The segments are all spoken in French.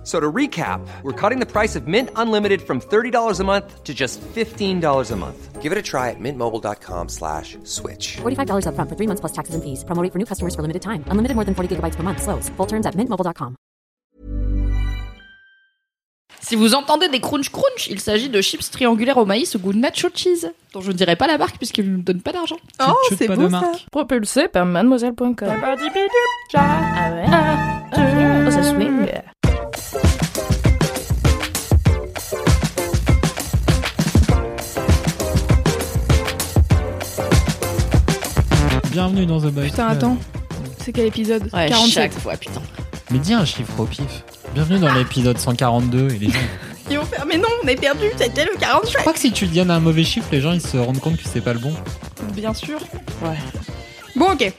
F- So to recap, we're cutting the price of Mint Unlimited from $30 a month to just $15 a month. Give it a try at mintmobile.com slash switch. $45 upfront for three months plus taxes and fees. Promo rate for new customers for limited time. Unlimited more than 40 gigabytes per month. Slows. Full terms at mintmobile.com. Si vous entendez des crunch crunch, il s'agit de chips triangulaires au maïs au goût de nacho cheese, dont je ne dirai pas la marque puisqu'ils ne nous donnent pas d'argent. Oh, Tu- tu c'est pas beau de ça. marque. Propulsé par mademoiselle.com. Ah ouais Oh, ça swing. Bienvenue dans The Boys Putain, Club. attends. C'est quel épisode Ouais, 47. chaque fois, putain. Mais dis un chiffre au pif. Bienvenue dans l'épisode 142 et les gens. Ils vont faire, mais non, on est perdu, c'était le 47. Je crois que si tu donnes un mauvais chiffre, les gens ils se rendent compte que c'est pas le bon. Bien sûr. Ouais. Bon, ok.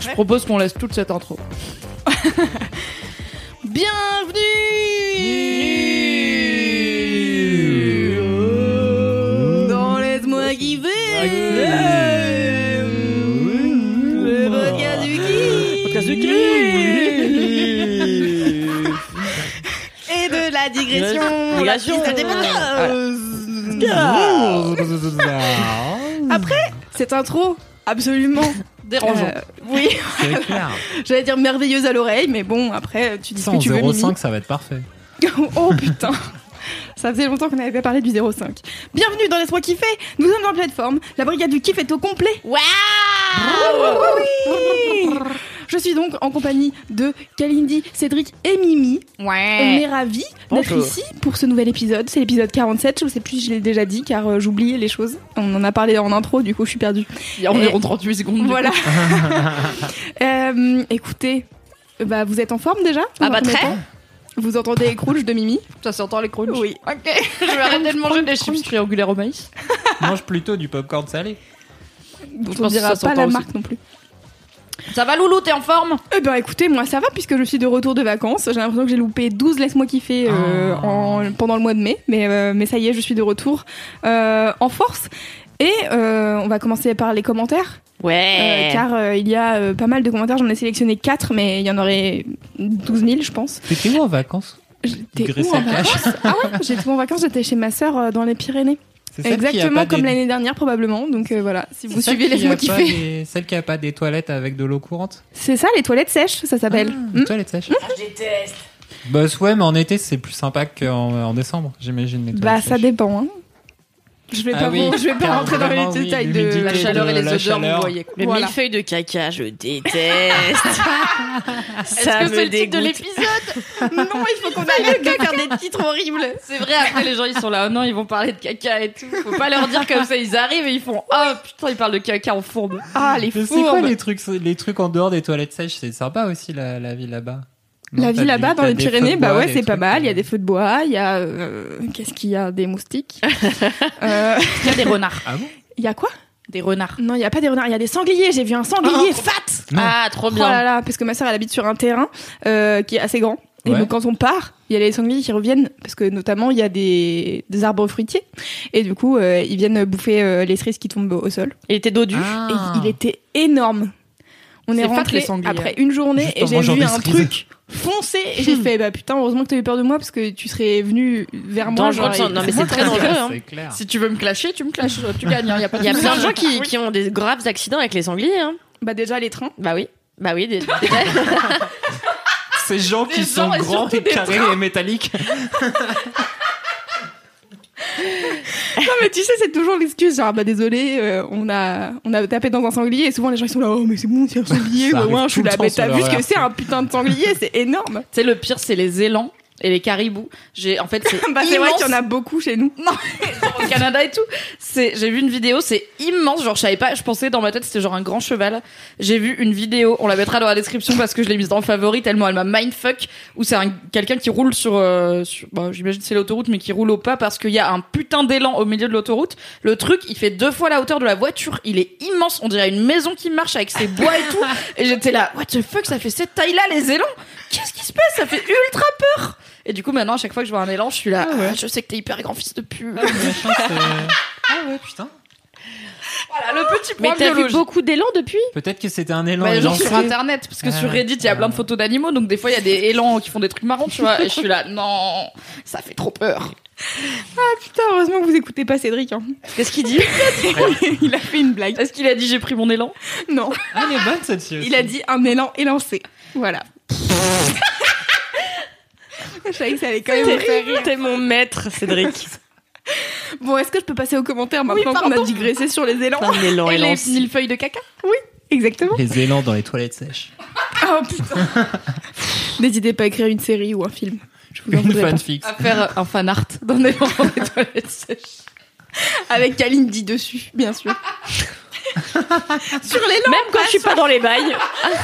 Je propose qu'on laisse toute cette intro. Bienvenue dans Laisse-moi kiffer. Et de la digression. Digression. La Après, cette intro, absolument. Dérangeant. euh, oui, C'est clair. j'allais dire merveilleuse à l'oreille, mais bon, après, tu dis ce Ça que tu veux, Mimi. 0,5 ça va être parfait. oh putain Ça faisait longtemps qu'on n'avait pas parlé du 05. Bienvenue dans Laisse-moi kiffer Nous sommes dans plateforme, la brigade du kiff est au complet Waouh Oui Je suis donc en compagnie de Kalindi, Cédric et Mimi. On est ravis d'être ici pour ce nouvel épisode. C'est l'épisode 47, je sais plus si je l'ai déjà dit car euh, j'oublie les choses. On en a parlé en intro, du coup je suis perdue. Il y a environ 38 secondes. Voilà. Euh, écoutez, bah, vous êtes en forme déjà? Ah bah très. Vous entendez les crouches de Mimi? Ça s'entend les crunch. Oui. Ok. Je vais arrêter de manger des chips triangulaires au maïs. Mange plutôt du popcorn salé. dont Je on dira ça pas la aussi. marque non plus. Ça va Loulou, t'es en forme? Eh ben écoutez, moi ça va puisque je suis de retour de vacances. J'ai l'impression que j'ai loupé 12 laisse-moi kiffer euh, Ah. en- pendant le mois de mai. Mais, euh, mais ça y est, je suis de retour euh, en force. Et euh, on va commencer par les commentaires. Ouais. euh, car euh, il y a euh, pas mal de commentaires. J'en ai sélectionné 4, mais il y en aurait 12 000, je pense. T'étais où en vacances? J'étais Graisser où en vacances? Ah ouais, j'étais en vacances, j'étais chez ma sœur euh, dans les Pyrénées. Exactement pas comme des- l'année dernière, probablement. Donc euh, voilà, si vous suivez, laisse-moi kiffer. des- Celle qui a pas des toilettes avec de l'eau courante C'est ça, les toilettes sèches, ça s'appelle. Ah, les toilettes sèches. Je déteste. Bah ouais, mais en été c'est plus sympa qu'en en décembre, j'imagine. Bah ça sèches. dépend. Hein. Je vais Ah pas, oui, vous- je vais pas rentrer dans les oui, détails de La de chaleur et les odeurs, chaleur. vous voyez. Le Voilà. millefeuille de caca, je déteste. Est-ce que c'est le titre de l'épisode non, il faut qu'on arrête de faire des titres horribles. C'est vrai, après les gens ils sont là, oh non, ils vont parler de caca et tout. Faut pas leur dire comme ça, ils arrivent et ils font, ah putain, ils parlent de caca en fourbe. Ah, les Mais c'est quoi fourbes. les trucs, les trucs en dehors des toilettes sèches? C'est sympa aussi la, la vie là-bas. La vie là-bas dans les Pyrénées, bah bois, ouais, c'est pas mal. Il y a euh, des feux de bois, il y a. euh, Qu'est-ce qu'il y a? Des moustiques. Euh, Il y a des renards. Ah bon? Il y a quoi? Des renards. Non, il y a pas des renards, il y a des sangliers. J'ai vu un sanglier fat Non. Ah, trop Oh bien. là là, parce que ma soeur elle habite sur un terrain euh, qui est assez grand. Et Ouais. donc quand on part, il y a les sangliers qui reviennent parce que notamment il y a des, des arbres fruitiers et du coup euh, ils viennent bouffer euh, les cerises qui tombent au sol. Il était dodu. Ah. Et il était énorme. On est, fat, rentré les sangliers, après hein. une journée Juste et j'ai vu un truc foncé et j'ai fait bah putain heureusement que t'as eu peur de moi parce que tu serais venu vers moi. Dangereux de genre, non, mais c'est très dangereux. Hein. Clair. Si tu veux me clasher, tu me clashes, tu gagnes, hein, y a pas de Il y a plein de gens qui, qui ont des graves accidents avec les sangliers. Hein. Bah déjà les trains. Bah oui. Bah oui, des- des- Ces gens qui Des sont gens grands et carrés et métalliques. Non mais tu sais c'est toujours l'excuse genre bah désolé euh, on a on a tapé dans un sanglier et souvent les gens ils sont là oh mais c'est bon c'est un sanglier ouais, je suis là mais t'as vu ce que c'est un putain de sanglier c'est énorme. Tu sais, le pire, c'est les élans et les caribous. J'ai, en fait, c'est Bah c'est vrai qu'il y en a beaucoup chez nous. Non, Canada et tout. C'est, j'ai vu une vidéo, c'est immense. Genre, je savais pas, je pensais dans ma tête c'était genre un grand cheval. J'ai vu une vidéo, on la mettra dans la description parce que je l'ai mise dans favori tellement elle m'a mindfuck. Où c'est un, quelqu'un qui roule sur, euh, bah, j'imagine c'est l'autoroute, mais qui roule au pas parce qu'il y a un putain d'élan au milieu de l'autoroute. Le truc, il fait deux fois la hauteur de la voiture. Il est immense. On dirait une maison qui marche avec ses bois et tout. Et j'étais là, what the fuck, ça fait cette taille-là les élans Qu'est-ce qui se passe? Ça fait ultra peur. Et du coup, maintenant, à chaque fois que je vois un élan, je suis là. Ah, je sais que t'es hyper grand fils de pute. Ah, Ah ouais, putain. Voilà, le petit Mais point t'as vu beaucoup d'élan depuis? Peut-être que c'était un élan. Bah, genre sur internet, parce que Ah sur. Reddit, il y a plein de photos d'animaux, donc des fois il y a des élans qui font des trucs marrants, tu vois, et je suis là, non, ça fait trop peur. Putain, heureusement que vous écoutez pas Cédric. hein. Qu'est-ce qu'il dit? Il a fait une blague. Est-ce qu'il a dit j'ai pris mon élan? Non, Ah, elle est bonne celle-ci aussi. il a dit un élan élancé. Voilà. Je savais que ça allait quand même rire. T'es mon maître, Cédric. Bon, est-ce que je peux passer aux commentaires maintenant qu'on a digressé sur les élans Un élan Et les élancé. mille feuilles de caca Exactement. Les élans dans les toilettes sèches. Oh putain. N'hésitez pas à écrire une série ou un film. Je vous en Une voudrais pas. fanfic. À faire un fan art d'un élan dans les toilettes sèches. Avec Kalindi dessus, bien sûr. sur l'élan. Même quand je suis pas dans les bails.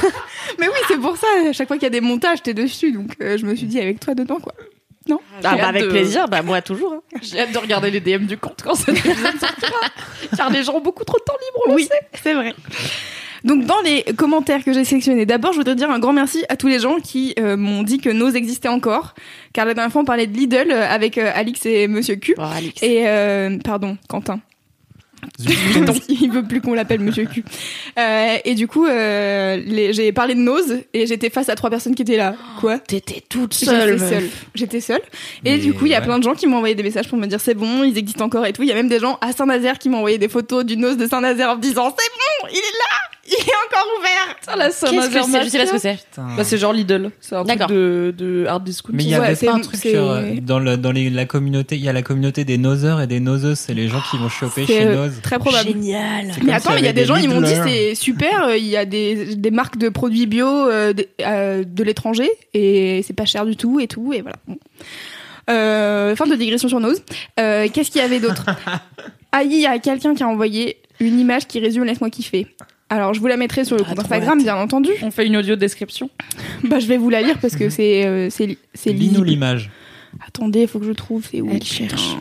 Mais oui, c'est pour ça. À chaque fois qu'il y a des montages, t'es dessus. Donc euh, je me suis dit avec toi dedans, quoi. Non? Ah, bah, avec de- plaisir, bah moi toujours. hein. J'ai hâte de regarder les DM du compte quand sortira. Car les gens ont beaucoup trop de temps libre, on le Oui, sait. c'est vrai. Donc dans les commentaires que j'ai sélectionnés, d'abord je voudrais dire un grand merci à tous les gens qui euh, m'ont dit que Nose existait encore. Car la dernière fois on parlait de Lidl euh, avec euh, Alix et Monsieur Q. Bon, Alix. Et euh, pardon, Quentin. Zut. il veut plus qu'on l'appelle Monsieur Q. Euh, et du coup, euh, les- j'ai parlé de Nose et j'étais face à trois personnes qui étaient là. Quoi? T'étais toute J'étais seule. J'étais seule. Et Mais du coup, il y a ouais. plein de gens qui m'ont envoyé des messages pour me dire c'est bon, ils existent encore et tout. Il y a même des gens à Saint-Nazaire qui m'ont envoyé des photos du nose de Saint-Nazaire en me disant c'est bon, il est là, il est encore ouvert. Putain, la Qu'est-ce que c'est? Je sais pas ce que c'est. Bah, c'est genre Lidl. C'est un truc D'accord. de, de hard discount. Mais il y Ouais, avait pas un truc sur, euh, dans, le, dans les, la communauté, il y a la communauté des noseurs et des noseuses, c'est les gens qui vont choper C'est chez euh, Nose. très probable. Génial. C'est Mais attends, s'il mais il y a avait des gens, ils m'ont dit Lidlers. c'est super, euh, il y a des, des marques de produits bio euh, de, euh, de l'étranger et c'est pas cher du tout et tout et voilà. Bon. Euh, fin de digression sur Nose. Euh, Qu'est-ce qu'il y avait d'autre? Ah, il y a quelqu'un qui a envoyé une image qui résume Laisse-moi kiffer. Alors, je vous la mettrai sur le Ah, compte Instagram, hâte. bien entendu. On fait une audio description. Bah, je vais vous la lire parce que c'est euh, c'est c'est Lis-nous lisible. l'image. Attendez, il faut que je trouve. C'est où Elle cherche.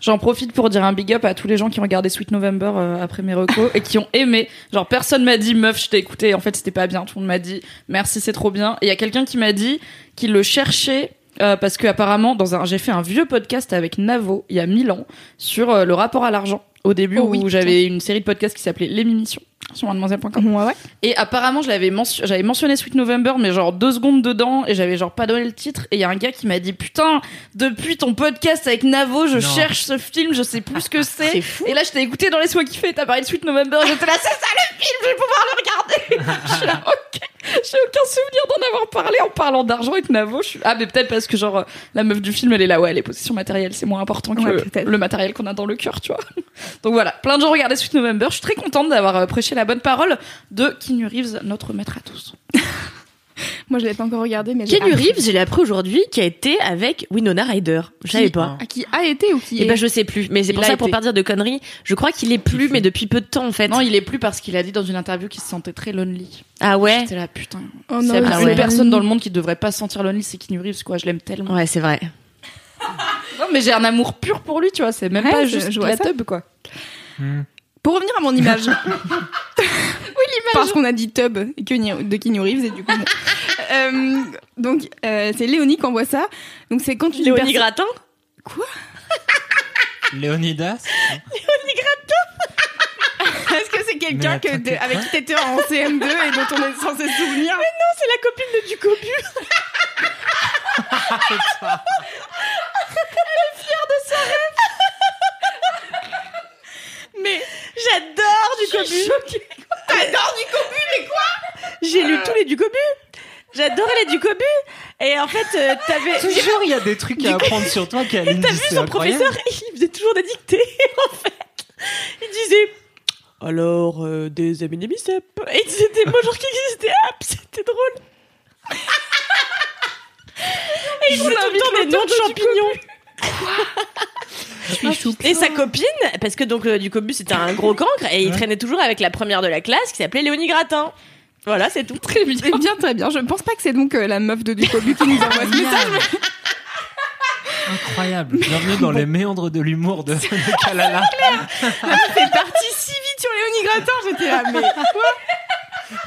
J'en profite pour dire un big up à tous les gens qui ont regardé Sweet November euh, après mes recos et qui ont aimé. Genre personne m'a dit meuf, je t'ai écouté. En fait, c'était pas bien. Tout le monde m'a dit merci, c'est trop bien. Et il y a quelqu'un qui m'a dit qu'il le cherchait euh, parce que apparemment dans un j'ai fait un vieux podcast avec Navo il y a mille ans sur euh, le rapport à l'argent. Au début Oh oui, où j'avais une série de podcasts qui s'appelait L'émission sur mademoiselle.com. Ouais, ouais. Et apparemment, je l'avais mention- j'avais mentionné Sweet November, mais genre deux secondes dedans, et j'avais genre pas donné le titre. Et il y a un gars qui m'a dit Putain, depuis ton podcast avec Navo, je Non. cherche ce film, je sais plus ce que c'est. C'est fou. Et là, je t'ai écouté dans Laisse-moi kiffer, t'as parlé de Sweet November, et j'étais là, c'est ça le film, je vais pouvoir le regarder. je suis là, ok. J'ai aucun souvenir d'en avoir parlé en parlant d'argent avec Navo. Je suis... Ah, mais peut-être parce que genre, euh, la meuf du film, elle est là, ouais, les possessions matérielles, c'est moins important que Ouais, le- peut-être. le matériel qu'on a dans le cœur, tu vois. Donc voilà, plein de gens regardaient Sweet November. Je suis très contente d'avoir euh, prêché la bonne parole de Keanu Reeves, notre maître à tous. Moi, je l'ai pas encore regardé, mais j'ai Keanu. Reeves, je l'ai appris aujourd'hui, qui a été avec Winona Ryder. Je savais pas. Ah, qui a été ou qui Et est ben je sais plus, mais c'est pour ça pour été. pas dire de conneries. Je crois qu'il est plus, mais depuis peu de temps en fait. Non, il est plus parce qu'il a dit dans une interview qu'il se sentait très lonely. Ah ouais. J'étais là, putain. Oh S'il y a non, bien ah ouais. personne dans le monde qui devrait pas se sentir lonely, c'est Keanu Reeves, quoi. Je l'aime tellement. Ouais, c'est vrai. Non, mais j'ai un amour pur pour lui, tu vois. C'est même Ouais, pas je- juste je la tub, quoi. Pour revenir à mon image. oui, l'image. Parce qu'on a dit tub de Keanu Reeves et du coup. bon. Euh, donc, euh, c'est Léonie qui envoie ça. Donc, c'est quand une Léonie Gratin Léonidas Est-ce que c'est quelqu'un Mais que de- t'es avec quoi qui t'étais en CM2 et dont on est censé se souvenir C'est la copine de Ducobu. Mais J'adore Ducobu. t'adores du cobu, mais quoi J'ai lu tous les Ducobu. J'adorais les Ducobu. Et en fait, euh, t'avais. Toujours, il y a des trucs à apprendre sur toi, Kaline. T'as vu son incroyable. professeur Il faisait toujours des dictées, en fait. Il disait. Alors, euh, des aminémicep. Et c'était moi, genre, qui existait. Ah, c'était drôle. Et il disait tout le temps des noms de champignons. Et sa copine, parce que donc euh, du Cobus c'était un gros cancre et il traînait toujours avec la première de la classe qui s'appelait Léonie Gratin. Voilà, c'est tout. Très bien. Eh bien, très bien. Je pense pas que c'est donc euh, la meuf de Ducobu qui nous envoie ce message. Incroyable. Bienvenue dans les méandres de l'humour de, de Kalala. C'est parti si vite sur Léonie Gratin, j'étais là, mais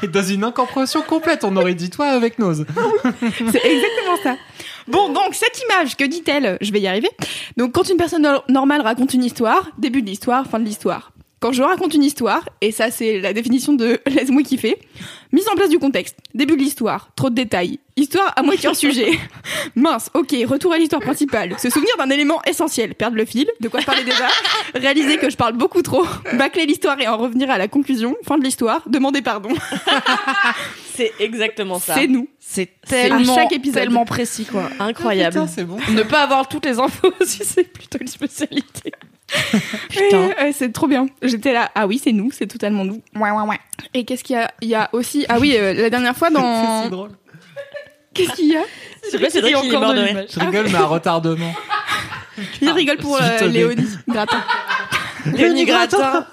Et dans une incompréhension complète, on aurait dit toi avec Nose. c'est exactement ça. Bon, donc, cette image, que dit-elle? Je vais y arriver. Donc, quand une personne nor- normale raconte une histoire, début de l'histoire, fin de l'histoire. Quand je raconte une histoire, et ça c'est la définition de laisse-moi kiffer, mise en place du contexte, début de l'histoire, trop de détails, histoire à moitié hors sujet. Mince, ok, retour à l'histoire principale, se souvenir d'un élément essentiel, perdre le fil, de quoi je parlais déjà, réaliser que je parle beaucoup trop, bâcler l'histoire et en revenir à la conclusion, fin de l'histoire, demander pardon. C'est exactement ça. C'est nous. C'est tellement, à chaque épisode. tellement précis, quoi. incroyable. Putain, c'est bon. ne pas avoir toutes les infos aussi, c'est plutôt une spécialité. Putain. Ouais, c'est trop bien. J'étais là, ah oui, c'est nous, c'est totalement nous. Ouais, ouais, ouais. Et qu'est-ce qu'il y a Il y a aussi, ah oui, euh, la dernière fois C'est dans. si drôle. Qu'est-ce qu'il y a? C'est vrai qu'il est mort de rire. Je rigole, mais à retardement. Il rigole pour euh. Léonie Gratin. Léonie Gratin.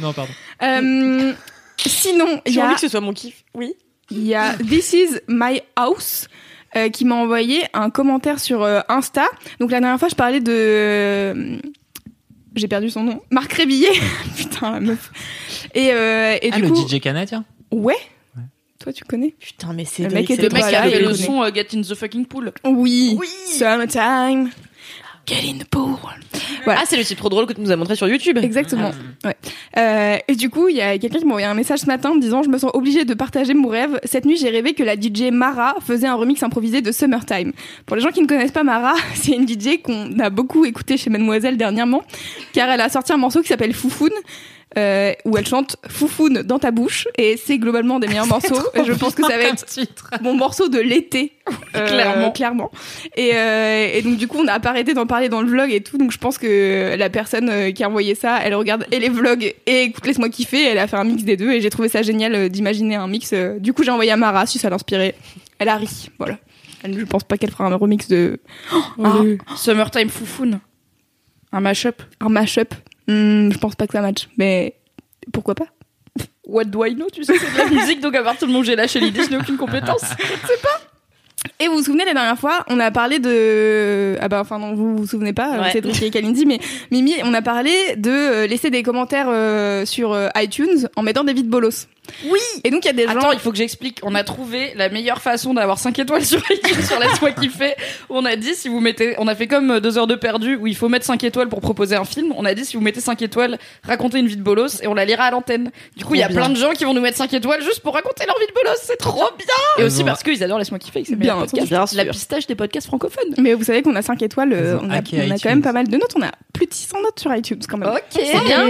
Non, pardon. Euh, sinon, il y J'ai envie a, que ce soit mon kiff. Oui. il y a This is my house. Euh, qui m'a envoyé un commentaire sur euh, Insta. Donc la dernière fois, je parlais de... euh, J'ai perdu son nom. Marc Rébillet. Putain, la meuf. Et, euh, et Ah, du le coup... DJ canadien. Ouais. Toi, tu connais Putain, mais c'est Le mec Le qui a fait le son euh, Get in the fucking pool. Oui. Summertime. Get in the pool. Voilà. Ah, c'est le titre trop drôle que tu nous as montré sur YouTube. Exactement. Ouais. Euh, et du coup, il y a quelqu'un qui m'a envoyé un message ce matin me disant Je me sens obligée de partager mon rêve. Cette nuit, j'ai rêvé que la DJ Mara faisait un remix improvisé de Summertime. Pour les gens qui ne connaissent pas Mara, c'est une DJ qu'on a beaucoup écoutée chez Mademoiselle dernièrement, car elle a sorti un morceau qui s'appelle Foufoune. Euh, où elle chante Foufoune dans ta bouche et c'est globalement des meilleurs morceaux je pense que ça va être mon morceau de l'été euh, Clairement. clairement et, euh, et donc du coup on n'a pas arrêté d'en parler dans le vlog et tout donc je pense que la personne euh, qui a envoyé ça elle regarde et les vlogs et écoute laisse-moi kiffer elle a fait un mix des deux et j'ai trouvé ça génial d'imaginer un mix du coup j'ai envoyé à Mara si ça l'inspirait elle a ri voilà elle, je pense pas qu'elle fera un remix de Ah. Summertime Foufoune. Un mashup. un mashup Hmm, je pense pas que ça match mais pourquoi pas? What do I know Tu sais, c'est de la musique, donc à partir du moment où j'ai lâché l'idée, je n'ai aucune compétence. Et vous vous souvenez la dernière fois, on a parlé de ah bah enfin non vous vous souvenez pas euh, Ouais. Cédric et Kalindi mais Mimi on a parlé de euh, laisser des commentaires euh, sur iTunes en mettant des vides bolos. Oui Et donc il y a des gens Attends, il faut que j'explique. On a trouvé la meilleure façon d'avoir 5 étoiles sur iTunes sur Laisse-moi kiffer. On a dit si vous mettez, on a fait comme euh, deux heures de perdu où il faut mettre 5 étoiles pour proposer un film. On a dit si vous mettez 5 étoiles, racontez une vie de bolos et on la lira à l'antenne. Du coup, il y a bien. plein de gens qui vont nous mettre 5 étoiles juste pour raconter leur vie de bolos. C'est trop bien. Et aussi parce qu'ils adorent Laisse-moi kiffer. C'est Bien. Bien La pistache des podcasts francophones. mais vous savez qu'on a 5 étoiles euh, ont on a, on quand même pas mal de notes, on a plus de 600 notes sur iTunes quand même. Ok. C'est bien.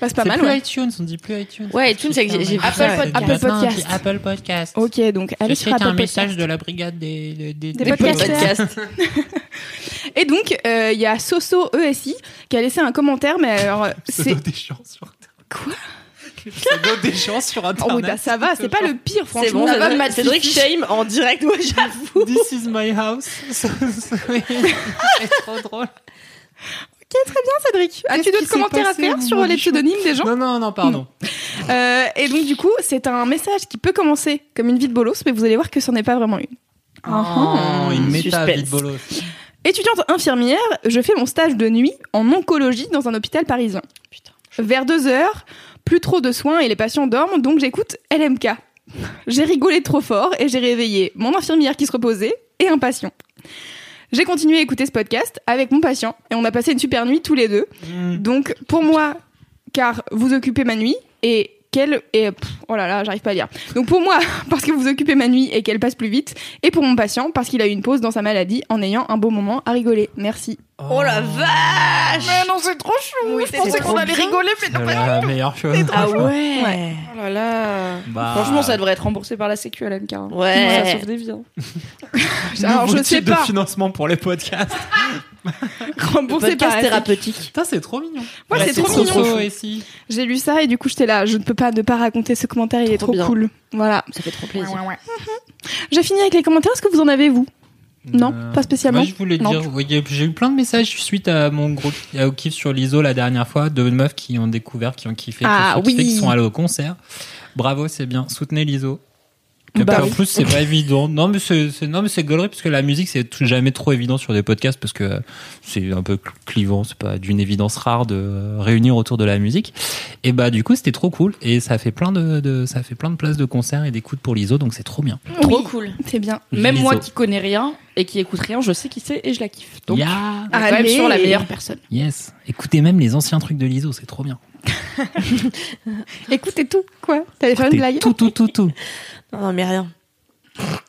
Bah, c'est pas mal plus ouais. iTunes, on dit plus iTunes. Ouais, iTunes, j'ai- Apple. Podcast. C'est Apple Podcast. petit Apple Podcast. OK, donc allez Je sur Apple un Podcast. message de la brigade des, des, des, Des podcasts. Et donc euh, il y a Soso ESI qui a laissé un commentaire mais alors c'est des gens sur Internet. Quoi? Pseudo des gens sur Oh Internet. oui, bah ça va, c'est pas le pire C'est franchement. bon, Ça va, Matt Cédric. Shame en direct, ouais, j'avoue. This is my house. c'est trop drôle. Cédric, as-tu d'autres commentaires à faire sur les pseudonymes des gens Non, non, non, pardon. Euh, et donc du coup, c'est un message qui peut commencer comme une vie de bolos, mais vous allez voir que ce n'est pas vraiment une. Oh, une méta Suspense. vite bolos. Étudiante infirmière, je fais mon stage de nuit en oncologie dans un hôpital parisien. Vers deux heures, plus trop de soins et les patients dorment, donc j'écoute LMK. J'ai rigolé trop fort et j'ai réveillé mon infirmière qui se reposait et un patient. J'ai continué à écouter ce podcast avec mon patient et on a passé une super nuit tous les deux. Mm. Donc pour moi, car vous occupez ma nuit et qu'elle et oh là là, j'arrive pas à lire. Donc pour moi, parce que vous occupez ma nuit et qu'elle passe plus vite, et pour mon patient parce qu'il a eu une pause dans sa maladie en ayant un beau moment à rigoler. Merci. Oh la vache Mais non, c'est trop chou. je pensais qu'on trop allait bien. rigoler, mais C'est non, pas la meilleure chose. Ah ouais Ouais. Oh là là. Bah, Franchement, ça devrait être remboursé par la Sécu, LMK. hein. Ouais. Ça sauve des vies. hein. Alors je sais type de pas, financement pour les podcasts. remboursé par Podcast la thérapeutique. Putain, c'est trop mignon. Ouais, Là, c'est trop Soso mignon. ici. J'ai lu ça et du coup j'étais là, je ne peux pas ne pas raconter ce commentaire, il est Trop trop bien. cool. Voilà. Ça fait trop plaisir. J'ai fini avec les commentaires, est-ce que vous en avez vous? Non, pas spécialement. Moi, je voulais Non. dire, oui, j'ai eu plein de messages suite à mon gros au kiff sur l'ISO la dernière fois, de meufs qui ont découvert, qui ont kiffé, Ah, qui, kiffé, qui sont allés au concert. Bravo, c'est bien. Soutenez l'ISO. Bah en plus, c'est pas évident. Non, mais c'est, non, mais c'est gaulerie parce que la musique, c'est jamais trop évident sur des podcasts parce que c'est un peu cl- clivant. C'est pas d'une évidence rare de euh, réunir autour de la musique. Et bah, du coup, c'était trop cool. Et ça fait plein de, de- ça fait plein de places de concerts et d'écoute pour l'ISO, donc c'est trop bien. Trop cool. C'est bien. Même moi qui connais rien et qui écoute rien, je sais qui c'est et je la kiffe. Donc, Yeah. on est quand même sur la meilleure personne. Yes. Écoutez même les anciens trucs de l'ISO, c'est trop bien. Écoutez tout, quoi. T'allais faire une blague Tout, tout, tout, tout. Non, non, mais rien.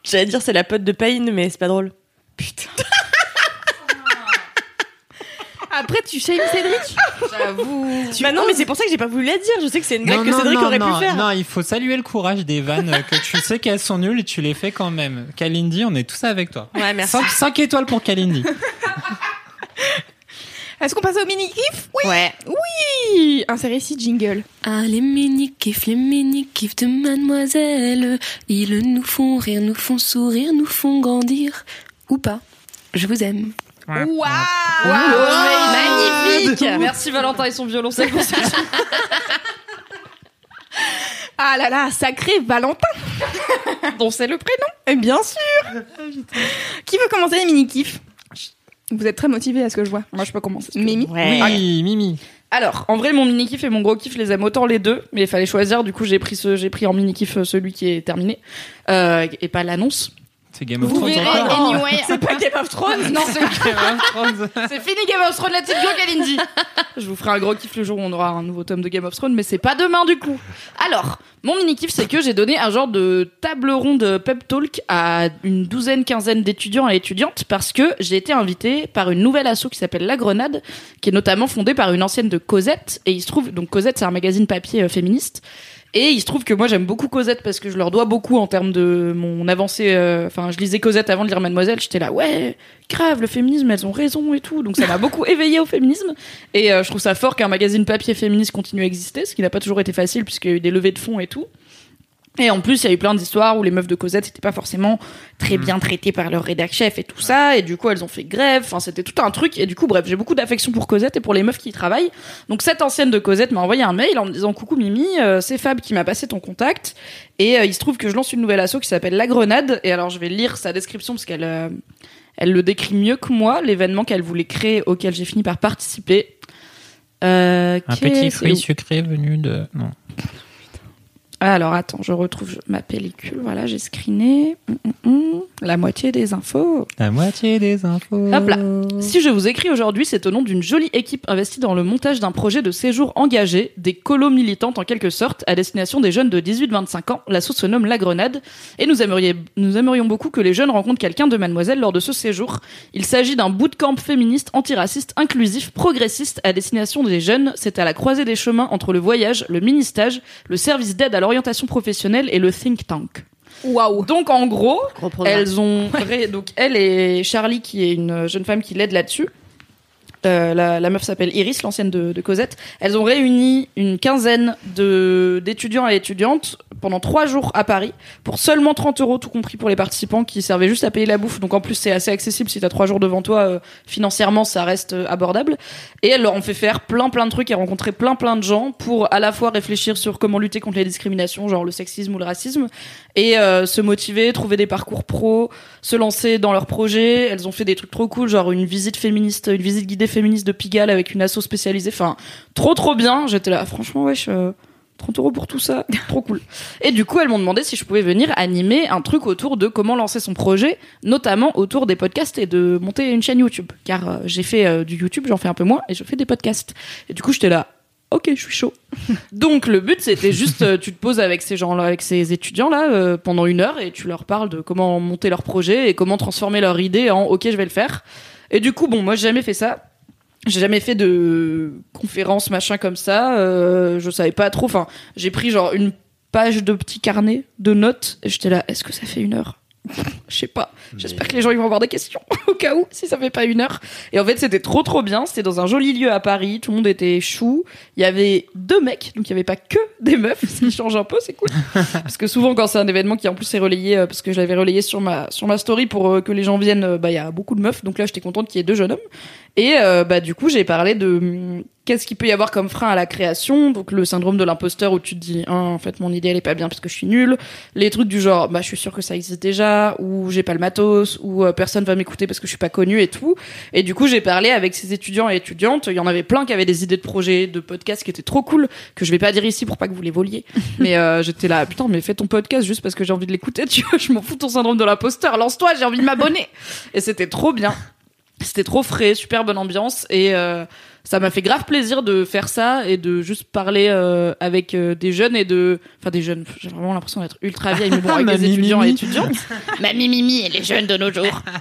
J'allais dire c'est la pote de Payne, mais c'est pas drôle. Putain. Après, tu shames Cédric J'avoue. Bah non, mais c'est pour ça que j'ai pas voulu la dire. Je sais que c'est une blague que Cédric aurait non, pu faire. Non, il faut saluer le courage des vannes euh, que tu sais qu'elles sont nulles et tu les fais quand même. Kalindi, on est tous avec toi. Ouais, merci. 5, étoiles pour Kalindi. Est-ce qu'on passe au mini-kiff Oui Ouais. Oui Insérez ici jingle. Ah, les mini-kifs, les mini-kifs de mademoiselle. Ils nous font rire, nous font sourire, nous font grandir. Ou pas. Je vous aime. Waouh magnifique Merci Valentin et son violoncelle pour ce Ah là là, sacré Valentin dont c'est le prénom. Et bien sûr Qui veut commencer les mini-kifs Vous êtes très motivés à ce que je vois. Moi, je peux commencer. Mimi Ouais. Oui, Mimi. Alors, en vrai, mon mini kiff et mon gros kiff, je les aime autant les deux, mais il fallait choisir. Du coup, j'ai pris ce, j'ai pris en mini kiff celui qui est terminé euh, et pas l'annonce. C'est Game of Vous Thrones verrez, encore. anyway. C'est pas Game of Thrones Non, c'est Game of Thrones. C'est fini Game of Thrones, la petite gueule, Kalindi. Je vous ferai un gros kiff le jour où on aura un nouveau tome de Game of Thrones, mais c'est pas demain du coup. Alors, mon mini kiff, c'est que j'ai donné un genre de table ronde pep talk à une douzaine, quinzaine d'étudiants et étudiantes parce que j'ai été invitée par une nouvelle asso qui s'appelle La Grenade, qui est notamment fondée par une ancienne de Cosette. Et il se trouve, donc Cosette, c'est un magazine papier euh, féministe. Et il se trouve que moi j'aime beaucoup Cosette parce que je leur dois beaucoup en termes de mon avancée. euh, Enfin, je lisais Cosette avant de lire Mademoiselle. J'étais là, ouais, grave, le féminisme, elles ont raison et tout. Donc ça m'a beaucoup éveillé au féminisme. Et euh, je trouve ça fort qu'un magazine papier féministe continue à exister, ce qui n'a pas toujours été facile puisqu'il y a eu des levées de fonds et tout. Et en plus, il y a eu plein d'histoires où les meufs de Cosette n'étaient pas forcément très bien traitées par leur rédac chef et tout ça. Et du coup, elles ont fait grève. Enfin, c'était tout un truc. Et du coup, bref, j'ai beaucoup d'affection pour Cosette et pour les meufs qui y travaillent. Donc, cette ancienne de Cosette m'a envoyé un mail en me disant Coucou Mimi, euh, c'est Fab qui m'a passé ton contact. Et euh, il se trouve que je lance une nouvelle asso qui s'appelle La Grenade. Et alors, je vais lire sa description parce qu'elle euh, elle le décrit mieux que moi, l'événement qu'elle voulait créer auquel j'ai fini par participer. Euh, Un petit fruit sucré venu de. Non. Alors attends, je retrouve ma pellicule. Voilà, j'ai screené. Hum, hum, hum. La moitié des infos. La moitié des infos. Hop là. Si je vous écris aujourd'hui, c'est au nom d'une jolie équipe investie dans le montage d'un projet de séjour engagé, des colos militantes en quelque sorte, à destination des jeunes de 18-25 ans. L'asso se nomme La Grenade. Et nous, aimeriez- nous aimerions beaucoup que les jeunes rencontrent quelqu'un de mademoiselle lors de ce séjour. Il s'agit d'un bootcamp féministe, antiraciste, inclusif, progressiste à destination des jeunes. C'est à la croisée des chemins entre le voyage, le mini-stage, le service d'aide à l'orientation professionnelle et le think tank. Waouh Donc en gros, elles ont donc elle et Charlie qui est une jeune femme qui l'aide là-dessus. Euh, la, meuf s'appelle Iris, l'ancienne de, Cosette. Elles ont réuni une quinzaine d'étudiants et étudiantes pendant trois jours à Paris pour seulement 30 euros, tout compris pour les participants qui servaient juste à payer la bouffe. Donc en plus c'est assez accessible si t'as trois jours devant toi. euh, financièrement, ça reste euh, abordable. Et elles leur ont fait faire plein plein de trucs et rencontrer plein plein de gens pour à la fois réfléchir sur comment lutter contre les discriminations, genre le sexisme ou le racisme, et se motiver, trouver des parcours pro, se lancer dans leurs projets. Elles ont fait des trucs trop cool, genre une visite féministe, une visite guidée féministe de Pigalle avec une asso spécialisée. Enfin, trop trop bien. J'étais là, franchement, wesh. euh, 30 euros pour tout ça, trop cool. Et du coup, elles m'ont demandé si je pouvais venir animer un truc autour de comment lancer son projet, notamment autour des podcasts et de monter une chaîne YouTube. Car euh, j'ai fait euh, du YouTube, j'en fais un peu moins, et je fais des podcasts. Et du coup, j'étais là, ok, je suis chaud. Donc le but, c'était juste, euh, tu te poses avec ces gens-là, avec ces étudiants-là, euh, pendant une heure, et tu leur parles de comment monter leur projet et comment transformer leur idée en, ok, je vais le faire. Et du coup, bon, moi, j'ai jamais fait ça. J'ai jamais fait de conférence machin comme ça. Euh, je savais pas trop. Enfin, j'ai pris genre une page de petit carnet de notes et j'étais là. Est-ce que ça fait une heure? Je sais pas. J'espère que les gens ils vont avoir des questions au cas où si ça fait pas une heure. Et en fait c'était trop trop bien. C'était dans un joli lieu à Paris. Tout le monde était chou. Il y avait deux mecs, donc il y avait pas que des meufs, ce qui change un peu, c'est cool. parce que souvent quand c'est un événement qui en plus est relayé, euh, parce que je l'avais relayé sur ma sur ma story pour euh, que les gens viennent, euh, bah il y a beaucoup de meufs. Donc là j'étais contente qu'il y ait deux jeunes hommes. Et euh, bah du coup j'ai parlé de hum, qu'est-ce qu'il peut y avoir comme frein à la création. Donc le syndrome de l'imposteur où tu te dis, Ah, en fait mon idée elle est pas bien parce que je suis nulle. Les trucs du genre, bah je suis sûre que ça existe déjà, ou j'ai pas le matos, ou euh, personne va m'écouter parce que je suis pas connue et tout. Et du coup j'ai parlé avec ces étudiants et étudiantes. Il y en avait plein qui avaient des idées de projets, de podcasts qui étaient trop cool que je vais pas dire ici pour pas que vous les voliez. mais euh, j'étais là, putain mais fais ton podcast juste parce que j'ai envie de l'écouter. Tu vois, je m'en fous de ton syndrome de l'imposteur. Lance-toi, j'ai envie de m'abonner. et c'était trop bien. C'était trop frais, super bonne ambiance et euh, ça m'a fait grave plaisir de faire ça et de juste parler euh, avec euh, des jeunes et de enfin des jeunes j'ai vraiment l'impression d'être ultra vieille mais bon avec des étudiants et étudiantes. Ma mimimi et les jeunes de nos jours.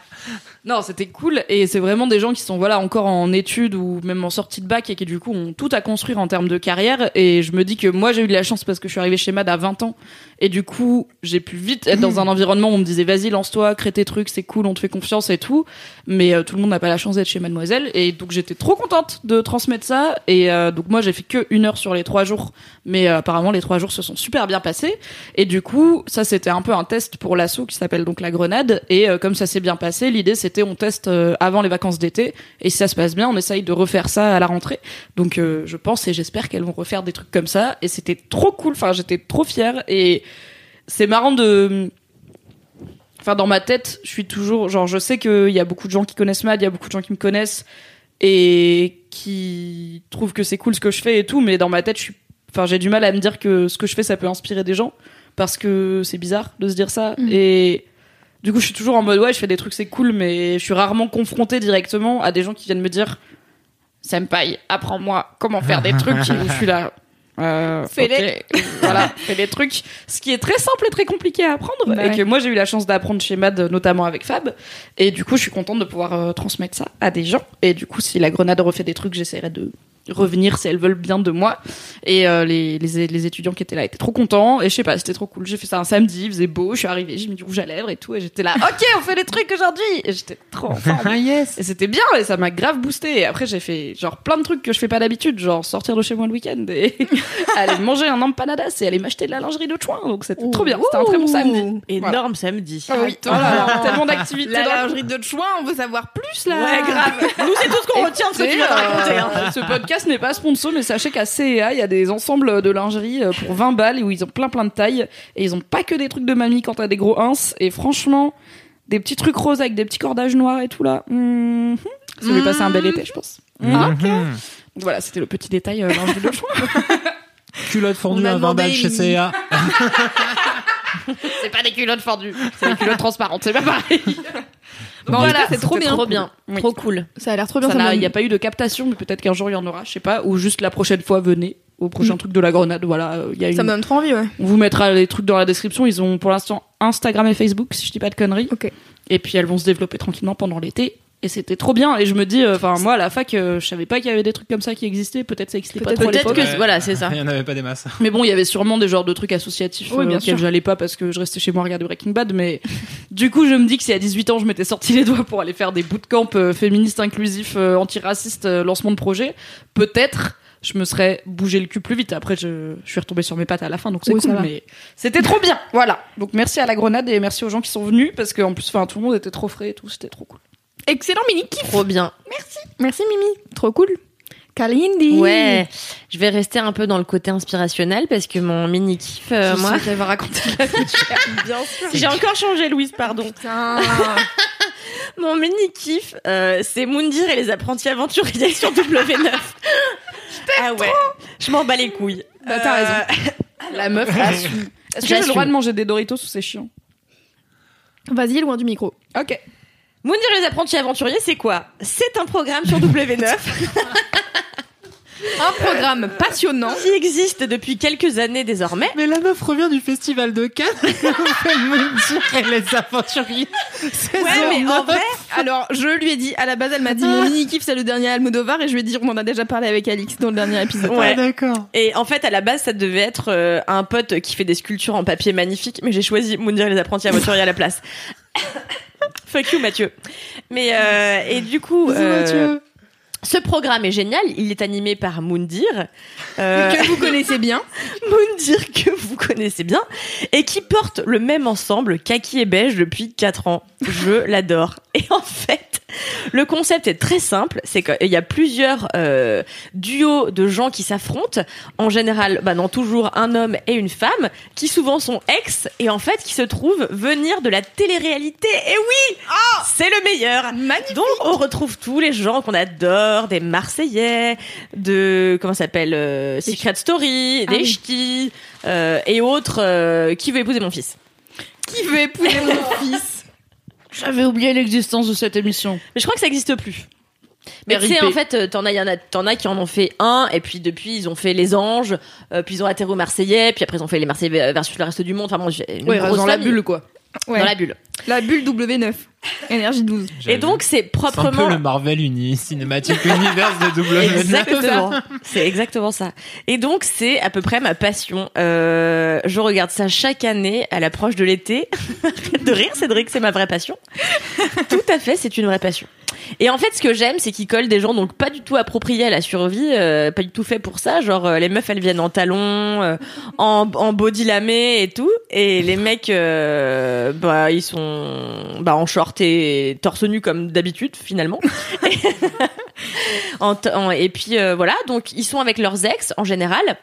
Non c'était cool et c'est vraiment des gens qui sont voilà encore en études ou même en sortie de bac et qui du coup ont tout à construire en termes de carrière et je me dis que moi j'ai eu de la chance parce que je suis arrivée chez Mad à 20 ans et du coup j'ai pu vite être dans un environnement où on me disait vas-y lance-toi crée tes trucs c'est cool on te fait confiance et tout. Mais euh, tout le monde n'a pas la chance d'être chez Mademoiselle. Et donc j'étais trop contente de transmettre ça. Et euh, donc moi j'ai fait que une heure sur les trois jours. Mais euh, apparemment les trois jours se sont super bien passés. Et du coup ça c'était un peu un test pour l'assaut qui s'appelle donc la Grenade. Et euh, comme ça s'est bien passé l'idée c'était on teste euh, avant les vacances d'été. Et si ça se passe bien on essaye de refaire ça à la rentrée. Donc euh, je pense et j'espère qu'elles vont refaire des trucs comme ça. Et c'était trop cool. Enfin j'étais trop fière. Et c'est marrant de enfin dans ma tête je suis toujours genre je sais qu'il y a beaucoup de gens qui connaissent Mad il y a beaucoup de gens qui me connaissent et qui trouvent que c'est cool ce que je fais et tout mais dans ma tête je suis enfin j'ai du mal à me dire que ce que je fais ça peut inspirer des gens parce que c'est bizarre de se dire ça et du coup je suis toujours en mode ouais je fais des trucs c'est cool mais je suis rarement confrontée directement à des gens qui viennent me dire Senpai apprends-moi comment faire des trucs je suis là euh, Fais-les. voilà, fais les trucs. Ce qui est très simple et très compliqué à apprendre. Bah et ouais. que moi, j'ai eu la chance d'apprendre chez Mad, notamment avec Fab. Et du coup, je suis contente de pouvoir euh, transmettre ça à des gens. Et du coup, si la grenade refait des trucs, j'essaierai de revenir si elles veulent bien de moi. Et euh, les, les, les étudiants qui étaient là étaient trop contents. Et je sais pas, c'était trop cool. J'ai fait ça un samedi, il faisait beau, je suis arrivée, j'ai mis du rouge à lèvres et tout. Et j'étais là, ok, on fait des trucs aujourd'hui. Et j'étais trop en forme. Ah yes Et c'était bien, et ça m'a grave boosté. Et après, j'ai fait genre plein de trucs que je fais pas d'habitude, genre sortir de chez moi le week-end et aller manger un empanadas et aller m'acheter de la lingerie de chouin. Donc c'était trop bien. C'était un très bon samedi. Énorme samedi. Ah oui, voilà, tellement d'activités. La dans lingerie de chouin, on veut savoir plus là. Ouais, grave. Nous, c'est tout ce qu'on retient de ce que tu raconter. hein. Euh, ce podcast n'est pas sponsor, mais sachez qu'à CEA, il y a des ensembles de lingerie euh, pour 20 balles où ils ont plein plein de tailles. Et ils ont pas que des trucs de mamie quand t'as des gros ins. Et franchement, des petits trucs roses avec des petits cordages noirs et tout là. Mhm. Ça va passer un bel été, je pense. Mhm. Donc Voilà, c'était le petit détail euh, lingerie de choix. Culotte fondue à 20 demandé balles chez CA. c'est pas des culottes fendues, c'est des culottes transparentes, c'est pas pareil. Bon, voilà, c'est trop bien. Trop bien. Oui. Trop cool. Ça a l'air trop bien. Il n'y a pas eu de captation, mais peut-être qu'un jour il y en aura, je sais pas, ou juste la prochaine fois venez au prochain truc de la grenade. Voilà, euh, il y a une... Ça me donne trop envie, ouais. On vous mettra les trucs dans la description. Ils ont pour l'instant Instagram et Facebook, si je dis pas de conneries. Ok. Et puis elles vont se développer tranquillement pendant l'été. Et c'était trop bien. Et je me dis, euh, enfin moi à la fac, euh, je savais pas qu'il y avait des trucs comme ça qui existaient. Peut-être ça existait pas Peut-être- trop à Peut-être que voilà, c'est ça. Il y en avait pas des masses. Mais bon, il y avait sûrement des genres de trucs associatifs Oui, euh, bien auxquels sûr. j'allais pas parce que je restais chez moi à regarder Breaking Bad. Mais du coup, je me dis que si à 18 ans, je m'étais sorti les doigts pour aller faire des bootcamps euh, féministes, inclusifs, euh, antiracistes, euh, lancement de projet, peut-être je me serais bougé le cul plus vite. Après, je, je suis retombée sur mes pattes à la fin, donc c'est Oui, cool. Mais c'était trop bien. Voilà. Donc merci à la grenade et merci aux gens qui sont venus parce qu'en plus, enfin, tout le monde était trop frais et tout. C'était trop cool. Excellent mini kiff. Trop bien. Merci Mimi. Trop cool. Kalindi. Ouais, je vais rester un peu dans le côté inspirationnel parce que mon mini kiff, euh, Je moi, sais qu'elle va raconter la bien sûr. J'ai encore changé, Louise, pardon. Putain. Mon mini kiff, euh, c'est Moundir et les apprentis aventuriers sur W9. ah ouais, je m'en bats les couilles. Bah, t'as Euh, raison. La meuf assume. Est-ce que j'ai le droit de manger des Doritos ou c'est chiant? Vas-y, loin du micro. Ok. Moundir et les apprentis aventuriers, c'est quoi? C'est un programme sur W9 Un programme passionnant. qui existe depuis quelques années désormais. Mais la meuf revient du festival de Cannes. Elle fait me dire, elle les aventuriers. Ouais, mais en vrai, Alors, je lui ai dit, à la base, elle m'a dit, mon mini kiff, c'est le dernier Almodovar, et je lui ai dit, on en a déjà parlé avec Alix dans le dernier épisode. Ouais. d'accord. Et en fait, à la base, ça devait être euh, un pote qui fait des sculptures en papier magnifiques, mais j'ai choisi Moundir et les apprentis aventuriers à la place. Fuck you, Mathieu. Mais euh, et du coup, euh, ce programme est génial. Il est animé par Moundir, euh, Que vous connaissez bien. Moundir que vous connaissez bien, et qui porte le même ensemble kaki et beige depuis 4 ans. Je l'adore. Et en fait, le concept est très simple. C'est qu'il y a plusieurs euh, duos de gens qui s'affrontent. En général, bah non, toujours un homme et une femme, qui souvent sont ex, et en fait, qui se trouvent venir de la télé-réalité. Et oui, c'est le meilleur. Magnifique. Donc, on retrouve tous les gens qu'on adore, des Marseillais, de comment ça s'appelle, euh, Secret Story, Ah des oui. ch'tis euh, et autres. qui veut épouser mon fils? Qui veut épouser mon fils? J'avais oublié l'existence de cette émission. Mais je crois que ça n'existe plus. Mais tu sais, en fait, euh, t'en as, y en a, t'en as qui en ont fait un, et puis depuis, ils ont fait les anges, euh, puis ils ont atterri aux Marseillais, puis après ils ont fait les Marseillais versus le reste du monde. Enfin bon, j'ai une Ouais, grosse dans la bulle, quoi. Ouais. Dans la bulle. La bulle W9. Énergie 12. Et donc, c'est C'est un peu proprement. le Marvel Uni, Cinematic Universe de W9. Exactement. C'est exactement ça. Et donc, c'est à peu près ma passion. Euh, je regarde ça chaque année à l'approche de l'été. Arrête de rire, Cédric, c'est ma vraie passion. Tout à fait, c'est une vraie passion. Et en fait, ce que j'aime, c'est qu'ils collent des gens donc pas du tout appropriés à la survie, euh, pas du tout fait pour ça. Genre, euh, les meufs, elles viennent en talons, euh, en, en body lamé et tout. Et les mecs, bah, ils sont bah, en short et torse nu comme d'habitude, finalement. Et puis voilà, donc ils sont avec leurs ex en général.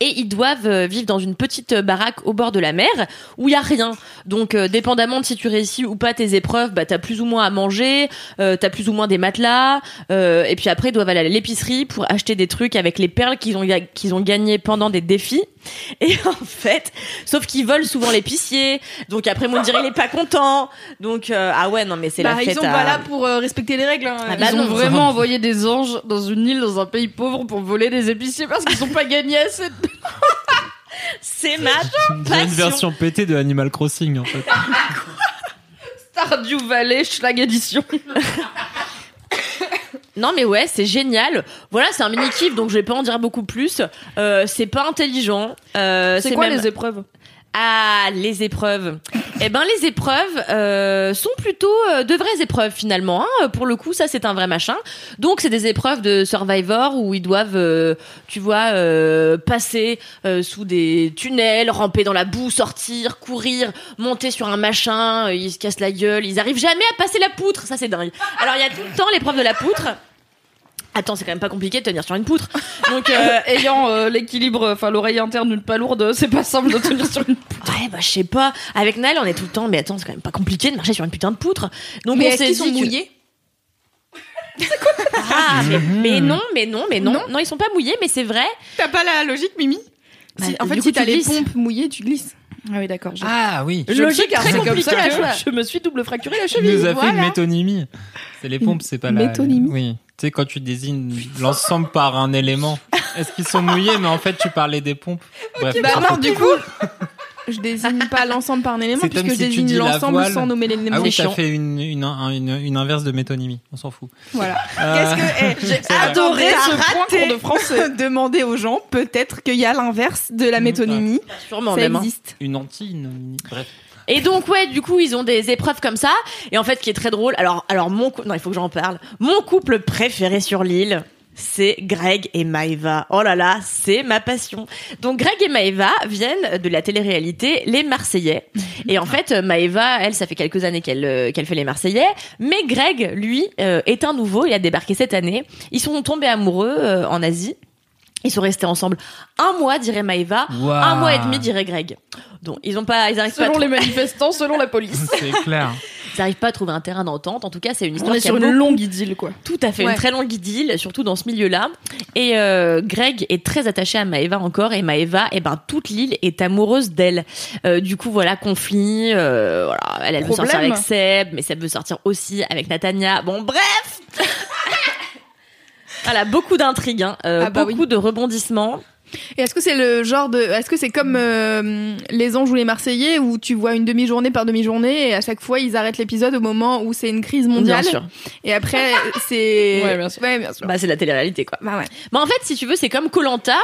Et ils doivent euh, vivre dans une petite euh, baraque au bord de la mer où il y a rien. Donc, euh, dépendamment de si tu réussis ou pas tes épreuves, bah t'as plus ou moins à manger, euh, t'as plus ou moins des matelas. euh, et puis après, ils doivent aller à l'épicerie pour acheter des trucs avec les perles qu'ils ont qu'ils ont gagnées pendant des défis. Et en fait, sauf qu'ils volent souvent l'épicier. Donc après, mon dirait il est pas content. Donc euh, ah ouais, non mais c'est Bah, la ils fête. sont à- pas là pour euh, respecter les règles. hein. Ah bah Ils non, ont vraiment envoyé des anges dans une île, dans un pays pauvre, pour voler des épiciers parce qu'ils ont pas gagné assez de C'est ma On dirait une Passion. version pétée de Animal Crossing en fait. Stardew Valley Schlag Edition. Non mais ouais, c'est génial. Voilà, c'est un mini kiff, donc je vais pas en dire beaucoup plus. Euh, c'est pas intelligent. Euh, C'est quoi même- les épreuves? Ah, les épreuves. Eh ben, les épreuves euh, sont plutôt euh, de vraies épreuves finalement. Hein. Pour le coup, ça c'est un vrai machin. Donc, c'est des épreuves de Survivor où ils doivent, euh, tu vois, euh, passer euh, sous des tunnels, ramper dans la boue, sortir, courir, monter sur un machin. euh, Ils se cassent la gueule. Ils arrivent jamais à passer la poutre. Ça c'est dingue. Alors, il y a tout le temps l'épreuve de la poutre. Attends, c'est quand même pas compliqué de tenir sur une poutre. Donc, euh, Ayant euh, l'équilibre, enfin l'oreille interne d'une palourde, c'est pas simple de tenir sur une. Ouais, bah je sais pas. Avec Naël, on est tout le temps, mais attends, c'est quand même pas compliqué de marcher sur une putain de poutre. Donc Mais on est-ce s'est qu'ils sont que- mouillés Ah, mais, mais non, mais non, mais non, non, ils sont pas mouillés, mais c'est vrai. T'as pas la logique, Mimi Bah, Si- En fait, coup, si t'as les pompes mouillées, tu glisses. Ah oui, d'accord. Ah oui. Je car très c'est comme compliqué. ça que je, me suis double fracturé la cheville. nous as fait voilà. une métonymie. C'est les pompes, c'est pas la. Métonymie. Oui. Tu sais, quand tu désignes l'ensemble par un élément, est-ce qu'ils sont mouillés, mais en fait, tu parlais des pompes. Bref. Bah non, du coup, je désigne pas l'ensemble par un élément puisque je désigne l'ensemble sans nommer l'élément. Ah oui, chiant. fait une, une, un- une, une inverse de métonymie. On s'en fout. Voilà. Euh, Qu'est-ce que eh, j'ai C'est vrai. adoré ce raté. point de français Demander aux gens, peut-être qu'il y a l'inverse de la métonymie. Sûrement Ça même. hein. existe. Une anti Bref. Et donc ouais, du coup, ils ont des épreuves comme ça. Et en fait, ce qui est très drôle, alors, alors mon, non, il faut que j'en parle. Mon couple préféré sur l'île. C'est Greg et Maeva. Oh là là, c'est ma passion. Donc Greg et Maeva viennent de la télé-réalité Les Marseillais. Et en fait, Maeva, elle, ça fait quelques années qu'elle euh, qu'elle fait Les Marseillais. Mais Greg, lui, euh, est un nouveau. Il a débarqué cette année. Ils sont tombés amoureux euh, en Asie. Ils sont restés ensemble un mois, dirait Maeva. Waouh. Un mois et demi, dirait Greg. Donc ils ont pas, ils arrivent pas. à Selon les manifestants, selon la police. C'est clair. ils n'arrivent pas à trouver un terrain d'entente. En tout cas, c'est une On histoire est qui a sur une beaucoup- longue idylle, quoi. tout à fait Ouais. une très longue idylle, surtout dans ce milieu-là. Et euh, Greg est très attaché à Maeva encore, et Maeva, et ben toute l'île est amoureuse d'elle. Euh, du coup, voilà, conflit. euh, voilà, elle, elle veut sortir avec Seb, mais Seb veut sortir aussi avec Natania. Bon, bref. Voilà, beaucoup d'intrigues, hein, euh, Ah bah beaucoup de rebondissements. Et est-ce que c'est le genre de, est-ce que c'est comme euh, les Anges ou les Marseillais où tu vois une demi-journée par demi-journée et à chaque fois ils arrêtent l'épisode au moment où c'est une crise mondiale Bien sûr. et après c'est Ouais, bien sûr. Ouais, bien sûr. Bah, c'est la télé-réalité, quoi. Bah ouais. Bah, en fait, si tu veux, c'est comme Colanta,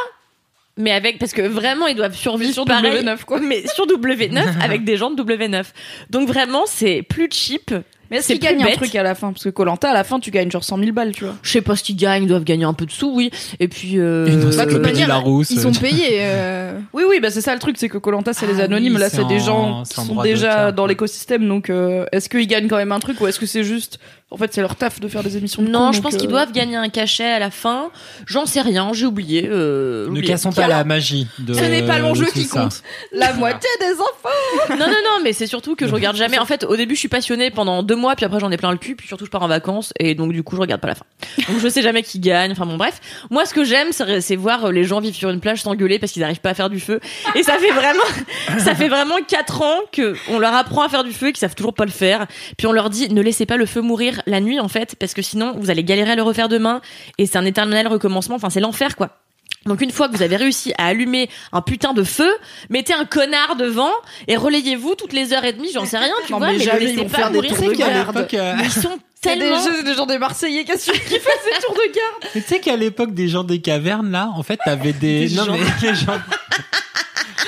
mais avec parce que vraiment ils doivent survivre Sur pareil, W9, quoi. mais sur W9 avec des gens de W9. Donc vraiment, c'est plus cheap. Mais est-ce C'est qu'ils gagnent un truc à la fin? Parce que Colanta, à la fin, tu gagnes genre 100 000 balles, tu vois. Je sais pas ce qu'ils gagnent, ils doivent gagner un peu de sous, oui. Et puis euh, Bah, manière, Larousse. ils sont payés. euh, Oui, oui, bah c'est ça le truc, c'est que Colanta, c'est les Ah anonymes. oui, Là, c'est des en- gens qui sont déjà dans l'écosystème. Donc, euh, est-ce qu'ils gagnent quand même un truc ou est-ce que c'est juste. En fait, c'est leur taf de faire des émissions de non, je pense qu'ils euh, doivent gagner un cachet à la fin. J'en sais rien, j'ai oublié. Euh, Ne cassons pas la magie de. Ce n'est pas l'enjeu qui ça. compte. La moitié des enfants Non, non, non, mais c'est surtout que je regarde jamais. En fait, au début, je suis passionnée pendant deux mois, puis après, j'en ai plein le cul, puis surtout, je pars en vacances, et donc, du coup, je regarde pas la fin. Donc, je sais jamais qui gagne. Enfin, bon, bref. Moi, ce que j'aime, c'est c'est voir les gens vivre sur une plage s'engueuler parce qu'ils n'arrivent pas à faire du feu. Et ça fait vraiment, ça fait vraiment quatre ans que on leur apprend à faire du feu et qu'ils savent toujours pas le faire. Puis on leur dit, ne laissez pas le feu mourir la nuit, en fait, parce que sinon, vous allez galérer à le refaire demain, et c'est un éternel recommencement. Enfin, c'est l'enfer, quoi. Donc une fois que vous avez réussi à allumer un putain de feu, mettez un connard devant et relayez-vous toutes les heures et demie, j'en sais rien, tu Non, vois, mais mais, jamais ne ils laissez pas mourir ces l'époque, euh, ils sont C'est des, tellement... jeux- des gens des Marseillais qui qui font ces tours de garde? Mais tu sais qu'à l'époque des gens des cavernes là, en fait, t'avais des. Des non gens. mais les gens.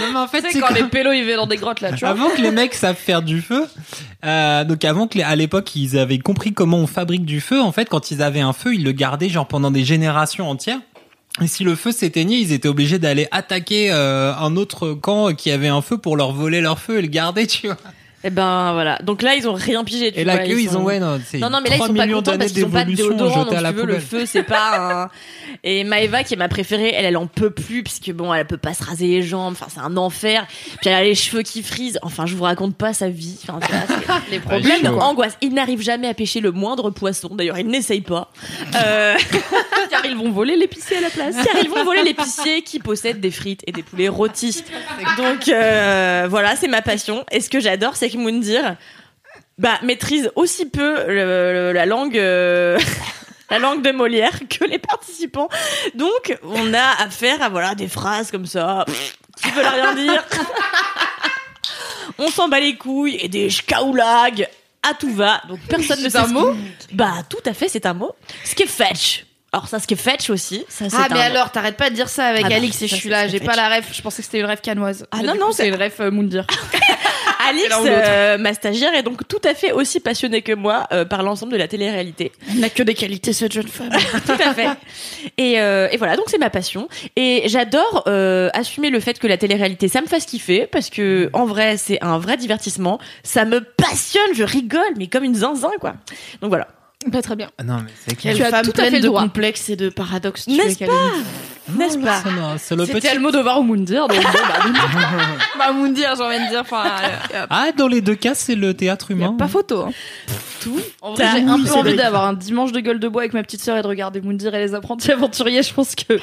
Non mais en fait, Tu sais, quand quand- les pélos ils vivaient dans des grottes là, tu vois. Avant que les mecs savent faire du feu, euh, donc avant que les- à l'époque ils avaient compris comment on fabrique du feu, en fait, quand ils avaient un feu, ils le gardaient genre pendant des générations entières. Et si le feu s'éteignait, ils étaient obligés d'aller attaquer euh, un autre camp qui avait un feu pour leur voler leur feu et le garder, tu vois. Eh ben voilà. Donc là ils ont rien pigé. Tu Et là, vois, eux, ils sont- ont ouais non, c'est Non non mais là ils 3 sont pas millions contents parce d'années qu'ils ont pas de d'évolution déodorant donc tu veux le feu c'est pas un... Et Maëva qui est ma préférée elle elle en peut plus puisque bon elle peut pas se raser les jambes enfin c'est un enfer puis elle a les cheveux qui frisent enfin je vous raconte pas sa vie enfin vois, les problèmes chaud. angoisse il n'arrive jamais à pêcher le moindre poisson d'ailleurs il n'essaye pas euh... Car ils vont voler l'épicier à la place. car ils vont voler l'épicier qui possède des frites et des poulets rôtis. Donc euh, voilà, c'est ma passion. Et ce que j'adore, c'est que Moundir bah, maîtrise aussi peu le- le- la langue. euh, La langue de Molière que les participants. Donc, on a affaire à voilà des phrases comme ça qui veulent rien dire. on s'en bat les couilles et des schkaoulag à tout va. Donc personne ne C'est sait. un ce mot Bah tout à fait, c'est un mot. Sketch. Alors ça, sketch aussi. Ça, Ah mais alors t'arrêtes pas de dire ça avec Ah Alix et je suis là, j'ai fetch. pas la ref, je pensais que c'était une ref canoise. Ah Mais non, non, c'est- une ref euh, Moundir. Alix, euh, ma stagiaire, est donc tout à fait aussi passionnée que moi euh, par l'ensemble de la télé-réalité. Elle n'a que des qualités cette jeune femme. tout à fait. Et, euh, et voilà, donc c'est ma passion. Et j'adore assumer le fait que la télé-réalité, ça me fasse kiffer parce que en vrai, c'est un vrai divertissement. Ça me passionne, je rigole, mais comme une zinzin, quoi. Donc voilà. Pas très bien. Ah non mais c'est Quelle Tu as femme tout à pleine fait de droit. complexes et de paradoxes. N'est-ce es, Kalindi. N'est-ce pas C'est le- c'est le C'était petit. Almodovar ou Moundir, donc bah, Moundir. Bah Moundir, j'ai envie de dire. Enfin, euh, Ah dans les deux cas c'est le théâtre y a humain. pas photo. hein. En vrai, j'ai un peu envie d'avoir un dimanche de gueule de bois avec ma petite sœur et de regarder Moundir et les apprentis aventuriers. Je pense que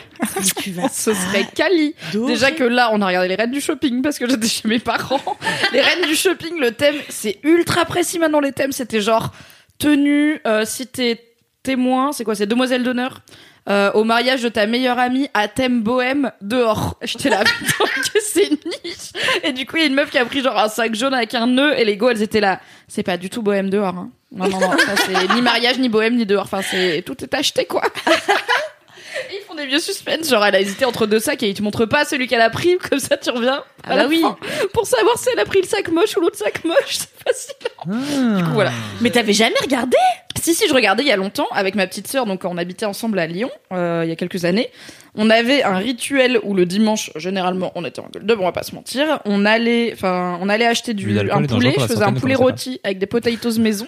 tu vas ce serait quali. Déjà que là, on a regardé les reines du shopping parce que j'étais chez mes parents. Les reines du shopping, le thème, c'est ultra précis maintenant. Les thèmes, c'était genre tenue, euh, si t'es témoin, c'est quoi C'est demoiselle d'honneur. euh, au mariage de ta meilleure amie à thème bohème dehors. J'étais là, putain, que c'est niche. Et du coup, il y a une meuf qui a pris genre un sac jaune avec un nœud et les go, elles étaient là. C'est pas du tout bohème dehors. Hein. Non, non, non. Ça, c'est ni mariage, ni bohème, ni dehors. Enfin, c'est tout est acheté, quoi. Et Ils font des vieux suspens, genre elle a hésité entre deux sacs et ils te montrent pas celui qu'elle a pris, comme ça tu reviens. à Ah la bah oui. fin Pour savoir si elle a pris le sac moche ou l'autre sac moche, c'est facile. Ah. Du coup, voilà. Mais t'avais jamais regardé? Si, si, je regardais il y a longtemps avec ma petite sœur, donc quand on habitait ensemble à Lyon, euh, il y a quelques années. On avait un rituel où le dimanche, généralement, on était en gueule de bois, on va pas se mentir. On allait, enfin, on allait acheter du, un poulet, je faisais un poulet rôti avec des potatoes maison.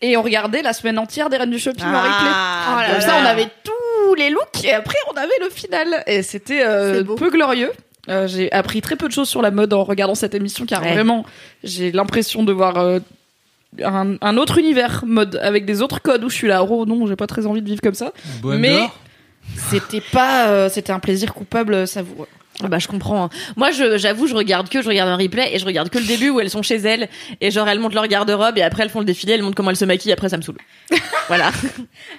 Et on regardait la semaine entière des Reines du Shopping en Ah, replay. là Comme ça, là. on avait tous les looks et après, on avait le final. Et c'était euh, peu glorieux. Euh, j'ai appris très peu de choses sur la mode en regardant cette émission car Ouais. vraiment, j'ai l'impression de voir euh, un, un autre univers mode avec des autres codes où je suis là, oh non, j'ai pas très envie de vivre comme ça. Mais- C'était pas, euh, c'était un plaisir coupable savoureux. Ah Bah je comprends. hein. Moi je j'avoue je regarde que je regarde un replay et je regarde que le début où elles sont chez elles et genre elles montent leur garde-robe et après elles font le défilé, elles montrent comment elles se maquillent après ça me saoule. voilà.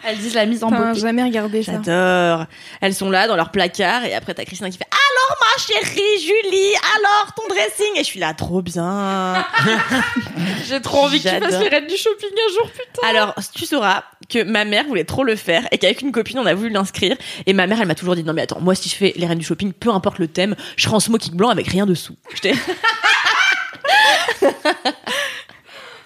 Elles disent la mise en beauté. j'ai jamais regardé ça? J'adore. Elles sont là dans leur placard et après t'as Christina qui fait chérie Julie, alors ton dressing? Et je suis là, trop bien. J'ai trop envie fasses J'adore. les reines du shopping un jour, putain. Alors, tu sauras que ma mère voulait trop le faire et qu'avec une copine, on a voulu l'inscrire. Et ma mère, elle m'a toujours dit, non mais attends, moi si je fais les reines du shopping, peu importe le thème, je serai en smoking blanc avec rien dessous. J'étais-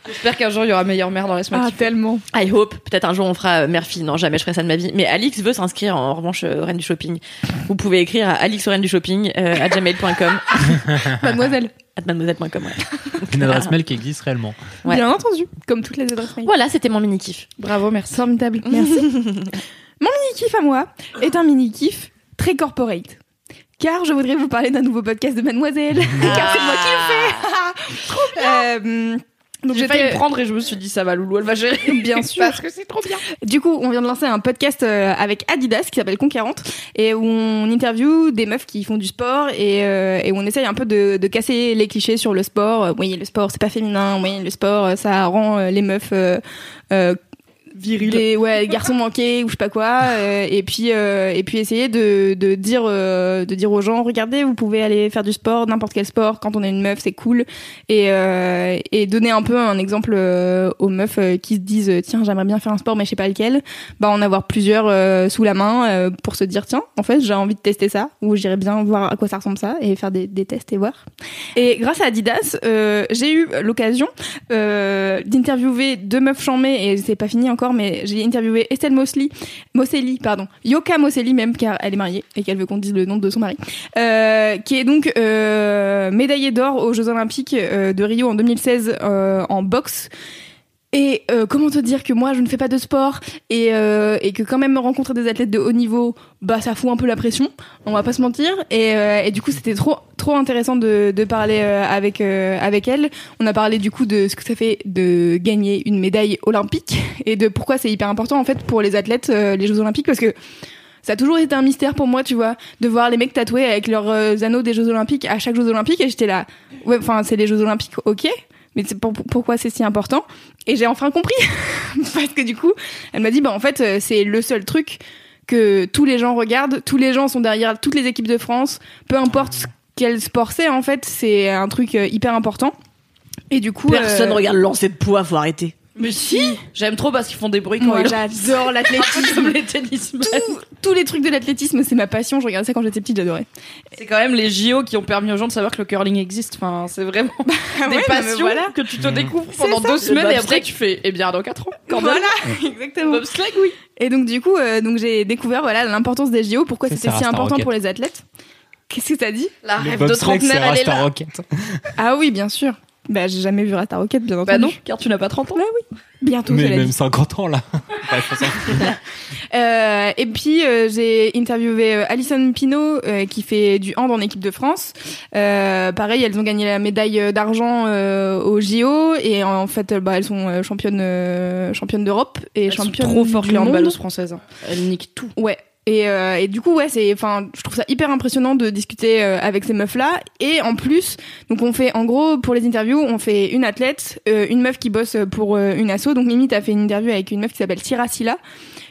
J'espère qu'un jour il y aura meilleure mère dans les semaines. Ah, tellement. I hope. Peut-être un jour on fera euh, mère-fille. Non, jamais je ferai ça de ma vie. Mais Alix veut s'inscrire en revanche euh, reine du shopping. Vous pouvez écrire à alix reine du shopping euh, à gmail.com, Mademoiselle. à mademoiselle.com. Ouais. Une adresse mail qui existe réellement. Ouais. Bien entendu. Comme toutes les adresses mail. Voilà, c'était mon mini kiff. Bravo, merci. Formidable. Merci. Mon mini-kiff à moi est un mini-kiff très corporate. Car je voudrais vous parler d'un nouveau podcast de Mademoiselle. Car c'est moi qui le fais. Trop bien. Donc J'ai failli le prendre et je me suis dit ça va Loulou, elle va gérer. Bien sûr. Parce que c'est trop bien. Du coup, on vient de lancer un podcast euh, avec Adidas qui s'appelle Conquérante et où on interview des meufs qui font du sport et, euh, et où on essaye un peu de, de casser les clichés sur le sport. Euh, Oui, le sport c'est pas féminin. Oui, le sport euh, ça rend les meufs euh, euh, des ouais garçons manqués ou je sais pas quoi euh, et puis euh, et puis essayer de, de dire euh, de dire aux gens regardez vous pouvez aller faire du sport n'importe quel sport quand on est une meuf c'est cool. Et euh, et donner un peu un exemple euh, aux meufs euh, qui se disent tiens j'aimerais bien faire un sport mais je sais pas lequel bah en avoir plusieurs sous la main pour se dire tiens en fait j'ai envie de tester ça ou j'irais bien voir à quoi ça ressemble ça et faire des, des tests et voir. Et grâce à Adidas j'ai eu l'occasion d'interviewer deux meufs chamées et c'est pas fini encore mais j'ai interviewé Estelle Mosley Moselli pardon Yoka Moselli même car elle est mariée et qu'elle veut qu'on dise le nom de son mari euh, qui est donc euh, médaillée d'or aux Jeux Olympiques euh, de Rio en 2016 euh, en boxe et euh, comment te dire que moi je ne fais pas de sport et, euh, et que quand même rencontrer des athlètes de haut niveau bah ça fout un peu la pression on va pas se mentir. Et, euh, et du coup c'était trop trop intéressant de, de parler euh, avec euh, avec elle. On a parlé du coup de ce que ça fait de gagner une médaille olympique et de pourquoi c'est hyper important en fait pour les athlètes euh, les Jeux Olympiques. Parce que ça a toujours été un mystère pour moi, tu vois, de voir les mecs tatoués avec leurs anneaux des Jeux Olympiques à chaque Jeux Olympiques. Et j'étais là, ouais, enfin c'est les Jeux Olympiques, ok, mais c'est pour- pourquoi c'est si important? Et j'ai enfin compris parce que du coup, elle m'a dit bah en fait euh, c'est le seul truc que tous les gens regardent, tous les gens sont derrière toutes les équipes de France, peu importe quel sport c'est en fait, c'est un truc euh, hyper important. Et du coup, Personne euh, regarde le lancer de poids, faut arrêter. Mais si J'aime trop parce qu'ils font des bruits quand Moi ils j'adore l'athlétisme. comme les tennismen. Tous- tous les trucs de l'athlétisme, c'est ma passion. Je regardais ça quand j'étais petite, j'adorais. C'est quand même les JO qui ont permis aux gens de savoir que le curling existe. Enfin, c'est vraiment des ouais, passions voilà. que tu te découvres C'est pendant ça. deux semaines et après tu fais, eh bien, dans 4 ans. Quand même. Voilà, exactement. Bobsleigh, oui. Et donc du coup, euh, donc j'ai découvert voilà l'importance des JO, pourquoi c'était si important pour les athlètes. Qu'est-ce que t'as dit? La Le rêve de trentenaire, elle est là. Ah oui, bien sûr. Bah j'ai jamais vu Rasta Rocket, bien entendu. Bah non, car tu n'as pas 30 ans. Bientôt, Mais même dit. 50 ans là. Euh, et puis euh, j'ai interviewé euh, Alison Pinault euh, qui fait du hand en équipe de France. Euh, pareil, elles ont gagné la médaille d'argent euh, au JO et en fait bah, elles sont championnes euh, championnes d'Europe et Elles sont championnes trop fortes les handballeuses françaises. hein. Elles niquent tout. Ouais. Et, euh, du coup, ouais, c'est, enfin, je trouve ça hyper impressionnant de discuter euh, avec ces meufs-là. Et en plus, donc on fait, en gros, pour les interviews, on fait une athlète, euh, une meuf qui bosse pour euh, une asso. Donc Mimi, t'as fait une interview avec une meuf qui s'appelle Tira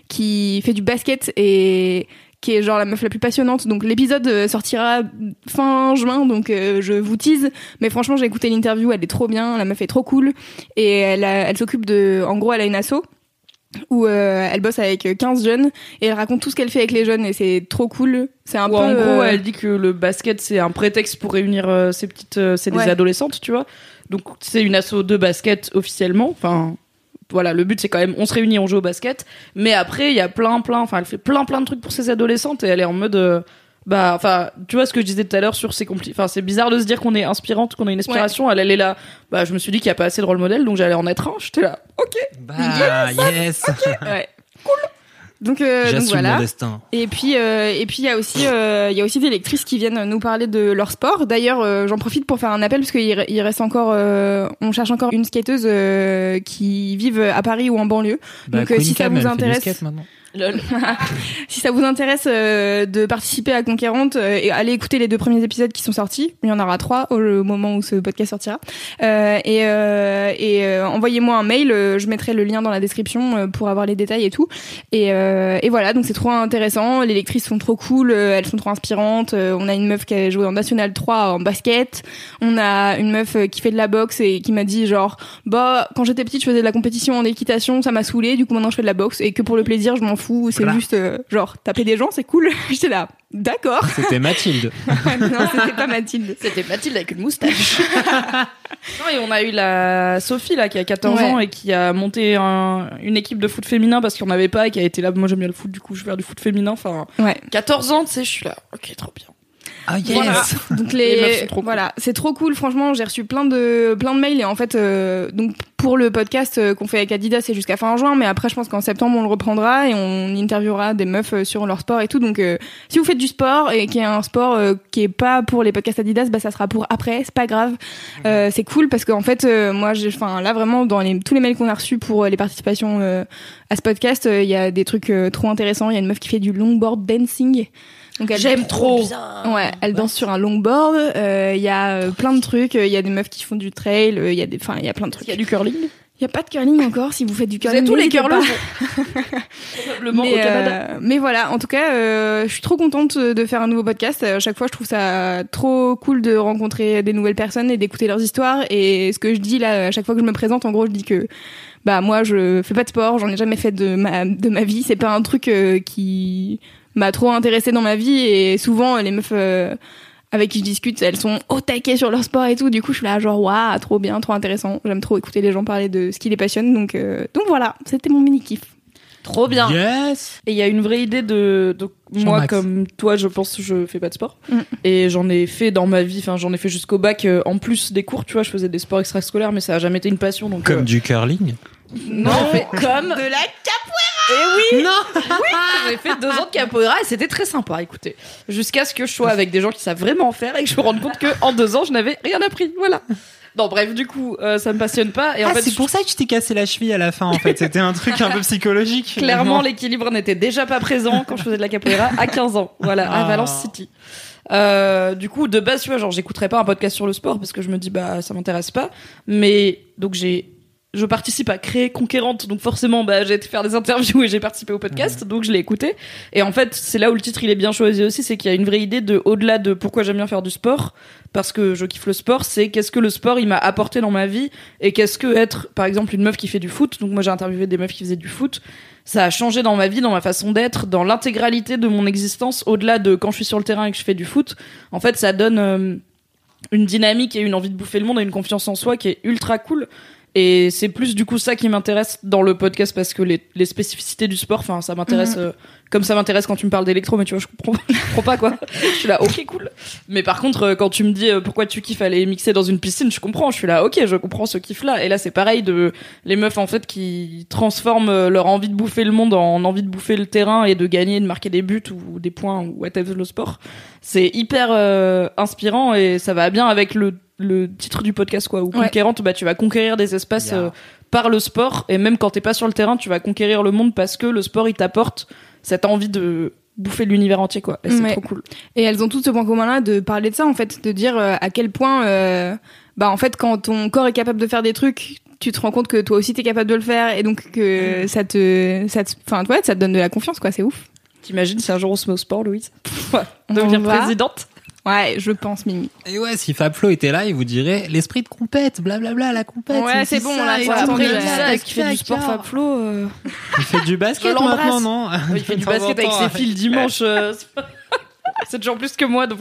qui fait du basket et qui est genre la meuf la plus passionnante. Donc l'épisode euh, sortira fin juin, donc euh, je vous tease. Mais franchement, j'ai écouté l'interview, elle est trop bien, la meuf est trop cool. Et elle, a- elle s'occupe de, en gros, elle a une asso où euh, elle bosse avec 15 jeunes et elle raconte tout ce qu'elle fait avec les jeunes et c'est trop cool. C'est un peu en gros, euh, elle dit que le basket c'est un prétexte pour réunir euh, ces petites, euh, c'est des Ouais. adolescentes, tu vois. Donc c'est une asso de basket officiellement. Enfin, voilà, le but c'est quand même on se réunit, on joue au basket. Mais après, il y a plein, plein, enfin, elle fait plein, plein de trucs pour ces adolescentes et elle est en mode, euh, bah, enfin, tu vois ce que je disais tout à l'heure sur ces compli, enfin, c'est bizarre de se dire qu'on est inspirante, qu'on a une inspiration. Elle, elle est là. Bah, je me suis dit qu'il n'y a pas assez de rôle modèle, donc j'allais en être un. J'étais là, ok. Bah, yes. ouais. Donc, euh, donc J'assume voilà. mon destin. Et puis euh, et puis il y a aussi euh, il y a aussi des lectrices qui viennent nous parler de leur sport. D'ailleurs, euh, j'en profite pour faire un appel parce qu'il re- il reste encore euh, on cherche encore une skateuse euh, qui vive à Paris ou en banlieue. Bah, Donc, euh, si ça Cam, vous elle fait du intéresse- maintenant. si ça vous intéresse euh, de participer à Conquérante, euh, allez écouter les deux premiers épisodes qui sont sortis. Il y en aura trois au moment où ce podcast sortira. Euh, et euh, et euh, envoyez-moi un mail. euh, je mettrai le lien dans la description pour avoir les détails et tout. Et, et voilà, donc c'est trop intéressant. Les lectrices sont trop cool. elles sont trop inspirantes. on a une meuf qui a joué en National 3 en basket. On a une meuf qui fait de la boxe et qui m'a dit genre bah quand j'étais petite je faisais de la compétition en équitation, ça m'a saoulé. Du coup maintenant je fais de la boxe et que pour le plaisir je m'en fous. C'est Voilà. juste euh, genre taper des gens c'est cool. J'étais là d'accord. C'était Mathilde. non c'était pas Mathilde. C'était Mathilde avec une moustache. non, et on a eu la Sophie là qui a 14 Ouais. ans et qui a monté un- une équipe de foot féminin parce qu'on n'avait pas et qui a été là. Moi j'aime bien le foot, du coup je vais faire du foot féminin. Enfin, Ouais. 14 ans, tu sais, je suis là. Ok, trop bien. Ah yes. Voilà. Donc Les meufs les, sont trop cool. voilà, c'est trop cool. Franchement, j'ai reçu plein de plein de mails et en fait, euh, donc pour le podcast euh, qu'on fait avec Adidas, c'est jusqu'à fin juin. Mais après, je pense qu'en septembre, on le reprendra et on interviewera des meufs euh, sur leur sport et tout. Donc, euh, si vous faites du sport et qui est un sport euh, qui est pas pour les podcasts Adidas, bah ça sera pour après. C'est pas grave. Euh, c'est cool parce qu'en fait, euh, moi, j'ai, enfin là vraiment dans les, tous les mails qu'on a reçus pour les participations euh, à ce podcast, euh, il y a des trucs euh, trop intéressants. Il y a une meuf qui fait du longboard dancing. Donc elle- J'aime trop. Ouais, elle danse sur un longboard. euh, Il y a euh, plein de trucs. Il y a des meufs qui font du trail. euh, Il y a des, enfin, il y a plein de trucs. Il y a du curling. Il y a pas de curling encore. Si vous faites du Vous curling, avez tous les curlers. Probablement Mais, au Canada. euh, mais voilà, en tout cas, euh, je suis trop contente de faire un nouveau podcast. À chaque fois, je trouve ça trop cool de rencontrer des nouvelles personnes et d'écouter leurs histoires. Et ce que je dis là, à chaque fois que je me présente, en gros, je dis que bah moi, je fais pas de sport, j'en ai jamais fait de ma de ma vie. C'est pas un truc euh, qui m'a trop intéressé dans ma vie. Et souvent, les meufs euh, avec qui je discute, elles sont au taquet sur leur sport et tout. Du coup, je suis là genre waouh, trop bien, trop intéressant. J'aime trop écouter les gens parler de ce qui les passionne. Donc euh, donc voilà, c'était mon mini kiff. Trop bien. Yes. Et il y a une vraie idée de, moi comme toi, je pense que je fais pas de sport Mm. et j'en ai fait dans ma vie. Enfin, j'en ai fait jusqu'au bac euh, en plus des cours. Tu vois, je faisais des sports extrascolaires, mais ça a jamais été une passion. Donc Comme euh, du curling. non, fait comme De la Et oui J'ai fait deux ans de capoeira et c'était très sympa, écoutez. Jusqu'à ce que je sois avec des gens qui savent vraiment en faire et que je me rende compte que en deux ans, je n'avais rien appris. Voilà. Non, bref, du coup, euh, ça me passionne pas. Et en ah, fait, c'est je- pour ça que tu t'es cassé la cheville à la fin en fait. C'était un truc un peu psychologique. clairement, l'équilibre n'était déjà pas présent quand je faisais de la capoeira à 15 ans. Voilà, à Ah. Valence City. Euh, du coup, de base, tu vois, genre, j'écouterais pas un podcast sur le sport parce que je me dis, bah, ça m'intéresse pas. Mais, donc, j'ai, je participe à créer Conquérante, donc forcément, bah, j'ai été faire des interviews et j'ai participé au podcast, donc je l'ai écouté. Et en fait, c'est là où le titre il est bien choisi aussi, c'est qu'il y a une vraie idée de, au-delà de pourquoi j'aime bien faire du sport, parce que je kiffe le sport, c'est qu'est-ce que le sport il m'a apporté dans ma vie et qu'est-ce que être, par exemple, une meuf qui fait du foot. Donc moi, j'ai interviewé des meufs qui faisaient du foot ça a changé dans ma vie, dans ma façon d'être, dans l'intégralité de mon existence, au-delà de quand je suis sur le terrain et que je fais du foot. En fait, ça donne euh, une dynamique et une envie de bouffer le monde et une confiance en soi qui est ultra cool. Et c'est plus du coup ça qui m'intéresse dans le podcast parce que les, les spécificités du sport, enfin ça m'intéresse euh, comme ça m'intéresse quand tu me parles d'électro, mais tu vois je comprends, je comprends pas quoi. je suis là ok cool. Mais par contre euh, quand tu me dis euh, pourquoi tu kiffes aller mixer dans une piscine, je comprends. Je suis là ok je comprends ce kiff là. Et là c'est pareil de les meufs en fait qui transforment leur envie de bouffer le monde en envie de bouffer le terrain et de gagner, de marquer des buts ou des points ou whatever le sport. C'est hyper inspirant et ça va bien avec le, le titre du podcast quoi. Où Ouais. conquérante, bah tu vas conquérir des espaces Yeah. euh, par le sport et même quand t'es pas sur le terrain, tu vas conquérir le monde parce que le sport il t'apporte cette envie de bouffer l'univers entier quoi. Et c'est Ouais. trop cool. Et elles ont toutes ce point commun là de parler de ça en fait, de dire euh, à quel point euh, bah en fait quand ton corps est capable de faire des trucs, tu te rends compte que toi aussi t'es capable de le faire et donc que ça te ça te enfin ouais, ça te donne de la confiance quoi, c'est ouf. T'imagines si un jour on se met au sport, Louise? On Devenir va. présidente? Ouais, je pense Mimi. Et ouais, si Fabflo était là, il vous dirait l'esprit de compète, blablabla, la compète. Ouais, c'est bon, là, blablabla, il ça, fait du sport caca. Fab Flo. euh, Il fait du basket maintenant, non Il fait du basket avec ses le dimanche. euh, C'est toujours plus que moi, donc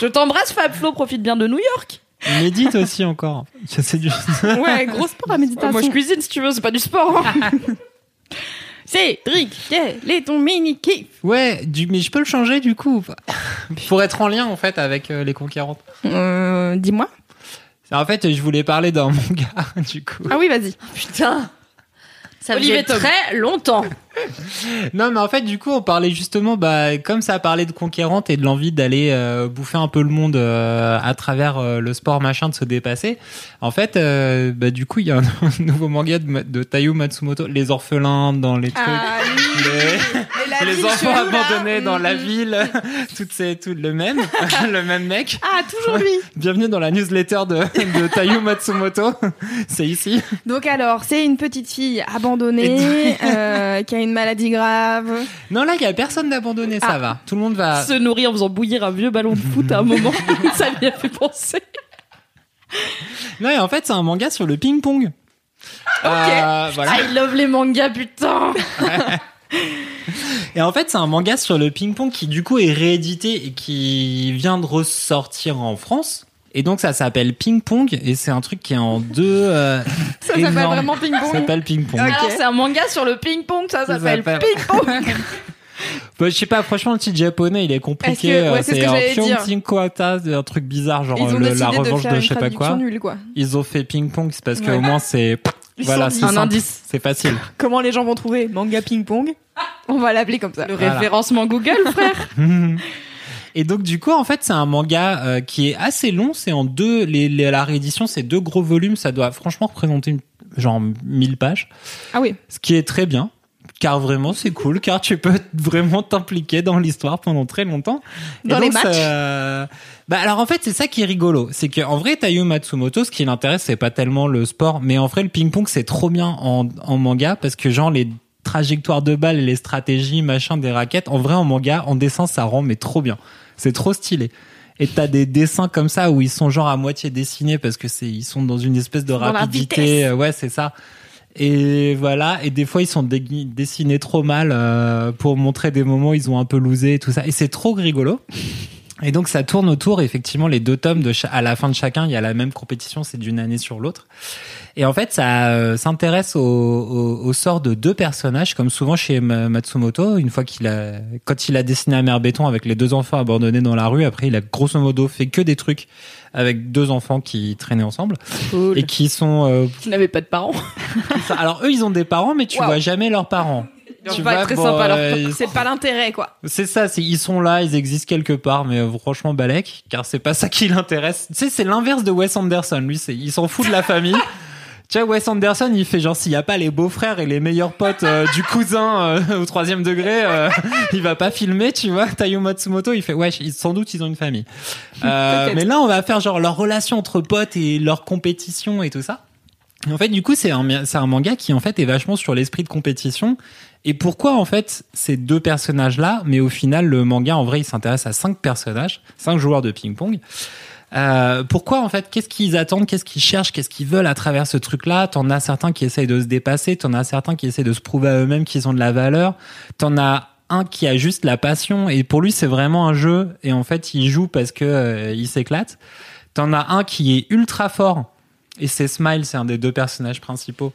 je t'embrasse Fab Flo, profite bien de New York. Il médite aussi encore. C'est du... Ouais, gros sport à méditation. Moi je cuisine si tu veux, c'est pas du sport. hein. Cédric, quel est ton mini kiff Ouais, du... mais je peux le changer du coup. Pour être en lien en fait avec euh, les conquérantes. euh, Dis-moi. En fait, je voulais parler d'un manga du coup. Ah oui, vas-y. Putain. Ça Olivier faisait Tom. très longtemps. Non, mais en fait, du coup, on parlait justement, bah, comme ça a parlé de conquérante et de l'envie d'aller euh, bouffer un peu le monde euh, à travers euh, le sport machin, de se dépasser. En fait, bah, du coup, il y a un nouveau manga de, de Matsumoto, les orphelins dans les trucs. Ah, les- enfants abandonnés dans la ville, toutes ces, tout le même, le même mec. Ah, toujours lui. Bienvenue dans la newsletter de, de Matsumoto. C'est ici. Donc alors, c'est une petite fille abandonnée qui a une maladie grave. Non, là, il y a personne d'abandonné, ça Ah. va. Tout le monde va. Se nourrir en faisant bouillir un vieux ballon de foot à un moment. ça lui a fait penser. Non, et en fait, c'est un manga sur le ping-pong. Euh, voilà. I love les mangas, putain. Et en fait, c'est un manga sur le ping-pong qui, du coup, est réédité et qui vient de ressortir en France. Et donc, ça s'appelle Ping Pong et c'est un truc qui est en deux. euh, Ça s'appelle vraiment Ça ping-pong. s'appelle Ping Pong. Alors, c'est un manga sur le ping-pong, ça Ça s'appelle s'appelle- ping-pong. Bah, je sais pas, franchement, le titre japonais, il est compliqué. Ouais, euh, c'est ce que un j'allais dire. Pyeongching-Kwata, un truc bizarre, genre le- la de revanche faire de je sais pas traduction quoi. nulle, quoi. Ils ont fait ping-pong, c'est parce Ouais. qu'au moins c'est. Voilà, c'est Un simple. indice. C'est facile. Comment les gens vont trouver manga ping-pong On va l'appeler comme ça. Le Voilà. référencement Google, frère. Et donc du coup en fait c'est un manga euh, qui est assez long, c'est en deux les, les- la réédition c'est deux gros volumes, ça doit franchement représenter une, genre 1000 pages, Ah oui. ce qui est très bien. Car vraiment c'est cool. Car tu peux vraiment t'impliquer dans l'histoire pendant très longtemps. Et Dans les donc, matchs. ça- Bah alors en fait c'est ça qui est rigolo, c'est que en vrai Taiyo Matsumoto ce qui l'intéresse c'est pas tellement le sport, mais en vrai le ping-pong c'est trop bien en, en manga. Parce que genre les trajectoires de balles et les stratégies machin des raquettes en vrai en manga en dessin ça rend mais trop bien, c'est trop stylé. Et t'as des dessins comme ça où ils sont genre à moitié dessinés parce que c'est ils sont dans une espèce de rapidité, euh, ouais c'est ça. Et voilà, et des fois ils sont dessinés trop mal euh, pour montrer des moments où ils ont un peu loosé et tout ça. Et c'est trop rigolo. Et donc ça tourne autour, effectivement, les deux tomes de à la fin de chacun, il y a la même compétition, c'est d'une année sur l'autre. Et en fait, ça euh, s'intéresse au, au, au sort de deux personnages, comme souvent chez Ma- Matsumoto. Une fois qu'il a, quand il a dessiné la mer béton avec les deux enfants abandonnés dans la rue, après il a grosso modo fait que des trucs avec deux enfants qui traînaient ensemble et qui sont. euh, Qui n'avait pas de parents. alors eux, ils ont des parents, mais tu vois jamais leurs parents. Tu pas être très bon, euh, C'est pas l'intérêt, quoi. c'est ça, c'est ils sont là, ils existent quelque part, mais euh, franchement balèque, car c'est pas ça qui l'intéresse. Tu sais, c'est l'inverse de Wes Anderson. Lui, c'est il s'en fout de la famille. Tu vois, Wes Anderson, il fait genre s'il y a pas les beaux-frères et les meilleurs potes euh, du cousin euh, au troisième degré, euh, il va pas filmer, tu vois. Taiyo Matsumoto, il fait ouais, sans doute ils ont une famille. Euh, mais là, on va faire genre leur relation entre potes et leur compétition et tout ça. Et en fait, du coup, c'est un, c'est un manga qui en fait est vachement sur l'esprit de compétition. Et pourquoi en fait ces deux personnages-là Mais au final, le manga en vrai, il s'intéresse à cinq personnages, cinq joueurs de ping-pong. Euh, pourquoi en fait Qu'est-ce qu'ils attendent Qu'est-ce qu'ils cherchent Qu'est-ce qu'ils veulent à travers ce truc-là? T'en as certains qui essayent de se dépasser, t'en as certains qui essayent de se prouver à eux-mêmes qu'ils ont de la valeur. T'en as un qui a juste la passion et pour lui c'est vraiment un jeu et en fait il joue parce que euh, il s'éclate. T'en as un qui est ultra fort et c'est Smile, c'est un des deux personnages principaux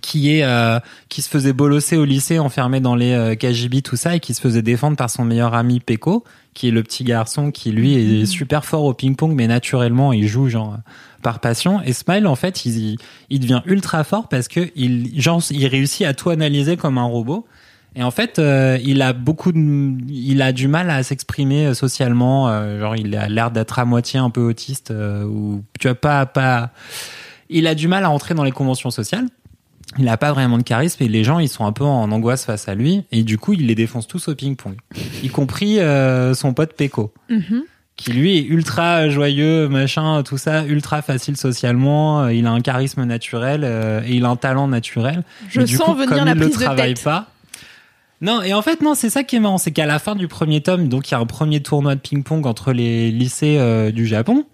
qui est euh, qui se faisait bolosser au lycée enfermé dans les euh, KGB tout ça et qui se faisait défendre par son meilleur ami Peko qui est le petit garçon qui lui est super fort au ping-pong mais naturellement il joue genre euh, par passion et Smile en fait il il devient ultra fort parce que il genre il réussit à tout analyser comme un robot et en fait, euh, il a beaucoup de, il a du mal à s'exprimer euh, socialement. euh, genre, il a l'air d'être à moitié un peu autiste euh, ou tu vois pas pas. Il a du mal à entrer dans les conventions sociales. Il a pas vraiment de charisme et les gens ils sont un peu en angoisse face à lui et du coup il les défonce tous au ping-pong, y compris euh, son pote Peko qui lui est ultra joyeux, machin, tout ça, ultra facile socialement. euh, Il a un charisme naturel euh, et il a un talent naturel. Je Mais du sens coup, venir comme la il prise de travaille tête. pas. Non, et en fait, non, c'est ça qui est marrant, c'est qu'à la fin du premier tome, donc il y a un premier tournoi de ping-pong entre les lycées euh, du Japon.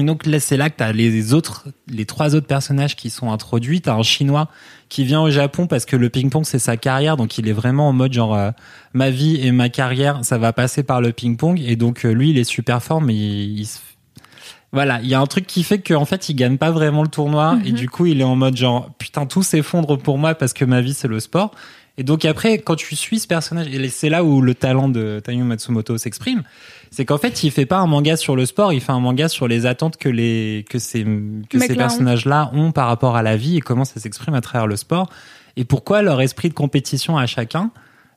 Et donc là, c'est là que t'as les autres, les trois autres personnages qui sont introduits. T'as un Chinois qui vient au Japon parce que le ping-pong c'est sa carrière, donc il est vraiment en mode genre euh, ma vie et ma carrière, ça va passer par le ping-pong. Et donc euh, lui, il est super fort, mais il, il se voilà, il y a un truc qui fait qu'en fait, il gagne pas vraiment le tournoi et du coup, il est en mode genre putain, tout s'effondre pour moi parce que ma vie c'est le sport. Et donc après, quand tu suis ce personnage, et c'est là où le talent de Taiyo Matsumoto s'exprime, c'est qu'en fait, il fait pas un manga sur le sport, il fait un manga sur les attentes que les que ces que ces ont. personnages-là ont par rapport à la vie et comment ça s'exprime à travers le sport. et pourquoi leur esprit de compétition à chacun,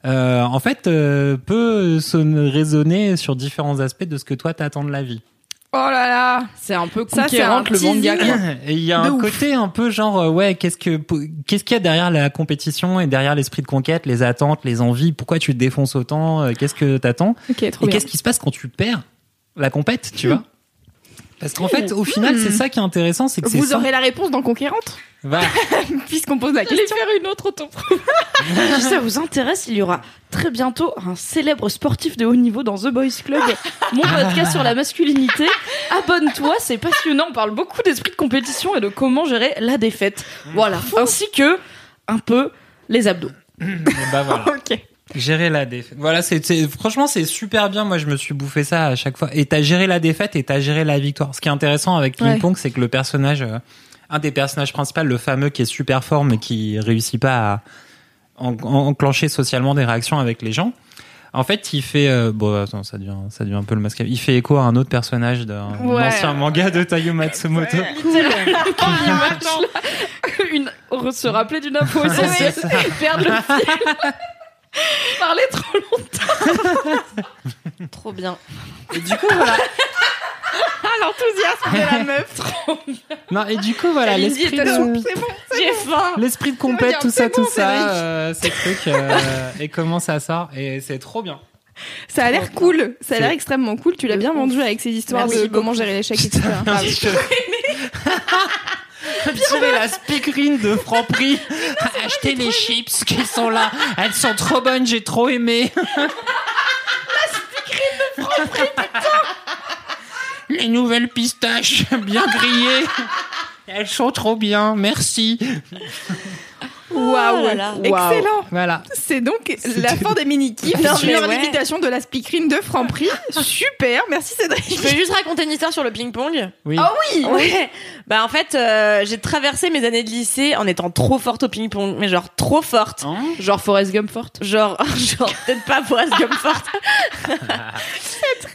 euh, en fait, euh, peut se raisonner sur différents aspects de ce que toi t'attends de la vie. Oh là là. C'est un peu Ça, un conquérante le manga. Et il y a De un ouf. côté un peu genre euh, ouais qu'est-ce que qu'est-ce qu'il y a derrière la compétition et derrière l'esprit de conquête, les attentes, les envies, pourquoi tu te défonces autant, euh, qu'est-ce que t'attends? Et qu'est-ce qui se passe quand tu perds la compète, tu vois? Parce qu'en fait, au final, c'est ça qui est intéressant, c'est que Vous ça. aurez la réponse dans Conquérante, Voilà. puisqu'on pose la question. faire une autre auto Si ça vous intéresse, il y aura très bientôt un célèbre sportif de haut niveau dans The Boys Club, mon podcast sur la masculinité. Abonne-toi, c'est passionnant. On parle beaucoup d'esprit de compétition et de comment gérer la défaite. Voilà, ainsi que un peu les abdos. Et bah voilà. Ok. Gérer la défaite. Voilà, c'est franchement c'est super bien. Moi, je me suis bouffé ça à chaque fois. Et t'as géré la défaite et t'as géré la victoire. Ce qui est intéressant avec Ping Ouais. Pong, c'est que le personnage, euh, un des personnages principaux, le fameux qui est super fort mais qui réussit pas à en- en- enclencher socialement des réactions avec les gens. En fait, il fait euh, bon, attends, ça devient ça devient un peu le masque. Il fait écho à un autre personnage d'un Ouais. ancien manga de Tayo Matsumoto. Une, se rappeler d'une info essentielle, c'est ça. perdre le fil. Parler trop longtemps. Trop bien. Et du coup, voilà. Ah, l'enthousiasme de la meuf. Non, et du coup, voilà, l'esprit de... C'est bon. J'ai faim. L'esprit de compète, bien, tout ça, tout ça, euh, ces trucs, euh, et comment ça sort, et c'est trop bien. Ça a l'air cool. Ça a l'air extrêmement cool. Tu l'as bien vendu avec ces histoires Merci de comment gérer l'échec, etc. Ah oui. Tirez la speakerine de Franprix, achetez les chips qui sont là, elles sont trop bonnes, j'ai trop aimé. La speakerine de Franprix, putain. Les nouvelles pistaches, bien grillées, elles sont trop bien, merci. Waouh. Oh là là. Excellent. Voilà. C'est donc la fin des mini-kifs sur ouais. l'imitation de la speakerine de Franprix. Super. Merci Cédric. Je peux juste raconter une histoire sur le ping-pong Oui. Ah oui. Ouais. Bah en fait, euh, j'ai traversé mes années de lycée en étant trop forte au ping-pong, mais genre trop forte. Hein Genre Forrest Gump forte. Genre, genre peut-être pas Forrest Gump forte.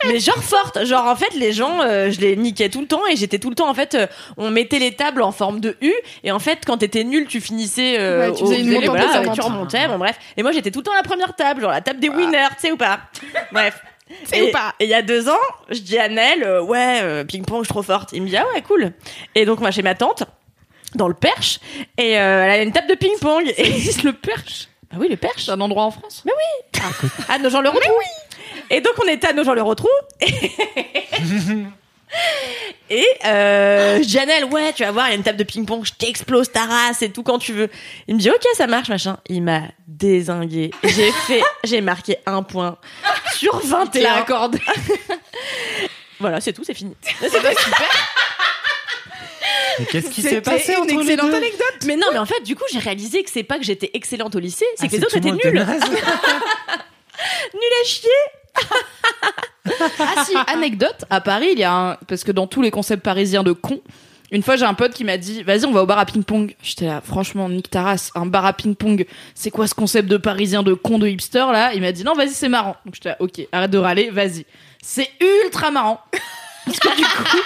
mais genre forte. Genre en fait, les gens, euh, je les niquais tout le temps et j'étais tout le temps en fait, euh, on mettait les tables en forme de U et en fait, quand t'étais nul, tu finissais. euh, Ouais, tu faisais une montante voilà, descendante. tu remontais. Bon bref. Et moi, j'étais tout le temps à la première table, genre la table des winners, tu sais ou pas? Bref. C'est Et- ou pas? Et il y a deux ans, je dis à Nel, euh, ouais, euh, ping-pong, je suis trop forte. Il me dit, ah ouais, cool. Et donc, moi, chez ma tante, dans le Perche, et euh, elle a une table de ping-pong. Et existe le Perche? Bah oui, le Perche. C'est un endroit en France À Nogent-le-Rotrou. Et donc, on était à Nogent-le-Rotrou. Et euh, je dis à Nel, ouais, tu vas voir, il y a une table de ping-pong, je t'explose ta race et tout quand tu veux. Il me dit, ok, ça marche, machin. Il m'a désingué. J'ai fait, j'ai marqué un point sur 21. accordé. Voilà, c'est tout, c'est fini. C'est pas super. Mais qu'est-ce qui s'est passé une entre les excellente deux anecdote. Mais non, mais en fait, du coup, j'ai réalisé que c'est pas que j'étais excellente au lycée, c'est Ah, que les autres étaient nuls. Nuls à chier. Ah si, anecdote, à Paris, il y a un... Parce que dans tous les concepts parisiens de con, une fois j'ai un pote qui m'a dit, vas-y, on va au bar à ping-pong. J'étais là, franchement, nique ta race, un bar à ping-pong, c'est quoi ce concept de parisien de con de hipster là? Il m'a dit, non, vas-y, c'est marrant. Donc j'étais là, ok, arrête de râler, vas-y. C'est ultra marrant. Parce que du coup,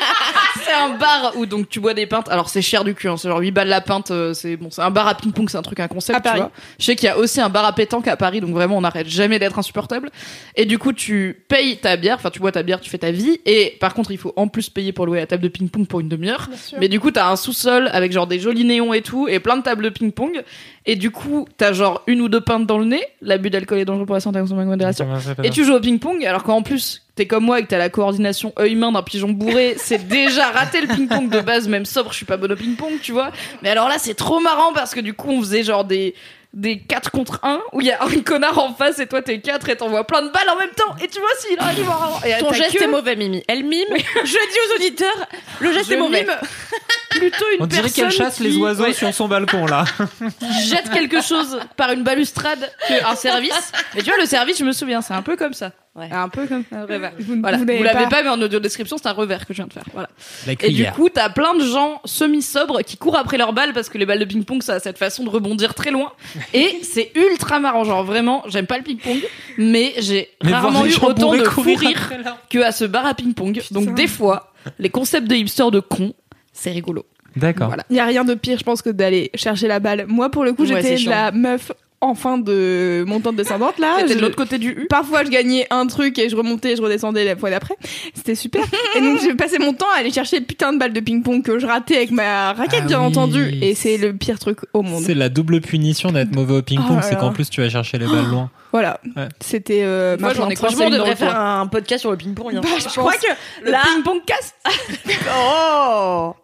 c'est un bar où donc tu bois des pintes. Alors c'est cher du cul, hein, c'est genre 8 balles la pinte. euh, C'est bon, c'est un bar à ping-pong, c'est un truc, un concept. À tu Paris. vois. Je sais qu'il y a aussi un bar à pétanque à Paris, donc vraiment on n'arrête jamais d'être insupportable. Et du coup, tu payes ta bière, enfin tu bois ta bière, tu fais ta vie. Et par contre, il faut en plus payer pour louer la table de ping-pong pour une demi-heure. Mais du coup, t'as un sous-sol avec genre des jolis néons et tout, et plein de tables de ping-pong. Et du coup, t'as genre une ou deux pintes dans le nez. L'abus d'alcool est dangereux pour la santé, consommation modération. Et tu joues au ping-pong, alors qu'en plus, t'es comme moi et que t'as la coordination œil-main d'un pigeon bourré, c'est déjà raté le ping-pong de base, même sobre, je suis pas bonne au ping-pong, tu vois. Mais alors là, c'est trop marrant parce que du coup, on faisait genre des des 4 contre 1 où il y a un connard en face et toi t'es 4 et t'envoies plein de balles en même temps et tu vois s'il arrive en et Ton geste que- est mauvais, Mimi. Elle mime. Je dis aux auditeurs, le geste je est mauvais. mime plutôt une On dirait personne qu'elle chasse les oiseaux ouais, sur son balcon là. qui jette quelque chose par une balustrade qu'un service. Mais tu vois, le service, je me souviens, c'est un peu comme ça. Ouais. Un peu comme un revers. Vous, Voilà. vous l'avez pas. pas, mais en audio description, c'est un revers que je viens de faire. Voilà. La Et du coup, t'as plein de gens semi-sobres qui courent après leurs balles parce que les balles de ping-pong, ça a cette façon de rebondir très loin. Et c'est ultra marrant. Genre, vraiment, j'aime pas le ping-pong, mais j'ai Mais rarement eu autant de fou courir rire que à ce bar à ping-pong. Donc, des fois, les concepts de hipster de con, c'est rigolo. D'accord. Voilà. Il y a rien de pire, je pense, que d'aller chercher la balle. Moi, pour le coup, Ouais, j'étais la meuf en fin de montante descendante là. T'étais Je- de l'autre côté du U. Parfois, je gagnais un truc et je remontais, je redescendais la fois d'après. C'était super. et donc, j'ai passé mon temps à aller chercher putain de balle de ping-pong que je ratais avec ma raquette, Ah bien oui. entendu. Et c'est le pire truc au monde. C'est la double punition d'être mauvais au ping-pong, Oh c'est qu'en plus tu vas chercher les balles loin. Voilà. Ouais. C'était euh, Moi, j'en ai Franchement, on devrait faire un podcast sur le ping-pong. hein. Bah, je je crois que Le là, ping-pong cast. oh,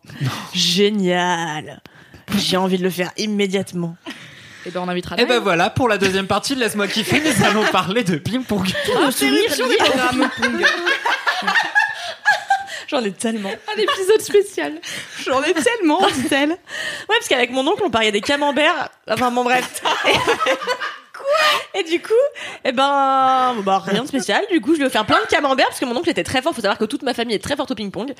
génial. J'ai envie de le faire immédiatement. Et ben on invitera. Et ben voilà, pour la deuxième partie de Laisse-moi kiffer, nous allons parler de ping-pong. Ah, J'en ai tellement. un épisode spécial. J'en ai tellement, dit-elle. Ouais, parce qu'avec mon oncle, on pariait des camemberts. Enfin, bon, bref. Et du coup, eh ben, bon, bah, rien de spécial. Du coup, je lui ai offert plein de camemberts parce que mon oncle était très fort. Faut savoir que toute ma famille est très forte au ping-pong.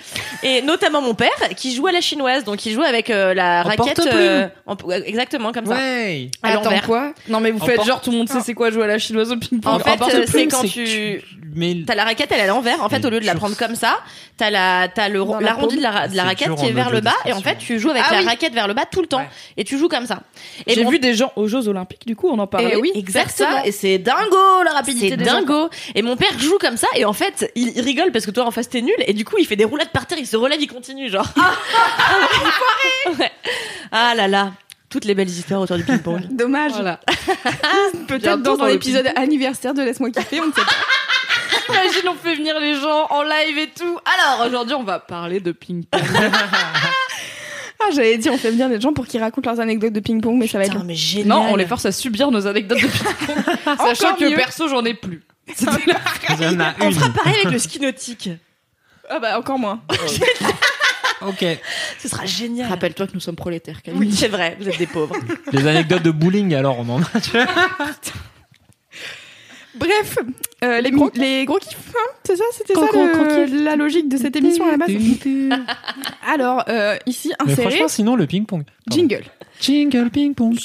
Et notamment mon père, qui joue à la chinoise. Donc, il joue avec euh, la En raquette. porte-plume. en- ouais, exactement comme ça. Ouais. À Attends l'envers. quoi? Non mais vous En faites genre tout le monde sait c'est quoi jouer à la chinoise au ping-pong. En fait, euh, c'est quand tu. Mais T'as la raquette, elle est à l'envers. En fait, au lieu de la prendre comme ça, t'as la, t'as le, l'arrondi de la, de la C'est raquette qui est vers le bas. Et en fait, tu joues avec Ah la oui. raquette vers le bas tout le temps. Ouais. Et tu joues comme ça. Et J'ai vu des gens aux Jeux Olympiques, du coup, on en parlait. Oui, exactement. ça, et c'est dingo la rapidité C'est des gens. dingo. Et mon père joue comme ça, et en fait, il, il rigole parce que toi en face t'es nul, et du coup il fait des roulades par terre, il se relève, il continue, genre. Ouais. Ah là là, toutes les belles histoires autour du ping-pong. Dommage. Voilà. Peut-être dans, dans un le épisode anniversaire de Laisse-moi kiffer, on ne sait pas. Imagine, on fait venir les gens en live et tout. Alors aujourd'hui, on va parler de ping-pong. Ah, j'allais dire, on fait venir des gens pour qu'ils racontent leurs anecdotes de ping-pong, mais ça va être Putain, mais génial. non, on les force à subir nos anecdotes de ping-pong, sachant que mieux. perso, j'en ai plus. il y en a On fera pareil avec le ski nautique. Ah bah, encore moins. Ok. Ce sera génial. Rappelle-toi que nous sommes prolétaires, Camille. Oui, c'est vrai, vous êtes des pauvres. Les anecdotes de bowling, alors on en a. tu vois. Bref, euh, les, gros, les gros kiffs, hein, c'est ça C'était ça Gros, le- gros la logique de cette émission à la base Alors, euh, ici, Mais inséré, franchement, sinon le ping-pong. Pardon. jingle. Jingle ping-pong.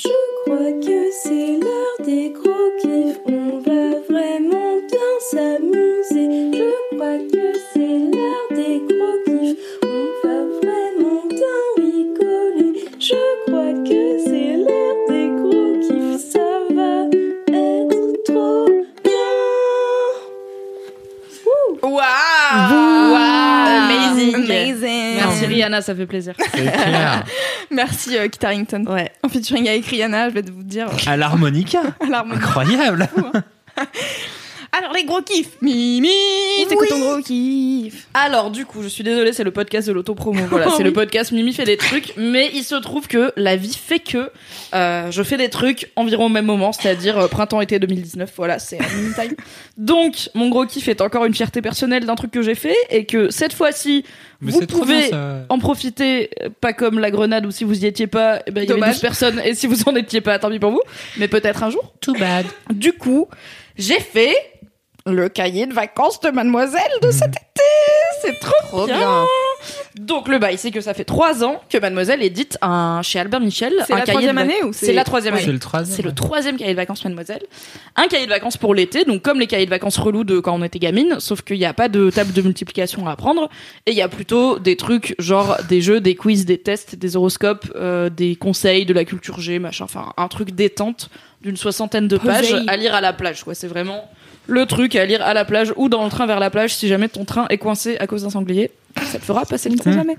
crois que c'est l'heure des gros kiffs. On va vraiment bien s'amuser. Je crois que c'est l'heure des gros kiffs. On va vraiment bien rigoler. Je crois que c'est Waouh Amazing. Amazing Merci Rihanna, ça fait plaisir. C'est clair. Merci euh, Kit Harington. Ouais. En featuring avec Rihanna, je vais vous dire À l'harmonica. Incroyable. Alors les gros kiffs Mimi C'est quoi ton gros kiff Alors, du coup, je suis désolée, c'est le podcast de l'autopromo. Voilà, c'est le podcast Mimi fait des trucs, mais il se trouve que la vie fait que euh, je fais des trucs environ au même moment, c'est-à-dire euh, printemps-été 2019. Voilà, c'est un mini time. Donc, mon gros kiff est encore une fierté personnelle d'un truc que j'ai fait et que cette fois-ci, Mais vous bien pouvez ça. en profiter, euh, pas comme la grenade où si vous y étiez pas, eh ben, il y avait Dommage. 12 personnes et si vous en étiez pas, tant pis pour vous, mais peut-être un jour. Too bad. Du coup, j'ai fait le cahier de vacances de Mademoiselle de cet été. C'est trop, bien. Donc le bail, c'est que ça fait trois ans que Mademoiselle édite un chez Albert Michel. C'est la cahier troisième année ou c'est- C'est la troisième C'est année. le troisième. C'est le troisième cahier de vacances Mademoiselle. Un cahier de vacances pour l'été, donc comme les cahiers de vacances relous de quand on était gamine, sauf qu'il n'y a pas de table de multiplication à apprendre, et il y a plutôt des trucs genre des jeux, des quiz, des tests, des horoscopes, euh, des conseils, de la culture G, machin, enfin un truc détente d'une soixantaine de pages à lire à la plage. quoi. C'est vraiment le truc à lire à la plage ou dans le train vers la plage si jamais ton train est coincé à cause d'un sanglier. Ça te fera passer le temps. jamais.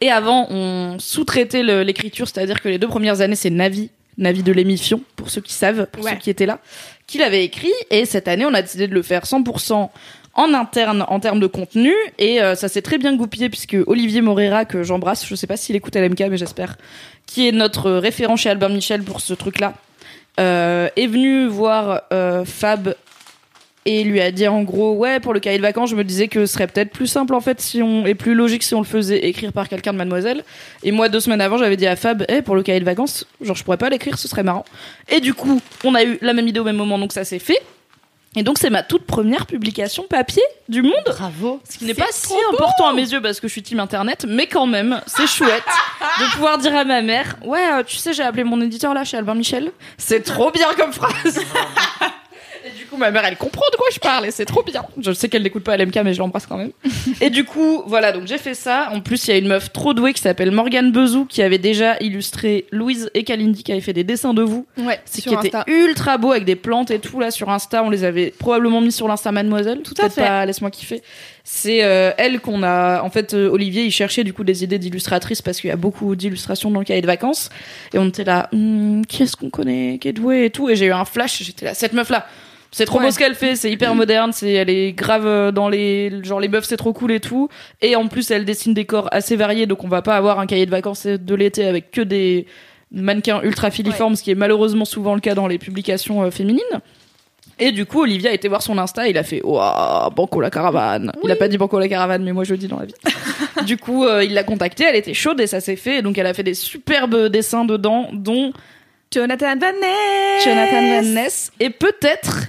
Et avant, on sous-traitait l'écriture, c'est-à-dire que les deux premières années, c'est Navi, Navi de l'émission, pour ceux qui savent, pour Ouais. ceux qui étaient là, qui l'avait écrit. Et cette année, on a décidé de le faire 100% en interne en termes de contenu. Et euh, ça s'est très bien goupillé puisque Olivier Morera, que j'embrasse, je sais pas s'il écoute LMK, mais j'espère, qui est notre référent chez Albert Michel pour ce truc-là, euh, est venu voir euh, Fab et lui a dit en gros ouais pour le cahier de vacances je me disais que ce serait peut-être plus simple en fait si on et plus logique si on le faisait écrire par quelqu'un de mademoiselle et moi deux semaines avant j'avais dit à Fab eh pour le cahier de vacances genre je pourrais pas l'écrire ce serait marrant et du coup on a eu la même idée au même moment donc ça s'est fait et donc c'est ma toute première publication papier du monde Bravo. ce qui n'est pas si important à mes yeux parce que je suis team internet, mais quand même, c'est chouette de pouvoir dire à ma mère Ouais, euh, tu sais, j'ai appelé mon éditeur là chez Albin Michel. C'est trop bien comme phrase. Du coup, ma mère, elle comprend de quoi je parle et c'est trop bien. Je sais qu'elle n'écoute pas LMK, mais je l'embrasse quand même. et du coup, voilà, donc j'ai fait ça. En plus, il y a une meuf trop douée qui s'appelle Morgane Bezou qui avait déjà illustré Louise et Kalindi qui avaient fait des dessins de vous. Ouais, C'est qui sur était Insta. ultra beau avec des plantes et tout là sur Insta. On les avait probablement mis sur l'Insta Mademoiselle. Tout à fait. Pas, laisse-moi kiffer. C'est euh, elle qu'on a. En fait, euh, Olivier, il cherchait du coup des idées d'illustratrices parce qu'il y a beaucoup d'illustrations dans le cahier de vacances. Et on était là, Hum, qui est-ce qu'on connaît, qui est doué et tout. Et j'ai eu un flash. J'étais là, cette meuf là. C'est trop beau ce qu'elle fait, c'est hyper moderne, c'est elle est grave euh, dans les genre les meufs c'est trop cool et tout et en plus elle dessine des corps assez variés donc on va pas avoir un cahier de vacances de l'été avec que des mannequins ultra filiformes ce qui est malheureusement souvent le cas dans les publications euh, féminines. Et du coup, Olivia a été voir son Insta, il a fait Waouh, Banco la caravane. Il a pas dit Banco la caravane, mais moi je le dis dans la vie. du coup, euh, il l'a contactée, elle était chaude et ça s'est fait. Et donc, elle a fait des superbes dessins dedans, dont Jonathan Van Ness. Jonathan Van Ness et peut-être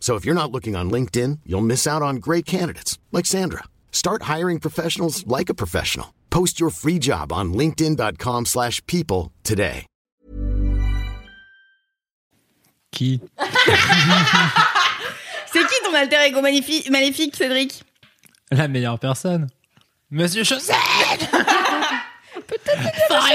So if you're not looking on LinkedIn, you'll miss out on great candidates like Sandra. Start hiring professionals like a professional. Post your free job on linkedin.com/people slash people today. Qui C'est qui ton alter ego magnifique, maléfique, Cédric La meilleure personne. Monsieur Chaussette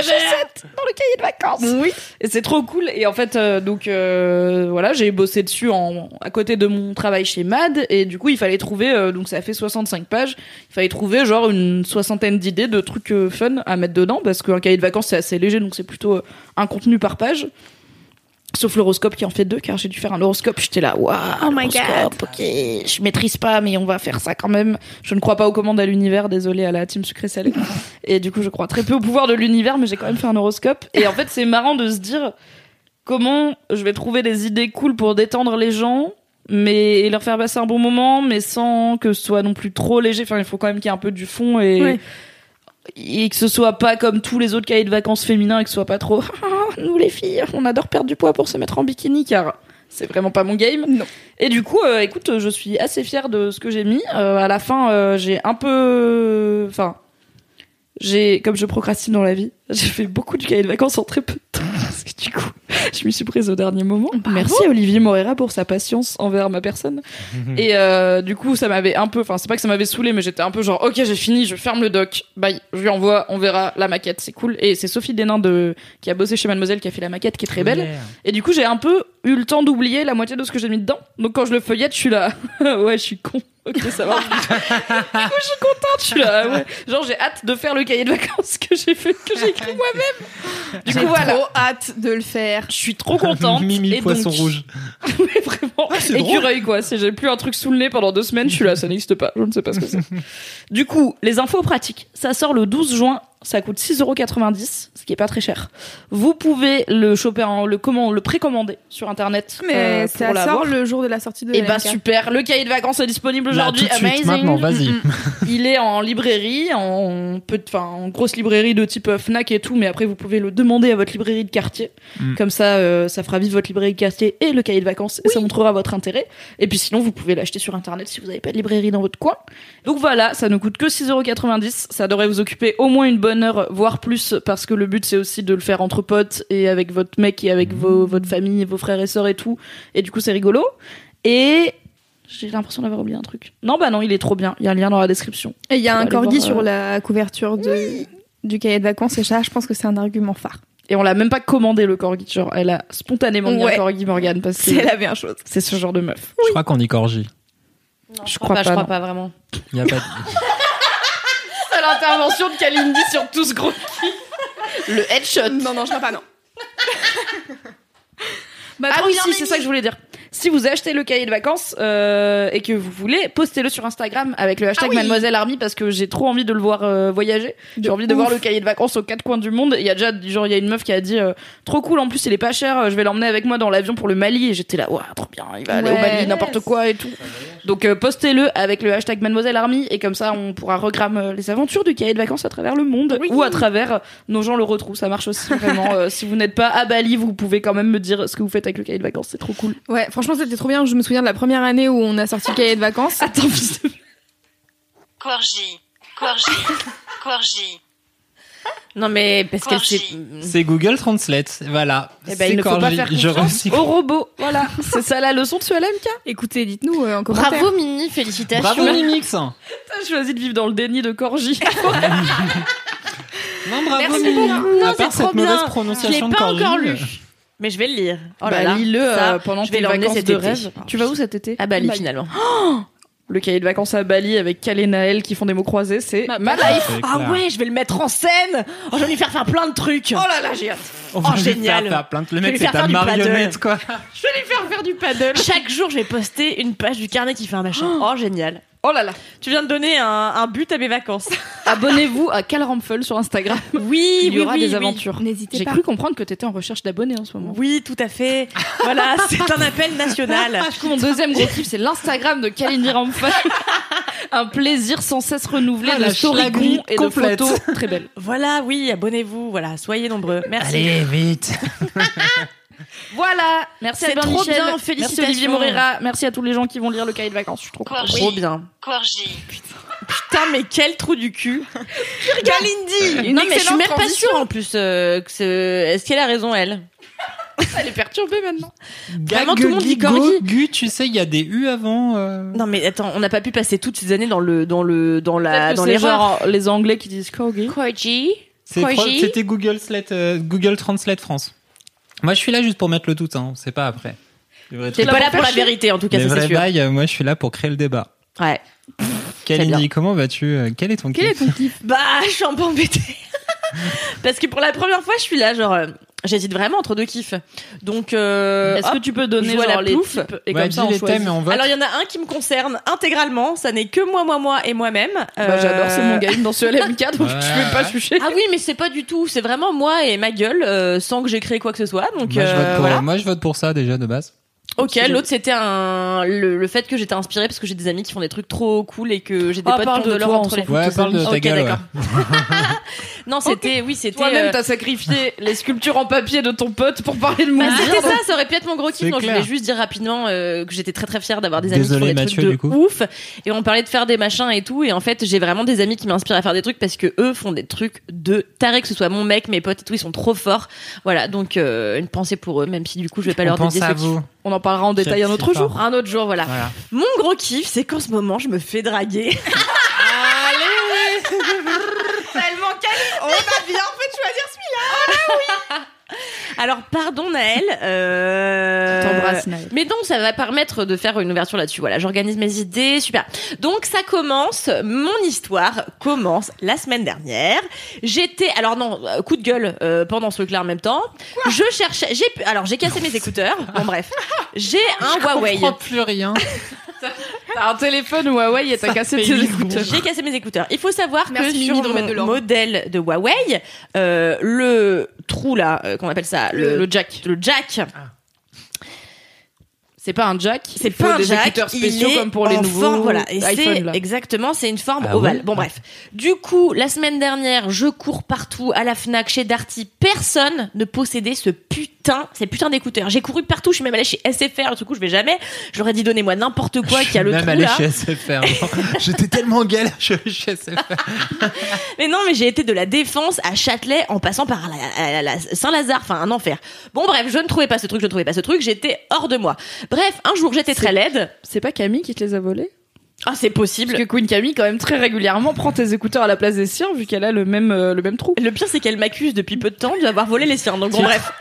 chaussettes dans le cahier de vacances. Oui. Et c'est trop cool. Et en fait, euh, donc euh, voilà, j'ai bossé dessus en, à côté de mon travail chez Mad. Et du coup, il fallait trouver, euh, donc ça fait 65 pages, il fallait trouver genre une soixantaine d'idées de trucs fun à mettre dedans. Parce qu'un cahier de vacances, c'est assez léger, donc c'est plutôt un contenu par page. Sauf l'horoscope qui en fait deux, car j'ai dû faire un horoscope. J'étais là, waouh, Oh my l'horoscope, ok, je maîtrise pas, mais on va faire ça quand même. Je ne crois pas aux commandes à l'univers, désolé à la team sucré salé. Et du coup, je crois très peu au pouvoir de l'univers, mais j'ai quand même fait un horoscope. Et en fait, c'est marrant de se dire comment je vais trouver des idées cool pour détendre les gens, mais et leur faire passer un bon moment, mais sans que ce soit non plus trop léger. Enfin, il faut quand même qu'il y ait un peu du fond et Ouais. Et que ce soit pas comme tous les autres cahiers de vacances féminins et que ce soit pas trop Ah, nous les filles on adore perdre du poids pour se mettre en bikini car c'est vraiment pas mon game. Non. et du coup euh, écoute je suis assez fière de ce que j'ai mis. Euh, à la fin euh, j'ai un peu enfin j'ai comme je procrastine dans la vie j'ai fait beaucoup de cahiers de vacances en très peu de temps que du coup je m'y suis prise au dernier moment merci à Olivier Morera pour sa patience envers ma personne et euh, du coup, ça m'avait un peu, enfin, c'est pas que ça m'avait saoulé, mais j'étais un peu genre, ok, j'ai fini, je ferme le doc, bye, je lui envoie, on verra la maquette, c'est cool. Et c'est Sophie Denain de, qui a bossé chez Mademoiselle qui a fait la maquette qui est très belle. Et du coup, j'ai un peu eu le temps d'oublier la moitié de ce que j'ai mis dedans. Donc quand je le feuillette, je suis là, ouais, je suis con. Ok, ça va. du coup, je suis contente, je suis là, ah ouais. Genre, j'ai hâte de faire le cahier de vacances que j'ai fait, que j'ai écrit moi-même. Du J'ai coup, voilà. trop hâte de le faire. Je suis trop contente. Mimi Et Poisson donc- Rouge. mais vraiment, écureuil quoi. Si j'ai plus un truc sous le nez pendant deux semaines, je suis là, ça n'existe pas. Je ne sais pas ce que c'est. du coup, les infos pratiques. Ça sort le 12 juin. Ça coûte 6,90€, ce qui est pas très cher. Vous pouvez le choper, en, le, comment, le précommander sur internet. Mais euh, ça pour l'avoir. sort le jour de la sortie de Et bah LMK. super, le cahier de vacances est disponible Là, aujourd'hui. tout de suite, Amazing. maintenant, vas-y. Il est en librairie, en peu, enfin en grosse librairie de type euh, Fnac et tout, mais après vous pouvez le demander à votre librairie de quartier. Mm. Comme ça, euh, ça fera vivre votre librairie de quartier et le cahier de vacances, et ça montrera votre intérêt. Et puis sinon, vous pouvez l'acheter sur internet si vous n'avez pas de librairie dans votre coin. Donc voilà, ça ne coûte que 6,90€. Ça devrait vous occuper au moins une bonne heure, voire plus, parce que le but c'est aussi de le faire entre potes et avec votre mec et avec vos, votre famille, vos frères et sœurs et tout. Et du coup, c'est rigolo. Et j'ai l'impression d'avoir oublié un truc. Non, bah non, il est trop bien. Il y a un lien dans la description. Et il y a un corgi voir, sur euh, la couverture de, du cahier de vacances et ça, je pense que c'est un argument phare. Et on l'a même pas commandé le corgi. Genre, elle a spontanément mis Ouais. un corgi Morgane parce que elle avait un chose. c'est ce genre de meuf. Je crois qu'on y corgit. je crois pas, je crois non. pas vraiment. Il y a pas de- C'est l'intervention de Kalindi sur tout ce gros kiff. Le headshot. Non, non, je crois pas, non. Bah, Ah oui, si, c'est ça que je voulais dire. Si vous achetez le cahier de vacances euh, et que vous voulez, postez-le sur Instagram avec le hashtag Ah oui. Mademoiselle Army parce que j'ai trop envie de le voir euh, voyager. J'ai envie de ouf. voir le cahier de vacances aux quatre coins du monde. Il y a déjà, genre, il y a une meuf qui a dit euh, trop cool. En plus, il est pas cher. Je vais l'emmener avec moi dans l'avion pour le Mali. Et j'étais là, waouh, trop bien. Il va aller au. Mali, n'importe quoi et tout. Donc postez-le avec le hashtag Mademoiselle Army et comme ça on pourra regramme les aventures du cahier de vacances à travers le monde ou à travers nos gens le retrouvent. Ça marche aussi vraiment. Si vous n'êtes pas à Bali, vous pouvez quand même me dire ce que vous faites avec le cahier de vacances. C'est trop cool. Ouais, franchement, c'était trop bien. Je me souviens de la première année où on a sorti le cahier de vacances. Attends, Corgi, Corgi, Corgi. Non mais parce Corgi. sait. C'est Google Translate, voilà. Eh ben, C'est il ne faut pas faire Je confiance recycle. au robot. Voilà, c'est ça la leçon de ce LMK. Écoutez, dites-nous euh, en commentaire. Bravo Mini, félicitations. Bravo Mimix T'as choisi de vivre dans le déni de Corgi. Non, bravo Merci Mimi. beaucoup. À Non, part c'est trop cette mauvaise bien. Je l'ai prononciation de pas encore lu. Mais je vais le lire. Oh là bah, là. lis-le Ça, euh, pendant je vais tes vacances cet de été. rêve. Tu vas où cet été? À Bali Bali. finalement. Le cahier de vacances à Bali avec Cal et Naël qui font des mots croisés, c'est Ma- life. C'est Ah ouais, je vais le mettre en scène. Oh, je vais lui faire faire plein de trucs. Oh là là, j'ai hâte. On va Oh, lui génial. Faire, faire plein de... Le Je vais mec, lui c'est faire ta faire du marionnette, quoi. Je vais lui faire faire du paddle. Chaque jour, je vais poster une page du carnet qui fait un machin. Oh, génial. Oh là là. Tu viens de donner un, un but à mes vacances. Abonnez-vous à Cal Rampfel sur Instagram. Oui, Il y oui, aura oui, des oui. aventures. N'hésitez J'ai pas. cru comprendre que t'étais en recherche d'abonnés en ce moment. Oui, tout à fait. Voilà, c'est un appel national. Du coup, mon deuxième gros kiff, c'est l'Instagram de Kalini Rampfel. Un plaisir sans cesse renouvelé Ah, de la story schlagerie et de complète. photos très belles. Voilà, oui, abonnez-vous. Voilà, soyez nombreux. Merci. Allez, vite. Voilà. Merci Albert trop Michel. bien, Merci félicitations. Olivier Moreira. Merci à tous les gens qui vont lire le cahier de vacances. Je suis trop contente. Corgi, Trop bien. Corgi. Putain, mais quel trou du cul. Kalindi. Une Non, mais je suis même pas sûre en plus euh, que Est-ce qu'elle a raison, elle? Elle est perturbée maintenant. Vraiment, tout le monde dit corgi. Gu, tu sais, il y a des U avant. euh. Non, mais attends, on n'a pas pu passer toutes ces années dans le, dans le, dans la, dans l'erreur. genre les Anglais qui disent corgi. Corgi. C'était Google, euh, Google Translate France. Moi, je suis là juste pour mettre le doute, hein. c'est pas après. T'es pas là pour la vérité, en tout cas, c'est sûr. bails, euh, moi, je suis là pour créer le débat. Ouais. Kalindi, comment vas-tu euh, Quel est ton Quel est ton kiff? Bah, je suis un peu embêtée. Parce que pour la première fois, je suis là, genre, euh, j'hésite vraiment entre deux kiffs. Donc, euh, Est-ce que tu peux donner je vois genre la les types et Ouais, comme ça dis on les choisit. thèmes et on vote. Alors, il y en a un qui me concerne intégralement. Ça n'est que moi, moi, moi et moi-même. Bah, J'adore, c'est Euh, mon game dans ce LMK, donc Ouais, je vais pas ouais. chucher. Ah oui, mais c'est pas du tout. C'est vraiment moi et ma gueule, euh, sans que j'ai créé quoi que ce soit. Donc, moi, je euh, vote pour, voilà. moi, je vote pour ça déjà de base. Ok, l'autre c'était un le, le fait que j'étais inspirée parce que j'ai des amis qui font des trucs trop cool et que j'ai des Ah, potes parle qui ont de de l'or entre les Ouais, parle de ta Ok, gueule. d'accord. ouais. Non, c'était oui, c'était Toi-même, euh, t'as sacrifié les sculptures en papier de ton pote pour parler de bah, moi. c'était ça, ça aurait pu être mon gros kiff. Donc je voulais juste dire rapidement euh, que j'étais très très fière d'avoir des amis Désolé, qui font des Mathieu, trucs de du coup. ouf. Et on parlait de faire des machins et tout. Et en fait, j'ai vraiment des amis qui m'inspirent à faire des trucs parce que eux font des trucs de taré, que ce soit mon mec, mes potes et tout, ils sont trop forts. Voilà, donc euh, une pensée pour eux, même si du coup je vais pas leur à ce. On en parlera en détail un autre jour. Un autre jour, voilà. Voilà. Mon gros kiff, c'est qu'en ce moment, je me fais draguer. Tellement On a bien fait de choisir celui-là. Alors pardon Naël. Euh... T'embrasses, Naël. Mais donc ça va permettre de faire une ouverture là-dessus. Voilà, j'organise mes idées, super. Donc ça commence, mon histoire commence la semaine dernière. J'étais, alors non, euh, coup de gueule euh, pendant ce truc-là en même temps. je cherchais, j'ai, alors j'ai cassé mes écouteurs. Bon bref, j'ai un Huawei. Je comprends plus rien. T'as un téléphone Huawei et t'as cassé tes écouteurs. J'ai cassé mes écouteurs. Il faut savoir Merci, que sur de l'ordre. modèle de Huawei, euh, le trou là, euh, qu'on appelle ça, le, Le jack. le jack, C'est pas un jack. c'est pas un des jack, écouteurs il spéciaux est comme pour les en nouveaux forme, voilà. Et iPhone. c'est là. exactement, c'est une forme Ah ovale. Bon bref. Du coup, la semaine dernière, je cours partout à la Fnac, chez Darty. Personne ne possédait ce putain, ces putains d'écouteurs. J'ai couru partout. Je suis même allée chez SFR. Du coup, je vais jamais. Ai dit donnez-moi n'importe quoi qui a le Même trou allé là. chez SFR. J'étais tellement en galère, je suis chez SFR. Mais non, mais j'ai été de la Défense à Châtelet en passant par la, la- la- Saint-Lazare, enfin un enfer. Bon bref, je ne trouvais pas ce truc, je ne trouvais pas ce truc, j'étais hors de moi. Bref, un jour j'étais très laide. C'est pas Camille qui te les a volés? Ah c'est possible. Parce que Queen Camille, quand même, très régulièrement, prend tes écouteurs à la place des siens, vu qu'elle a le même, euh, le même trou. Le pire c'est qu'elle m'accuse depuis peu de temps d'avoir volé les siens. Donc bon bref,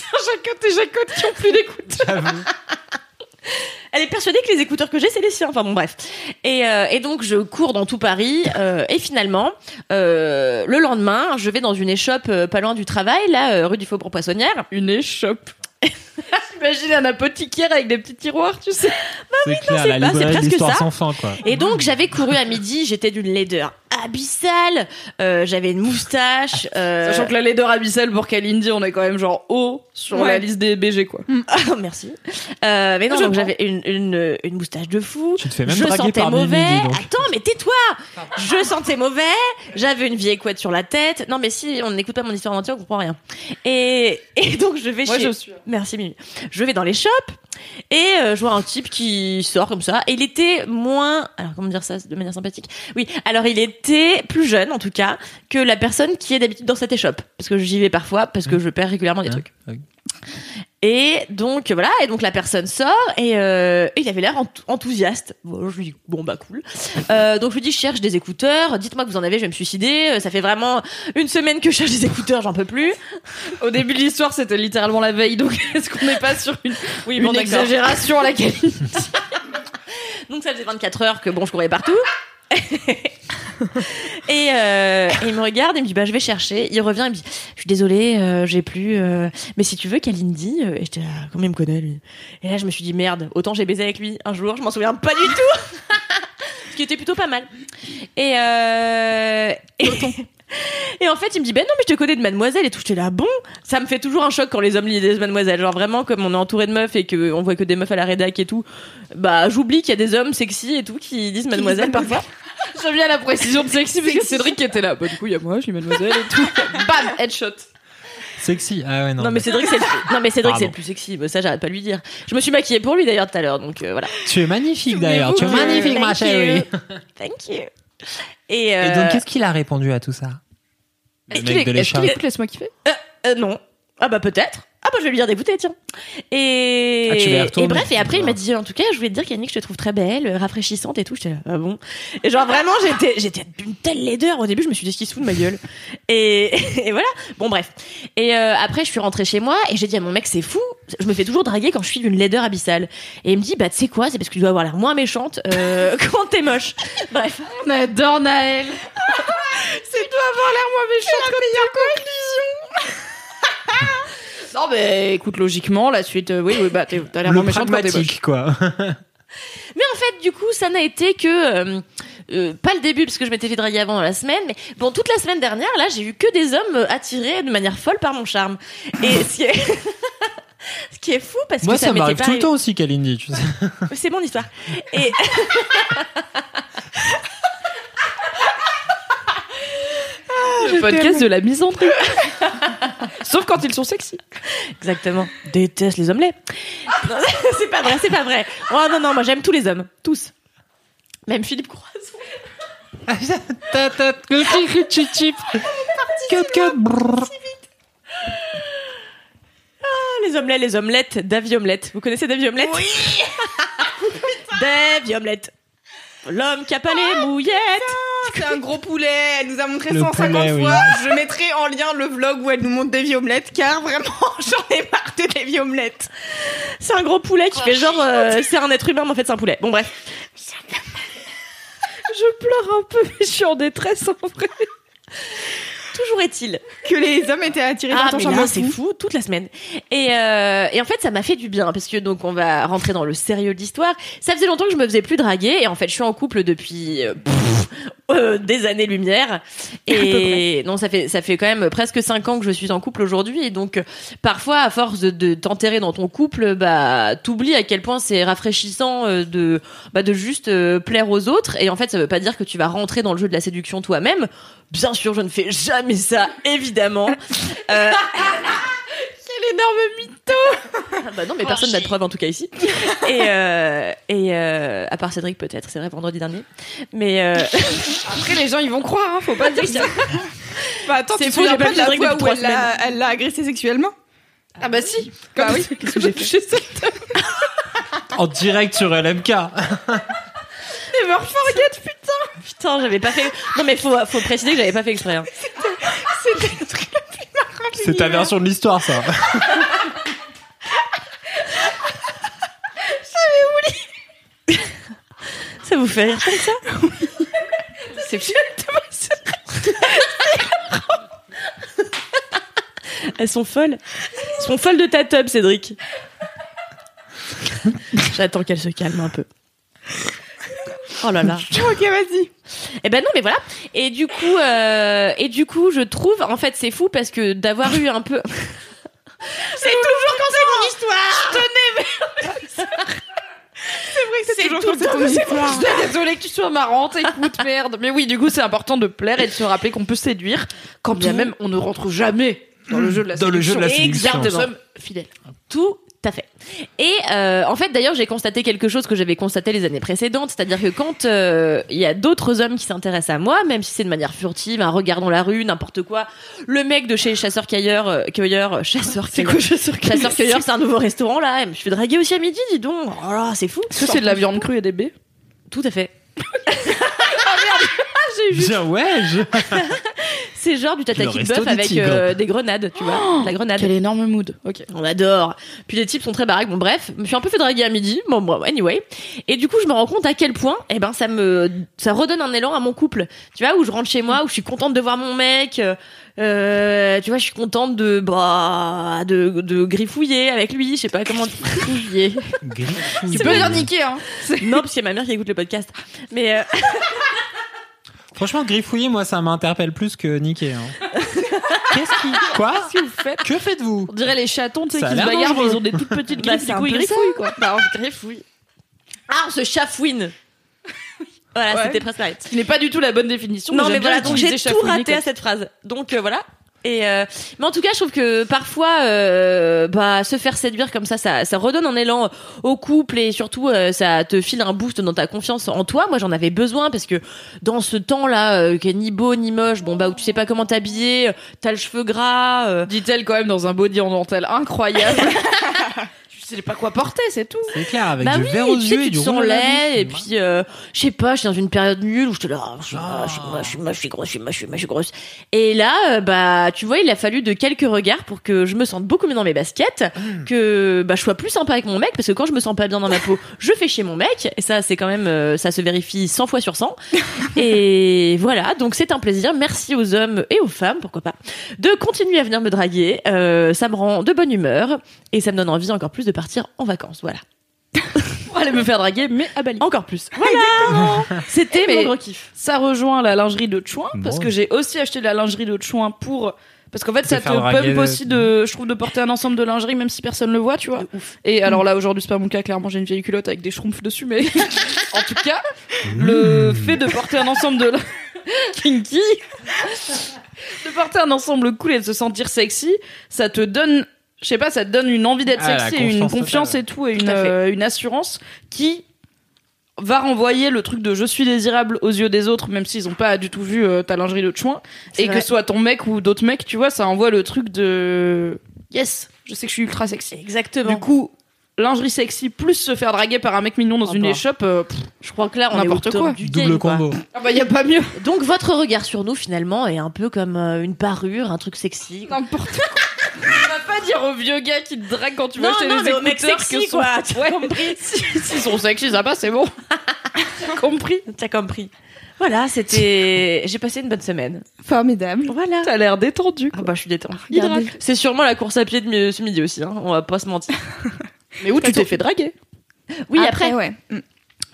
Jacotte et Jacotte qui ont plus d'écouteurs. elle est persuadée que les écouteurs que j'ai c'est les siens. Enfin bon bref. Et, euh, et donc je cours dans tout Paris euh, et finalement euh, le lendemain je vais dans une échoppe euh, pas loin du travail là euh, rue du Faubourg Poissonnière. Une échoppe. J'imagine un apothicaire avec des petits tiroirs, tu sais. C'est clair, c'est la pas, c'est librairie presque d'histoire ça. sans fin, quoi. Et donc j'avais couru à midi, j'étais d'une laideur abyssale, euh, j'avais une moustache. Euh... Sachant que la laideur abyssale pour Kalindi, on est quand même genre haut sur Ouais. la liste des BG quoi. Ah, merci. Euh, mais non, Je donc j'avais une, une, une moustache de fou. Tu te fais même je draguer sentais par mauvais. Attends, mais tais-toi Je sentais mauvais. J'avais une vieille couette sur la tête. Non, mais si on n'écoute pas mon histoire en entier, on comprend rien. Et, et donc je vais Moi chez... je suis. Merci Mimi. Je vais dans les shops et euh, je vois un type qui sort comme ça. Et il était moins, alors comment dire ça de manière sympathique? Oui. Alors il était plus jeune en tout cas que la personne qui est d'habitude dans cette échoppe parce que j'y vais parfois parce que je perds régulièrement des trucs. Et donc voilà, et donc la personne sort et, euh, et il avait l'air ent- enthousiaste. Bon, je lui dis bon bah cool. Euh, donc je lui dis je cherche des écouteurs. Dites-moi que vous en avez, je vais me suicider. Euh, Ça fait vraiment une semaine que je cherche des écouteurs, j'en peux plus. Au début de l'histoire, c'était littéralement la veille, donc est-ce qu'on n'est pas sur une, Oui, une exagération à laquelle Donc ça faisait 24 heures que bon je courais partout. et, euh, et il me regarde et me dit bah je vais chercher. Il revient et me dit je suis désolée euh, j'ai plus euh, mais si tu veux Kalindi et j'étais là comment il me connaît lui. Et là je me suis dit merde autant j'ai baisé avec lui un jour je m'en souviens pas du tout. Ce qui était plutôt pas mal. Et euh, et, et en fait il me dit ben non mais je te connais de Mademoiselle et tout j'étais là bon ça me fait toujours un choc quand les hommes lisent Mademoiselle genre vraiment comme on est entouré de meufs et que on voit que des meufs à la rédac et tout bah j'oublie qu'il y a des hommes sexy et tout qui disent Mademoiselle parfois. J'aime bien la précision de sexy parce que Cédric qui était là. Bah, du coup, il y a moi, je suis mademoiselle et tout. Bam, headshot. Sexy. Ah ouais, non. Non, mais Cédric c'est le... non mais Cédric Pardon. c'est le plus sexy. Bah, ça j'arrête pas de lui dire. Je me suis maquillée pour lui d'ailleurs tout à l'heure donc euh, voilà. Tu es magnifique d'ailleurs. Tu es magnifique, thank ma chérie. you. Thank you. Et, euh, Et donc, qu'est-ce qu'il a répondu à tout ça? Est-ce Le qu'il mec de est- est-ce qu'il écoute Laisse-moi kiffer euh, non. Ah bah peut-être. Ah bah je vais lui dire d'écouter tiens. Et Ah, tu et bref et après il m'a Ouais. dit en tout cas je voulais te dire qu'Yannick je te trouve très belle, euh, rafraîchissante et tout. J'étais là ah bon? Et genre vraiment j'étais j'étais d'une telle laideur au début je me suis dit ce qui se fout de ma gueule? Et, et voilà. Bon bref. Et euh, après je suis rentrée chez moi et j'ai dit à mon mec c'est fou. Je me fais toujours draguer quand je suis d'une laideur abyssale. Et il me dit bah tu sais quoi? C'est parce que tu dois avoir l'air moins méchante euh, quand t'es moche. Bref. On adore Naël. C'est doit avoir l'air moins méchant comme ta conclusion. Non, mais écoute, logiquement, la suite, euh, oui, oui, bah, t'es- t'as l'air moins Le méchante quand t'es moche. pragmatique, quoi. Mais en fait, du coup, ça n'a été que euh, euh, pas le début parce que je m'étais fait draguer avant dans la semaine, mais bon, toute la semaine dernière, là, j'ai eu que des hommes euh, attirés de manière folle par mon charme. Et ce qui est, ce qui est fou parce Moi, que ça, ça m'était m'arrive pas tout le temps aussi, Kalindi, tu sais. C'est mon histoire. Et Le podcast de la misandrie. Sauf quand ils sont sexy. exactement, déteste les hommes laids. Non, c'est pas vrai, c'est pas vrai. Oh non non, moi j'aime tous les hommes, tous. Même Philippe Croison. Ah, les omelettes, les omelettes, Davy Omelette. Vous connaissez Davy Omelette? Oui Davy Omelette. L'homme qui a pas les mouillettes. C'est un gros poulet, elle nous a montré Le 150 poulet, oui. fois. Je mettrai en lien le vlog où elle nous montre des omelettes car vraiment j'en ai marre de des omelettes. C'est un gros poulet qui fait genre euh, c'est un être humain mais en fait c'est un poulet. Bon bref. Je pleure un peu, mais je suis en détresse en vrai. Toujours est-il. Que les hommes étaient attirés Ah par ton charme c'est fou. toute la semaine. Et, euh, et en fait ça m'a fait du bien parce que donc on va rentrer dans le sérieux de l'histoire. Ça faisait longtemps que je me faisais plus draguer et en fait je suis en couple depuis euh, pff, euh, des années lumière. Et non ça fait ça fait quand même presque cinq ans que je suis en couple aujourd'hui et donc parfois à force de, de t'enterrer dans ton couple bah t'oublies à quel point c'est rafraîchissant euh, de bah de juste euh, plaire aux autres et en fait ça veut pas dire que tu vas rentrer dans le jeu de la séduction toi-même. Bien sûr je ne fais jamais ça évidemment. Euh, Quel énorme mytho ah bah non, mais personne n'a de preuve en tout cas ici. Et, euh, et euh, à part Cédric peut-être, c'est vrai vendredi dernier. Mais euh, Après, les gens, ils vont croire, hein, faut pas dire ça. Bah attends, C'est tu te faux, souviens j'ai pas de la Cédric fois où elle l'a elle l'a agressé sexuellement? Ah bah si. Bah oui. Qu'est-ce que j'ai fait? En direct sur LMK. Never forget, putain putain, j'avais pas fait. Non, mais faut, faut préciser que j'avais pas fait exprès. hein. C'était le truc le plus marrant de C'est ta version de l'histoire, ça. Ça vous fait rire comme ça C'est Elles sont folles. Elles sont folles de ta tub, Cédric. J'attends qu'elle se calme un peu. Oh là là. Ok, vas-y. Eh ben non, mais voilà. Et du coup, euh, et du coup, je trouve, en fait, c'est fou parce que d'avoir eu un peu. c'est toujours quand c'est mon histoire. Je tenais. C'est vrai que c'est toujours ça temps, ton c'est histoire. Je suis désolée que tu sois marrante, écoute, merde. Mais oui, du coup, c'est important de plaire et de se rappeler qu'on peut séduire quand bien même on ne rentre jamais dans le jeu de la Dans le jeu de la séduction. séduction. Exactement. Nous sommes fidèles. Tout à fait. Et euh, en fait, d'ailleurs, j'ai constaté quelque chose que j'avais constaté les années précédentes, c'est-à-dire que quand euh, il y a d'autres hommes qui s'intéressent à moi, même si c'est de manière furtive, un regard dans la rue, n'importe quoi, le mec de chez chasseur cueilleur, euh, cueilleur, euh, chasseur, C'est quoi chasseur chasseur cueilleur, c'est un nouveau restaurant là. Je fais draguer aussi à midi, dis donc. Oh là, c'est fou. Est-ce que c'est de la viande crue et des baies? Tout à fait. Bien, ouais, je... C'est genre du tataki resto bœuf avec euh, des grenades, tu vois, de la grenade. Quel énorme mood. Ok. On adore. Puis les types sont très baraques. Bon bref, je me suis un peu fait draguer à midi. Bon, bon anyway. Et du coup, je me rends compte à quel point, eh ben, ça me, ça redonne un élan à mon couple. Tu vois, où je rentre chez moi, où je suis contente de voir mon mec. euh, tu vois, je suis contente de, bah, de, de griffouiller avec lui. Je sais pas comment griffouiller. Tu peux dire niquer, hein. non, parce qu'il y a ma mère qui écoute le podcast. Mais euh, Franchement, griffouiller, moi, ça m'interpelle plus que niquer. hein. Qu'est-ce qui... Quoi Qu'est-ce que vous faites Que faites-vous On dirait les chatons, tu sais, qui se bagarrent, mais ils ont des toutes petites Bah, griffes, c'est du un coup, ils peu ça. griffouillent, quoi. Bah, on se griffouille. ah, on se chafouine. Voilà, Ouais. c'était presque. Ce qui n'est pas du tout la bonne définition. Non, mais bien voilà, donc j'ai tout raté quoi. à cette phrase. Donc euh, voilà. Et euh, mais en tout cas, je trouve que parfois, euh, bah, se faire séduire comme ça, ça, ça redonne un élan au couple et surtout, euh, ça te file un boost dans ta confiance en toi. Moi, j'en avais besoin parce que dans ce temps-là, euh, qui est ni beau ni moche, bon bah où tu sais pas comment t'habiller, t'as le cheveu gras. euh, Dit-elle quand même dans un body en dentelle incroyable. Je sais pas quoi porter, c'est tout. C'est clair, avec bah du oui, verre aux tu sais, yeux et tu du rouge laid, et puis, euh, je sais pas, je suis dans une période nulle où je te là, ah, je suis moche, je suis moche, je suis grosse, je suis moche, je suis moche, je suis grosse. Et là, euh, bah, tu vois, il a fallu de quelques regards pour que je me sente beaucoup mieux dans mes baskets, Hmm. que, bah, je sois plus sympa avec mon mec, parce que quand je me sens pas bien dans ma peau, je fais chier mon mec, et ça, c'est quand même, euh, ça se vérifie 100 fois sur 100. Et voilà, donc c'est un plaisir. Merci aux hommes et aux femmes, pourquoi pas, de continuer à venir me draguer. Euh, ça me rend de bonne humeur, et ça me donne envie encore plus de partir en vacances. Voilà. Pour aller me faire draguer, mais à Bali. Encore plus. Voilà. C'était Mais- mon gros kiff. Ça rejoint la lingerie de Chouin, parce que j'ai aussi acheté de la lingerie de Chouin pour. Parce qu'en fait, ça te draguer pump aussi de, je trouve, de porter un ensemble de lingerie, même si personne le voit, tu vois. Et alors là, aujourd'hui, c'est pas mon cas, clairement, j'ai une vieille culotte avec des schtroumpfs dessus, mais en tout cas, le fait de porter un ensemble de, kinky, de porter un ensemble cool et de se sentir sexy, ça te donne, je sais pas, ça te donne une envie d'être Ah, sexy, une confiance totale. et tout, et une, euh, une assurance qui va renvoyer le truc de je suis désirable aux yeux des autres, même s'ils ont pas du tout vu euh, ta lingerie de chouin, et vrai. que ce soit ton mec ou d'autres mecs, tu vois, ça envoie le truc de yes, je sais que je suis ultra sexy. Exactement. Du coup, lingerie sexy plus se faire draguer par un mec mignon dans Oh une bah. échoppe, euh, pff, je crois que là, on est au N'importe top quoi. du Double game, quoi. combo. ah bah y a pas mieux. Donc votre regard sur nous finalement est un peu comme euh, une parure, un truc sexy. N'importe quoi. Tu vas pas dire au vieux gars qui te drague quand tu vas Non, acheter non, des mais écouteurs sexy, que son- quoi, t'as Ouais. compris. Si- S'ils sont sexy, ça passe, c'est bon. T'as compris. T'as compris. Voilà, c'était. J'ai passé une bonne semaine. Formidable. Voilà. T'as l'air détendu. Ah bah je suis détendue. C'est sûrement la course à pied de mi- ce midi aussi. Hein. On va pas se mentir. Mais où tu t'es fait draguer Oui après. ouais.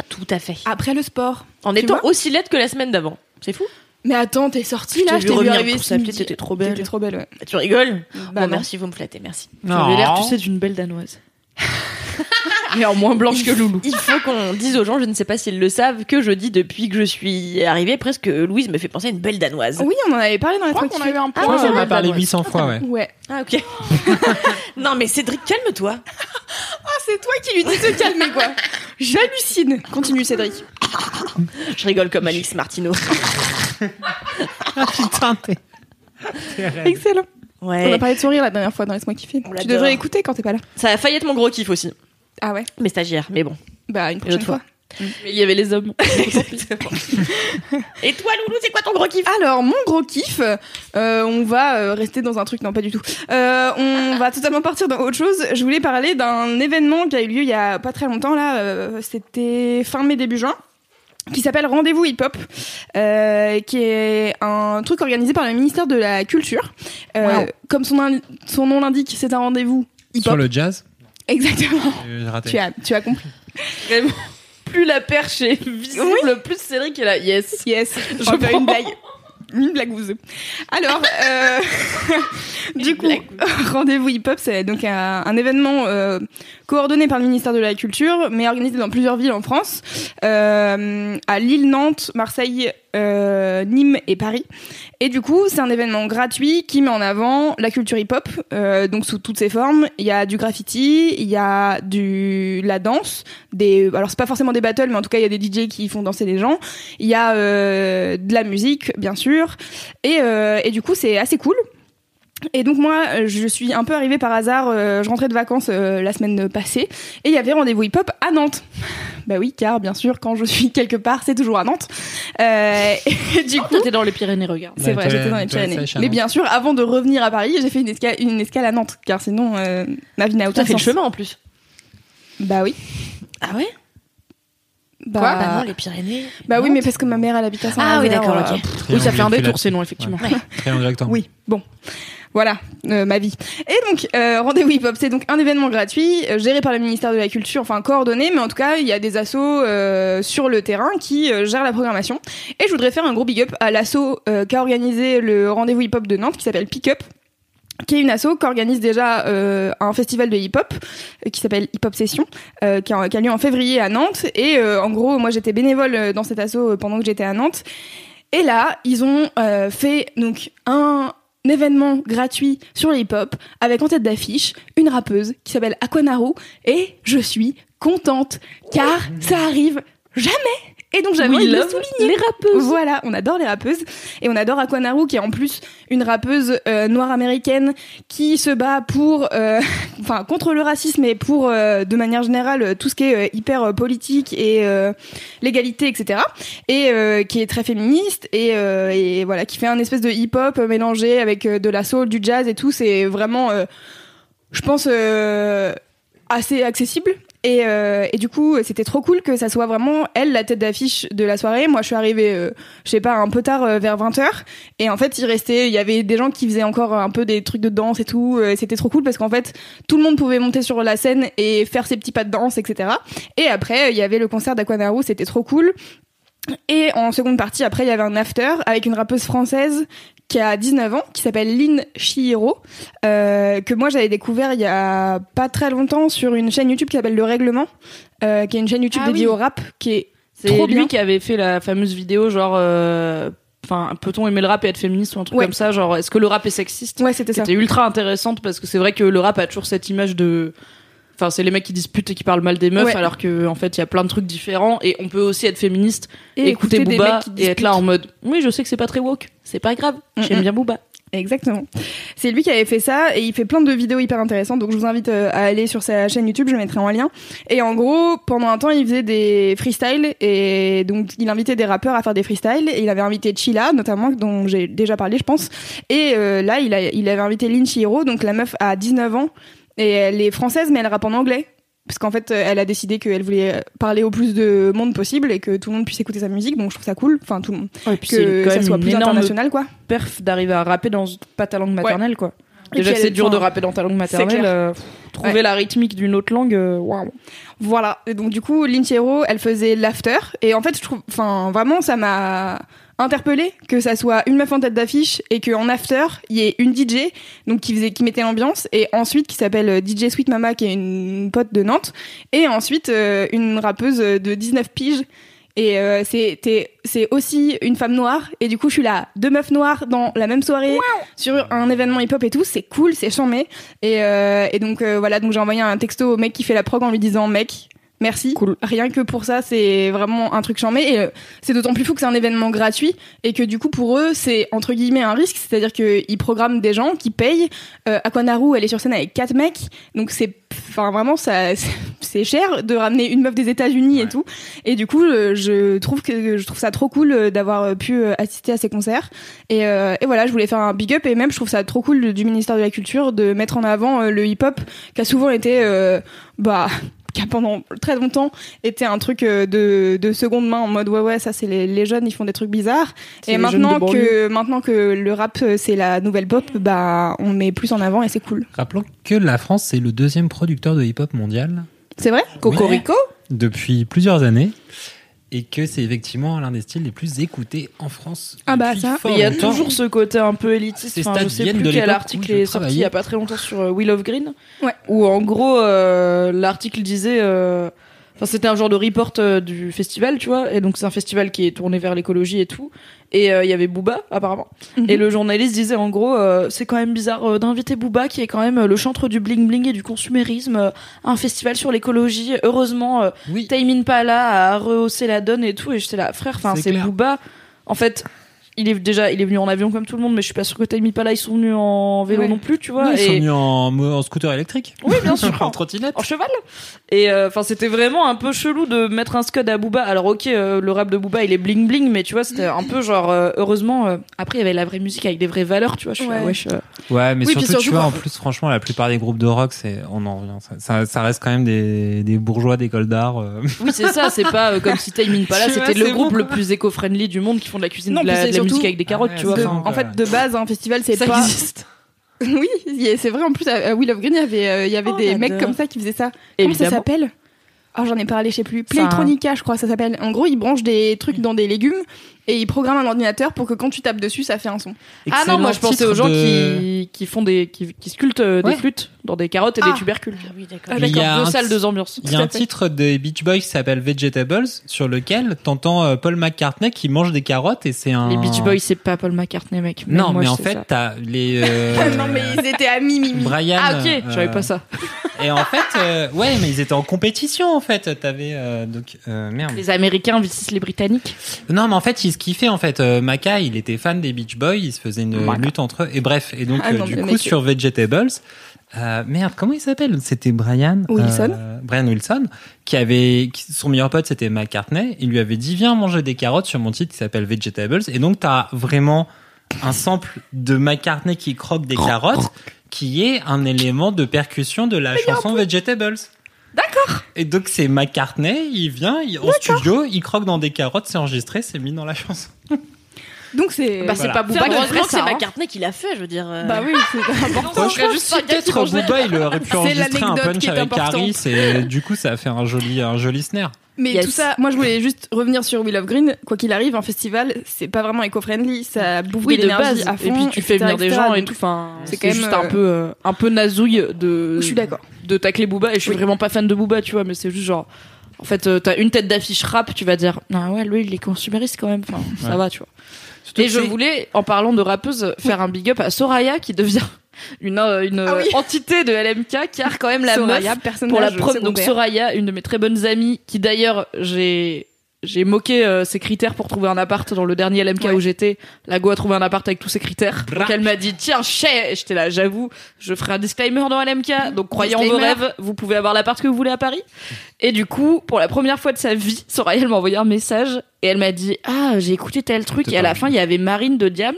Tout à fait. Après le sport. En Tu étant aussi laide que la semaine d'avant. C'est fou. Mais attends, t'es sortie Je là, t'ai je vu t'ai vu arriver pour ce s'appeler, midi. t'étais trop belle. T'étais trop belle, ouais. Tu rigoles Bah Bon, non. merci, vous me flattez, merci. Tu avais l'air, tu sais, d'une belle danoise. Mais en moins blanche que Loulou. Il faut qu'on dise aux gens, je ne sais pas s'ils le savent, que je dis depuis que je suis arrivée presque que Louise me fait penser à une belle danoise. Oui, on en avait parlé dans les trucs. qu'on a eu un Ah, point. ouais, c'est on vrai, a parlé Danoise. 800 fois, ouais. Ouais. Ah ok. non mais Cédric, calme-toi. Ah, c'est toi qui lui dis de se calmer, quoi. J'hallucine. Continue, Cédric. Je rigole comme Alix Martineau. Ah putain, t'es. Excellent. On a parlé de sourire la dernière fois dans Laisse-moi kiffer. Tu devrais écouter quand t'es pas là. Ça a failli être mon gros kiff aussi. Ah ouais Mes stagiaires, mais bon. Bah, une prochaine autre fois. fois. Mais il y avait les hommes. Et toi Loulou, c'est quoi ton gros kiff? Alors, mon gros kiff, euh, on va euh, rester dans un truc, non pas du tout. Euh, on va totalement partir dans autre chose. Je voulais parler d'un événement qui a eu lieu il y a pas très longtemps, là, euh, c'était fin mai, début juin qui s'appelle Rendez-vous Hip Hop, euh, qui est un truc organisé par le ministère de la Culture. Euh, Wow. Comme son, son nom l'indique, c'est un rendez-vous hip Sur hop. le jazz Exactement. raté. Tu as, tu as compris. Vraiment plus la perche est visible, plus Cédric est là. Yes. Yes, Je je vais faire prends. une blague. Une blagouze. Alors, euh, du coup, rendez-vous hip-hop, c'est donc un, un événement euh, coordonné par le ministère de la Culture, mais organisé dans plusieurs villes en France, euh, à Lille, Nantes, Marseille, euh, Nîmes et Paris. Et du coup, c'est un événement gratuit qui met en avant la culture hip-hop, euh, donc sous toutes ses formes. Il y a du graffiti, il y a du la danse, des alors c'est pas forcément des battles, mais en tout cas il y a des DJ qui font danser des gens. Il y a euh, de la musique, bien sûr, et et du coup c'est assez cool. Et donc moi, euh, je suis un peu arrivée par hasard. euh, je rentrais de vacances euh, la semaine passée et il y avait rendez-vous hip-hop à Nantes. Bah oui, car bien sûr, quand je suis quelque part, c'est toujours à Nantes. Euh, et du coup, Toi, t'es dans les Pyrénées, regarde. c'est Ouais, vrai, j'étais dans les Pyrénées. Mais bien sûr, avant de revenir à Paris, j'ai fait une escale, une escale à Nantes, car sinon, euh, ma vie n'a aucun T'as fait le sens. chemin en plus. Bah oui. Ah ouais? Bah, Quoi? Bah non, les Pyrénées. bah oui, mais parce que ma mère, elle habite à Ah oui, d'accord, euh, ok. pff, Oui, ça fait un détour, équilateur. sinon, effectivement. Triangle rectangle. Oui, bon. Voilà, euh, ma vie. Et donc, euh, Rendez-vous Hip Hop, c'est donc un événement gratuit, euh, géré par le ministère de la Culture, enfin coordonné, mais en tout cas, il y a des assos euh, sur le terrain qui euh, gèrent la programmation. Et je voudrais faire un gros big up à l'asso euh, qui a organisé le Rendez-vous Hip Hop de Nantes, qui s'appelle Pick Up qui est une asso qui organise déjà euh, un festival de hip-hop qui s'appelle Hip Hop Session, euh, qui, a, qui a lieu en février à Nantes. Et en gros, moi j'étais bénévole dans cette asso pendant que j'étais à Nantes. Et là, ils ont fait donc un événement gratuit sur le hip-hop avec en tête d'affiche une rappeuse qui s'appelle Aquanaru et je suis contente car ça arrive jamais et donc j'avais envie de souligner. les rappeuses. Voilà, on adore les rappeuses et on adore Aquanaru qui est en plus une rappeuse euh, noire américaine qui se bat pour, euh, enfin contre le racisme et pour euh, de manière générale tout ce qui est hyper politique et l'égalité, etc. Et qui est très féministe et, et voilà qui fait un espèce de hip-hop mélangé avec de la soul, du jazz et tout. C'est vraiment, je pense, assez accessible. Et, euh, du coup, c'était trop cool que ça soit vraiment elle la tête d'affiche de la soirée. Moi, je suis arrivée, euh, je sais pas, un peu tard, euh, vers 20h. Et en fait, il restait, il y avait des gens qui faisaient encore un peu des trucs de danse et tout. Euh, C'était trop cool parce qu'en fait, tout le monde pouvait monter sur la scène et faire ses petits pas de danse, etc. Et après, il y avait le concert d'Aquanaru, c'était trop cool. Et en seconde partie, après, il y avait un after avec une rappeuse française qui a 19 ans, qui s'appelle Lynn Chihiro, euh, que moi j'avais découvert il y a pas très longtemps sur une chaîne YouTube qui s'appelle Le Règlement, euh, qui est une chaîne YouTube Ah dédiée oui. au rap, qui est C'est lui bien. qui avait fait la fameuse vidéo, genre, euh, enfin, peut-on aimer le rap et être féministe ou un truc Ouais. comme ça, genre, est-ce que le rap est sexiste? Ouais, c'était ça. C'était ultra intéressante parce que c'est vrai que le rap a toujours cette image de. Enfin, c'est les mecs qui disputent et qui parlent mal des meufs, Ouais. alors que en fait, il y a plein de trucs différents et on peut aussi être féministe, Et écouter Booba et être là en mode, oui, je sais que c'est pas très woke, c'est pas grave, j'aime Mm-mm. bien Booba. Exactement. C'est lui qui avait fait ça et il fait plein de vidéos hyper intéressantes. Donc je vous invite euh, à aller sur sa chaîne YouTube, je mettrai en lien. Et en gros, pendant un temps, il faisait des freestyles et donc il invitait des rappeurs à faire des freestyles. Et il avait invité Chila, notamment, dont j'ai déjà parlé, je pense. Et euh, là, il, a, il avait invité Lynn Chihiro, donc la meuf a 19 ans et elle est française, mais elle rappe en anglais. Parce qu'en fait, euh, elle a décidé qu'elle voulait parler au plus de monde possible et que tout le monde puisse écouter sa musique. Donc je trouve ça cool. Enfin, tout le monde. Ouais, puis Que ça soit plus international, quoi. perf d'arriver à rapper dans pas ta langue maternelle, quoi. Et Déjà que c'est dur de rapper dans ta langue maternelle, euh, pff, trouver Ouais. la rythmique d'une autre langue, euh, waouh. Voilà. Et donc du coup, Lynchiero, elle faisait l'after. Et en fait, je trouve, enfin, vraiment, ça m'a interpellée que ça soit une meuf en tête d'affiche et qu'en after, il y ait une DJ, donc qui faisait, qui mettait l'ambiance, et ensuite qui s'appelle euh, DJ Sweet Mama, qui est une pote de Nantes, et ensuite euh, une rappeuse de 19 piges. Et euh, c'était c'est aussi une femme noire et du coup je suis là deux meufs noires dans la même soirée sur un événement hip hop et tout. C'est cool c'est charmé. Et, euh, et donc euh, voilà donc j'ai envoyé un texto au mec qui fait la prog en lui disant mec merci. Cool. rien que pour ça c'est vraiment un truc charmé. Et euh, c'est d'autant plus fou que c'est un événement gratuit et que du coup pour eux c'est entre guillemets un risque. C'est à dire qu'ils programment des gens qui payent. Euh, Aquanaru elle est sur scène avec quatre mecs. Donc c'est enfin vraiment ça c'est- cher de ramener une meuf des États-Unis et tout. Et du coup euh, je trouve que je trouve ça trop cool euh, d'avoir euh, pu assister à ces concerts. Et, euh, et voilà je voulais faire un big up. Et même je trouve ça trop cool du ministère de la culture de mettre en avant le hip hop qui a souvent été euh, bah qui a pendant très longtemps été un truc euh, de, de seconde main en mode ouais ouais ça c'est les, les jeunes ils font des trucs bizarres. Et maintenant que maintenant que le rap euh, c'est la nouvelle pop bah on met plus en avant et c'est cool. Rappelons que la France, c'est le deuxième producteur de hip-hop mondial. c'est vrai? Cocorico? Depuis plusieurs années et que c'est effectivement l'un des styles les plus écoutés en France. Ah bah ça. Il y a longtemps. toujours ce côté un peu élitiste. Enfin, je sais plus de quel article est sorti il y a pas très longtemps sur euh, Will of Green. Ouais. Où en gros, euh, l'article disait. euh, Enfin, c'était un genre de report euh, du festival, tu vois. Et donc, c'est un festival qui est tourné vers l'écologie et tout. Et euh, il y avait Booba, apparemment. Mhm. Et le journaliste disait, en gros, euh, c'est quand même bizarre euh, d'inviter Booba, qui est quand même euh, le chantre du bling-bling et du consumérisme, euh, à un festival sur l'écologie. Heureusement, euh, Oui. Tame Impala a rehaussé la donne et tout. Et j'étais là, frère, enfin, C'est. Booba. En fait, il est déjà, il est venu en avion comme tout le monde, mais je suis pas sûre que Tame Impala, ils sont venus en vélo Ouais. non plus, tu vois. Non, ils et... sont venus en, scooter électrique. Oui, bien sûr. en trottinette. en cheval et euh, enfin c'était vraiment un peu chelou de mettre un scud à Booba alors ok euh, le rap de Booba il est bling bling mais tu vois c'était un peu genre euh, heureusement euh, après il y avait la vraie musique avec des vraies valeurs tu vois je suis là, Ouais. euh, Ouais, mais Oui, surtout, tu vois, en plus, franchement, la plupart des groupes de rock, c'est, on en revient. Ça, ça, ça reste quand même des, des bourgeois d'école d'art. oui c'est ça c'est pas comme si Tu vois, c'était le groupe bon, le plus éco-friendly du monde qui font de la cuisine Non, de la, puis c'est de la surtout- musique avec des carottes Ah ouais, tu vois enfin. En fait, de base, un festival, c'est ça pas. existe Oui, c'est vrai. En plus, à à Will of Green, il y avait, euh, il y avait Oh, des mecs comme ça qui faisaient ça. Comment ça Évidemment. s'appelle? Oh, j'en ai parlé, je sais plus. Playtronica, je crois, ça s'appelle. En gros, ils branchent des trucs dans des légumes et ils programment un ordinateur pour que quand tu tapes dessus, ça fait un son. ah non moi je pensais aux gens de- qui, qui font des qui, qui sculptent euh, Ouais. des flûtes dans des carottes et Ah. des tubercules oui, d'accord. Ah, Mais il y a d'accord deux salles deux ambiances Il y a un titre des Beach Boys qui s'appelle Vegetables, sur lequel t'entends euh, Paul McCartney qui mange des carottes et c'est un. les Beach Boys c'est pas Paul McCartney mec Même Non, moi, mais en fait, ça. t'as les. euh, non, mais ils étaient amis, Mimi. Brian. ah ok euh, j'avais pas ça Et en fait, euh, ouais, mais ils étaient en compétition en fait. T'avais euh, donc euh, merde. Les Américains vs les Britanniques. Non, mais en fait, il se kiffait en fait. Euh, Maca, il était fan des Beach Boys, il se faisait une Maca. lutte entre eux. Et bref, et donc Ah euh, non, du coup sur Vegetables, euh, merde, comment il s'appelle? C'était Brian Wilson. euh, Brian Wilson, qui avait qui- son meilleur pote, c'était McCartney. Il lui avait dit viens manger des carottes sur mon titre qui s'appelle Vegetables. Et donc t'as vraiment un sample de McCartney qui croque des carottes, qui est un élément de percussion de la chanson Vegetables. D'accord. Et donc c'est McCartney, il vient il, en studio, il croque dans des carottes, c'est enregistré, c'est mis dans la chanson. Donc c'est. Bah, c'est Voilà. pas Booba qui que c'est hein. McCartney qui l'a fait, je veux dire. euh. Bah oui, c'est important. Moi, je serais juste peut-être Booba, il aurait pu enregistrer un punch avec. Harris et du coup ça a fait un joli un joli snare. Mais Yes. tout ça, moi je voulais juste revenir sur Will of Green. Quoi qu'il arrive, un festival, c'est pas vraiment éco-friendly. Ça bouffe Oui, de l'énergie à fond. et puis tu fais venir des gens et tout. Enfin, c'est quand même, juste un euh, peu, euh, un peu nazouille de. Je suis d'accord. De tacler Booba. Et je suis Oui. vraiment pas fan de Booba, tu vois. Mais c'est juste genre. En fait, euh, t'as une tête d'affiche rap, tu vas dire, ah ouais, lui, il est consumériste quand même. Enfin, ça va, tu vois. Et je voulais, en parlant de rappeuse, faire un big up à Soraya qui devient une, euh, une Ah oui. euh, entité de LMK, car quand même la Soraya, meuf personnage pour la preuve. Donc. Soraya, une de mes très bonnes amies, qui d'ailleurs j'ai j'ai moqué euh, ses critères pour trouver un appart dans le dernier LMK Ouais. où j'étais. La go a trouvé un appart avec tous ses critères. Donc elle m'a dit tiens chais. J'étais là, j'avoue, je ferai un disclaimer dans LMK. Donc croyez en vos rêves, vous pouvez avoir l'appart que vous voulez à Paris. Et du coup, pour la première fois de sa vie, Soraya elle m'a envoyé un message et elle m'a dit ah j'ai écouté tel truc et à la fin il y avait Marine de Diams,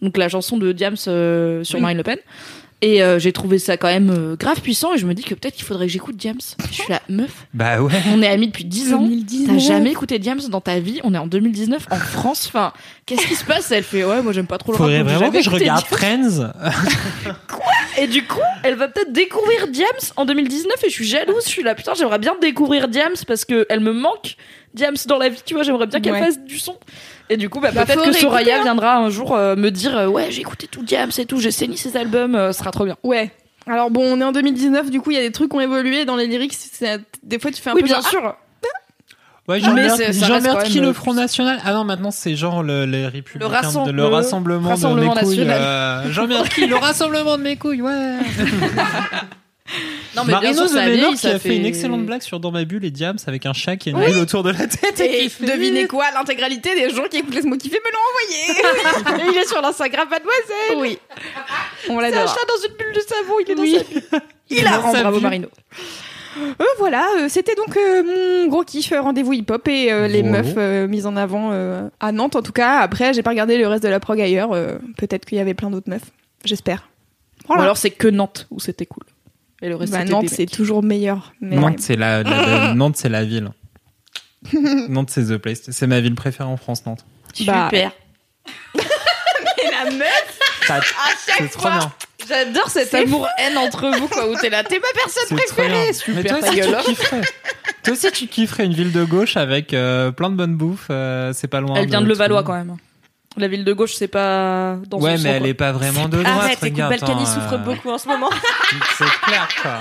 donc la chanson de Diams euh, sur Oui. Marine Le Pen. Et euh, j'ai trouvé ça quand même euh, grave puissant et je me dis que peut-être qu'il faudrait que j'écoute Diams. Je suis la meuf. Bah ouais. On est amis depuis 10 ans. 2019. T'as jamais écouté Diams dans ta vie? On est en 2019 en France. Enfin, qu'est-ce qui se passe? Elle fait ouais, moi j'aime pas trop le. Faudrait vraiment que je regarde. Friends. Et du coup, elle va peut-être découvrir Diams en 2019 et je suis jalouse. Je suis là putain, j'aimerais bien découvrir Diams parce que elle me manque. Diams dans la vie, tu vois, j'aimerais bien qu'elle Ouais. fasse du son. Et du coup, bah, Bah, peut-être que Soraya hein. viendra un jour euh, me dire euh, ouais, j'ai écouté tout Diams et tout, j'ai saigné ses albums, euh, ce sera trop bien. Ouais. Alors bon, on est en 2019, du coup il y a des trucs qui ont évolué dans les lyrics. Des fois tu fais un Oui, peu bien genre, sûr. Ouais, Mais Jean Meurthe, c'est- ça Jean quand qui le Front National. Ah non, maintenant c'est genre le, les républicains, Le rassemble- de- le rassemblement, Rassemblement de mes couilles. euh, Jean Meurthe qui le rassemblement de mes couilles, ouais. Non, mais Marino Zemener vieillit, qui a fait... une excellente blague sur Dans ma bulle et Diams avec un chat qui a une bulle autour de la tête. Et qui fait- devinez quoi L'intégralité des gens qui écoutent Laisse-moi kiffer me l'ont envoyé. Et il est sur l'Instagram Mademoiselle. oui. On C'est un chat dans une bulle de savon, il est dans Oui. sa bulle. Il Il a sa bravo bulle. Marino. Euh, voilà, euh, c'était donc euh, mon gros kiff euh, rendez-vous hip-hop et euh, les meufs euh, mises en avant euh, à Nantes en tout cas. Après, j'ai pas regardé le reste de la prog ailleurs. euh, Peut-être qu'il y avait plein d'autres meufs. J'espère. Ou alors c'est que Nantes où c'était cool. Et le reste Bah, Nantes, c'est toujours meilleur. Mais Nantes, c'est la, la- Nantes, c'est la ville. Nantes, c'est the place. C'est ma ville préférée en France, Nantes. Bah, Super. Et la meuf C'est trop bien. J'adore cet amour-haine entre vous, quoi, où t'es là, t'es ma personne préférée. Super, Mais toi aussi, tu kifferais. Toi aussi, tu kifferais une ville de gauche avec euh, plein de bonne bouffe. euh, c'est pas loin. Elle vient de tout. Levallois quand même. La ville de gauche, c'est pas dans Ouais, son mais elle quoi. est pas vraiment de droite. Arrête, écoute, regarde, Balkany attends, souffre euh, beaucoup en ce moment. C'est clair, quoi.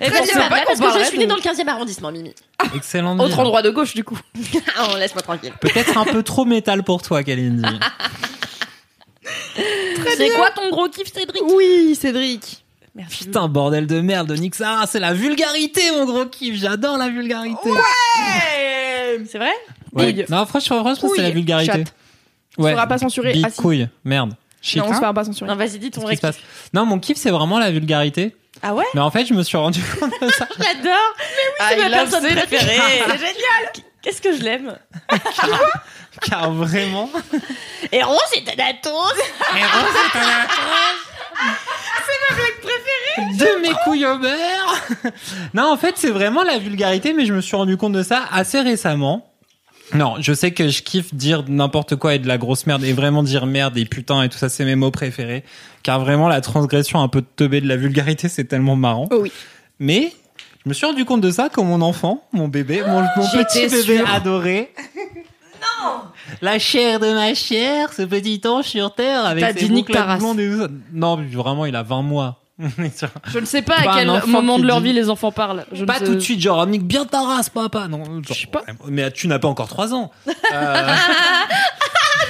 Et Très bon, bien, c'est pas parce que je suis née de- dans le 15e arrondissement, Mimi. Excellent. Autre endroit de gauche, du coup. oh, laisse-moi tranquille. Peut-être un peu trop métal pour toi, Kalindi. C'est quoi ton gros kiff, Cédric? Oui, Cédric. Merci. Putain, bordel de merde, de Nixa, c'est la vulgarité, mon gros kiff. J'adore la vulgarité. C'est vrai Ouais. Non, franchement, franchement, c'est la Couille, vulgarité. chatte. Ouais. Tu feras pas censurer. Big Ah, si. couille, merde. Shit. Non, on se Hein fera pas censurer. Non, vas-y, dis ton Qu'est-ce qui se récit. passe Non, mon kiff, c'est vraiment la vulgarité. Ah ouais Mais en fait, je me suis rendu compte de ça. J'adore. Ah, C'est ma il personne préférée. C'est génial. Qu'est-ce que je l'aime Car vraiment. Héros, c'est un atome. De mes couilles au beurre. non, en fait, c'est vraiment la vulgarité, mais je me suis rendu compte de ça assez récemment. Non, je sais que je kiffe dire n'importe quoi et de la grosse merde et vraiment dire merde et putain et tout ça, c'est mes mots préférés. Car vraiment, la transgression un peu de teubé de la vulgarité, c'est tellement marrant. Oh oui. Mais je me suis rendu compte de ça quand mon enfant, mon bébé, mon, petit bébé sûre. adoré. Non La chair de ma chair, ce petit ange sur terre avec ses boucles blondes et tout ça. Non, vraiment, il a 20 mois. Je ne sais pas Pas à quel moment de leur dit- vie les enfants parlent. Je ne pas sais- tout de suite, genre, nique bien ta race, papa. Non, genre, Je sais pas. Mais tu n'as pas encore 3 ans.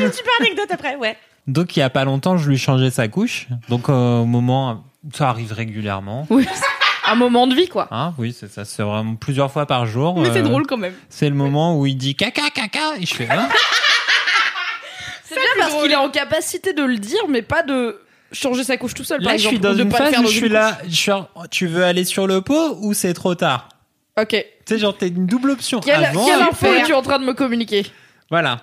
Euh, Super anecdote après, ouais. donc, il y a pas longtemps, je lui changeais sa couche. Donc, euh, au moment, ça arrive régulièrement. Oui. Un moment de vie, quoi. Hein, oui, c'est ça, c'est vraiment plusieurs fois par jour. Mais c'est Euh, drôle quand même. C'est le moment où il dit caca, caca, et je fais, hein C'est bien parce qu'il est en capacité de le dire, mais pas de changer sa couche tout seul, par Là, je exemple. suis dans une phase où je suis là, je suis en- tu veux aller sur le pot ou c'est trop tard? Ok. Tu sais, genre, t'es une double option. Quelle, avant quelle et info es-tu en train de me communiquer? Voilà.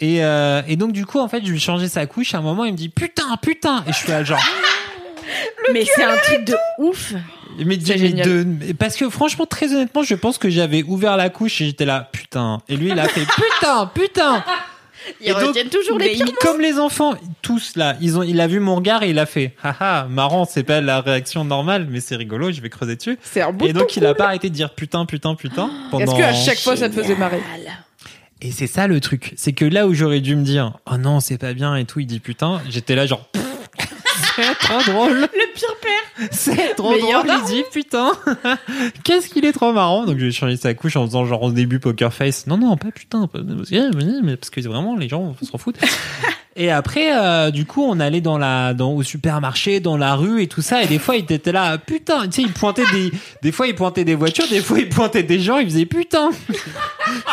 Et, euh, et donc, du coup, en fait, je lui ai changé sa couche. À un moment, il me dit putain, putain. Et je suis là, genre. Mais c'est un truc de ouf. Mais, C'est mais génial. de- mais parce que franchement, très honnêtement, je pense que j'avais ouvert la couche et j'étais là, putain. Et lui, il a fait putain, putain. Ils Et donc- retiennent toujours les pires. comme les enfants, tous là, ils ont, il a vu mon regard et il a fait, haha, marrant, c'est pas la réaction normale, mais c'est rigolo, je vais creuser dessus. C'est un Et donc, il a pas arrêté de dire putain, putain, putain. Pendant... Est-ce que à chaque fois ça te faisait marrer Et c'est ça le truc, c'est que là où j'aurais dû me dire, oh non, c'est pas bien et tout, il dit putain, j'étais là genre, c'est trop drôle. Le pire père. C'est trop drôle, il dit putain. Qu'est-ce qu'il est trop marrant. Donc j'ai changé sa couche en faisant genre au début poker face. Non non, pas putain, pas- mais parce que vraiment les gens s'en foutent. Et après euh, du coup, on allait dans la dans au supermarché, dans la rue et tout ça et des fois il était là putain, tu sais, il pointait des des fois il pointait des voitures, des fois il pointait des gens, il faisait putain.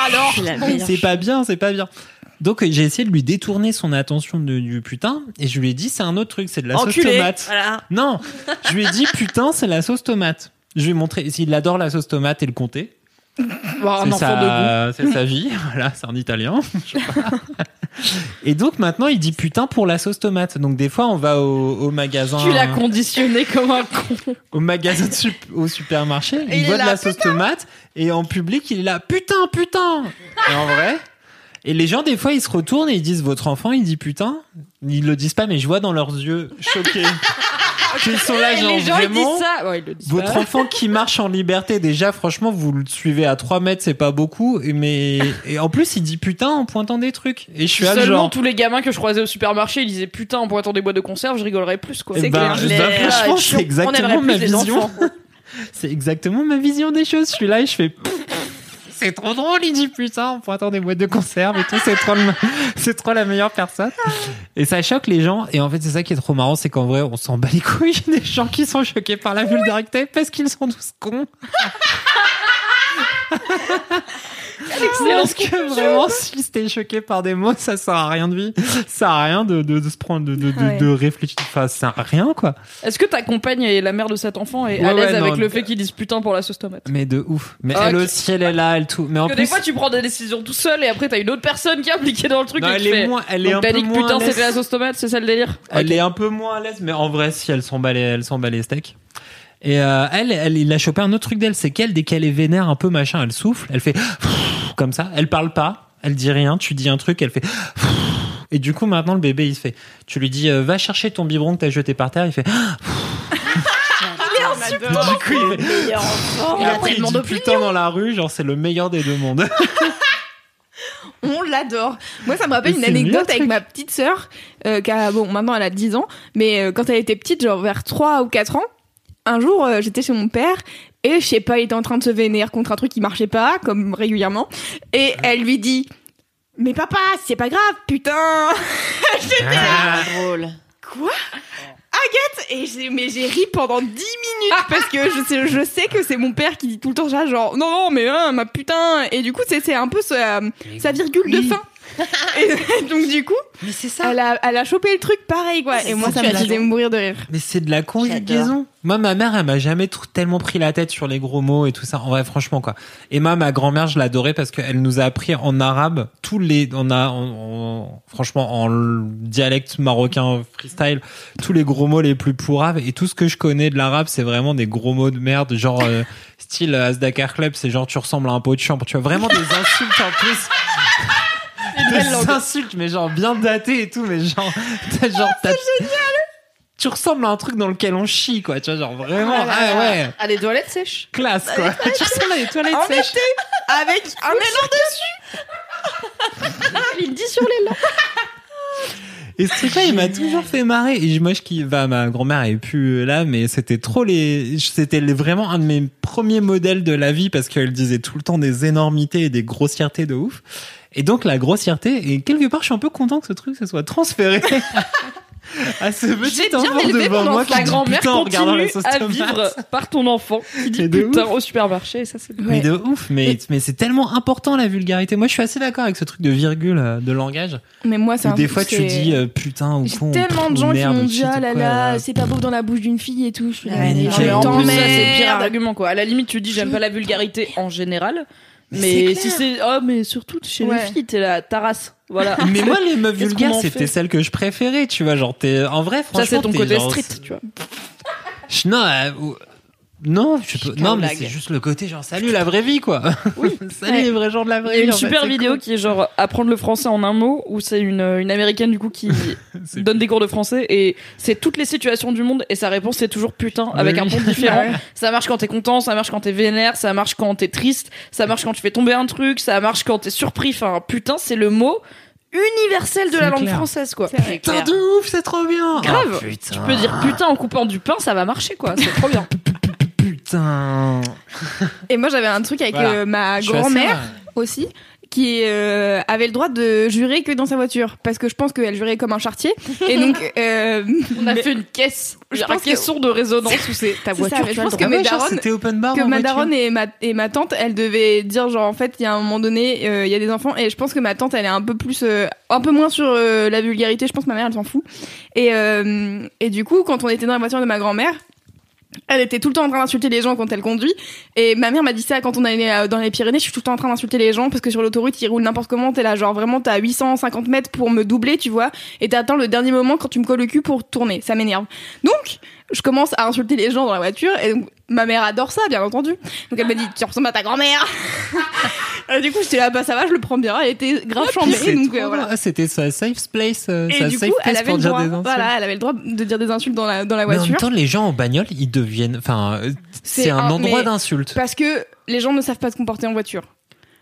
Alors, C'est pas bien, c'est pas bien. Donc j'ai essayé de lui détourner son attention de- du putain et je lui ai dit c'est un autre truc, c'est de la sauce tomate. Voilà. Non, je lui ai dit putain, c'est la sauce tomate. Je lui ai montré s'il adore la sauce tomate et le comté. Un C'est sa, c'est sa vie, voilà, c'est un italien. je sais pas. et donc maintenant il dit putain pour la sauce tomate. Donc des fois on va au, au magasin, Tu l'as conditionné comme un con. au magasin sup- au supermarché, il, il voit de la sauce tomate et en public il est là putain putain. Et en vrai. Et les gens, des fois, ils se retournent et ils disent votre enfant, il dit putain. Ils le disent pas, mais je vois dans leurs yeux choqués qu'ils sont là, genre les gens ils vraiment. disent ça. Ouais, ils le disent Votre pas. enfant qui marche en liberté, déjà, franchement, vous le suivez à 3 mètres, c'est pas beaucoup. et Mais et en plus, il dit putain en pointant des trucs. Et je suis Seulement genre. tous les gamins que je croisais au supermarché, ils disaient putain en pointant des boîtes de conserve, je rigolerais plus quoi. Eh ben, clair. Les- franchement, c'est exactement ma vision. C'est exactement ma vision des choses. Je suis là et je fais. C'est trop drôle, il dit putain en pointant des boîtes de conserve et tout. C'est trop, trop la meilleure personne. Et ça choque les gens. Et en fait, c'est ça qui est trop marrant, c'est qu'en vrai, on s'en bat les couilles des gens qui sont choqués par la vulgarité parce qu'ils sont tous cons. Parce que vraiment, si t'es choqué par des mots, ça sert à rien de vie. Ça sert à rien de, de, de se prendre, de, de, de, Ouais. de réfléchir. Enfin, ça sert à rien, quoi. Est-ce que ta compagne et la mère de cet enfant est Ouais, à l'aise ouais, avec non, le fait qu'ils disent putain pour la sauce tomate? Mais de ouf. Mais Ok. elle aussi, elle est là, elle tout. Mais en Parce que plus. des fois tu prends des décisions tout seul et après t'as une autre personne qui est impliquée dans le truc Non, et elle est fait. moins- elle est Donc un t'as peu dit que moins putain à l'aise. c'était la sauce tomate, c'est ça le délire? Elle est un peu moins à l'aise, mais en vrai, si elle s'en bat les, elle s'en bat les steaks. Et euh, elle, elle, il a chopé un autre truc d'elle, c'est qu'elle, dès qu'elle est vénère un peu machin, elle souffle, elle fait comme ça, elle parle pas, elle dit rien, tu dis un truc, elle fait et du coup maintenant le bébé il se fait, tu lui dis euh, va chercher ton biberon que t'as jeté par terre, il fait l'adore. Du coup, il, Meilleur il a pris tellement du putain dans la rue, genre c'est le meilleur des deux mondes. On l'adore. Moi, ça me rappelle Mais une anecdote avec ma petite sœur, euh, qui a, bon, maintenant elle a 10 ans, mais euh, quand elle était petite, genre vers 3 ou 4 ans, un jour, euh, j'étais chez mon père, et je sais pas, il était en train de se vénérer contre un truc qui marchait pas, comme régulièrement, et elle lui dit, mais papa, c'est pas grave, putain! Ah, drôle. Quoi? Agathe? Et j'ai mais j'ai ri pendant 10 minutes parce que je sais je sais que c'est mon père qui dit tout le temps ça genre non non mais hein, ma putain. Et du coup c'est c'est un peu sa, sa virgule de fin et donc du coup Mais c'est ça. elle a elle a chopé le truc pareil quoi et moi ça me faisait mourir de rire Mais c'est de la conjugaison. Moi, ma mère, elle m'a jamais tellement pris la tête sur les gros mots et tout ça. En vrai, franchement, quoi. Et moi, ma grand-mère, je l'adorais parce qu'elle nous a appris en arabe tous les, on a, on- on- franchement, en dialecte marocain freestyle, tous les gros mots les plus pourraves. Et tout ce que je connais de l'arabe, c'est vraiment des gros mots de merde, genre, euh, style euh, Asdakar Club, c'est genre, tu ressembles à un pot de chambre. Tu vois, vraiment des insultes en plus. Des insultes, mais genre bien datées et tout, mais genre, t'as genre, t'as- tu ressembles à un truc dans lequel on chie, quoi. Tu vois, genre vraiment, ah ouais, Ah, les toilettes sèches. classe, quoi. tu ressembles à des toilettes en sèches. été avec un élan Il dit sur les lents. Et ce truc-là, il m'a toujours fait marrer. Et moi, je qui va, ma grand-mère est plus là, mais c'était trop les, c'était vraiment un de mes premiers modèles de la vie parce qu'elle disait tout le temps des énormités et des grossièretés de ouf. Et donc, la grossièreté, et quelque part, je suis un peu content que ce truc se soit transféré à ce petit enfant devant moi qui La dit grand-mère putain en regardant la sauce à tomate. vivre par ton enfant qui dit putain au supermarché. Ça, c'est Mais de ouf, mais, mais c'est tellement important la vulgarité. Moi, je suis assez d'accord avec ce truc de virgule, euh, de langage. mais moi c'est des fois, tu dis euh, putain ou j'ai con. tellement de gens qui m'ont dit ah là là c'est pas beau dans la bouche d'une fille et tout je suis là, Ouais, en plus, ça, c'est le pire argument, quoi. À la limite, tu dis j'aime pas la vulgarité en général. Mais si c'est, oh, mais surtout chez Ouais. les filles, t'es là, ta race. Voilà. Mais moi, les meufs vulgaires, c'était celles que je préférais, tu vois. Genre, t'es, en vrai, franchement. ça, c'est ton côté genre- street, tu vois. Non, euh, non, je pas- non, mais c'est juste le côté genre, salut la vraie vie, quoi. Oui. salut Ouais. les vrais gens de la Il y vraie a vie. une fait, super vidéo cool. qui est genre apprendre le français en un mot où c'est une, une américaine du coup qui donne des cours de français et c'est toutes les situations du monde et sa réponse c'est toujours putain avec Oui. un ton différent. ça marche quand t'es content, ça marche quand t'es vénère, ça marche quand t'es triste, ça marche quand tu fais tomber un truc, ça marche quand t'es surpris. Enfin putain c'est le mot universel de la langue clair. française quoi. Putain de ouf, c'est trop bien. Grave. Putain. Tu peux dire putain en coupant du pain, ça va marcher quoi. C'est trop bien. Putain. et moi j'avais un truc avec Voilà. euh, ma grand-mère aussi qui euh, avait le droit de jurer que dans sa voiture. Parce que je pense qu'elle jurait comme un chartier. Et donc euh, On a mais- fait une caisse, Je un pense que- caisson de résonance où c'est ta voiture. ça, je pense que mes ouais, genre, darons- c'était open bar que en ma daronne et ma, et ma tante, elles devaient dire genre en fait il y a un moment donné euh, il y a des enfants. Et je pense que ma tante elle est un peu plus euh, un peu moins sur euh, la vulgarité. Je pense que ma mère elle s'en fout. Et euh, et du coup quand on était dans la voiture de ma grand-mère elle était tout le temps en train d'insulter les gens quand elle conduit. Et ma mère m'a dit ça quand on allait euh, dans les Pyrénées. Je suis tout le temps en train d'insulter les gens parce que sur l'autoroute ils roulent n'importe comment. T'es là genre vraiment t'as 850 mètres pour me doubler tu vois. Et t'attends le dernier moment quand tu me colles le cul pour tourner. Ça m'énerve. Donc je commence à insulter les gens dans la voiture et donc ma mère adore ça bien entendu donc elle m'a dit tu ressembles à ta grand-mère du coup j'étais là bah ça va je le prends bien elle était grave chambée C'est donc trop euh, voilà. Ah, C'était sa safe place, euh, et sa du safe coup elle place avait pour le dire droit des insultes. voilà elle avait le droit de dire des insultes dans la dans la Mais en voiture même temps, les gens en bagnole, ils deviennent, enfin, euh, C'est un un- endroit mais- d'insulte. parce que les gens ne savent pas se comporter en voiture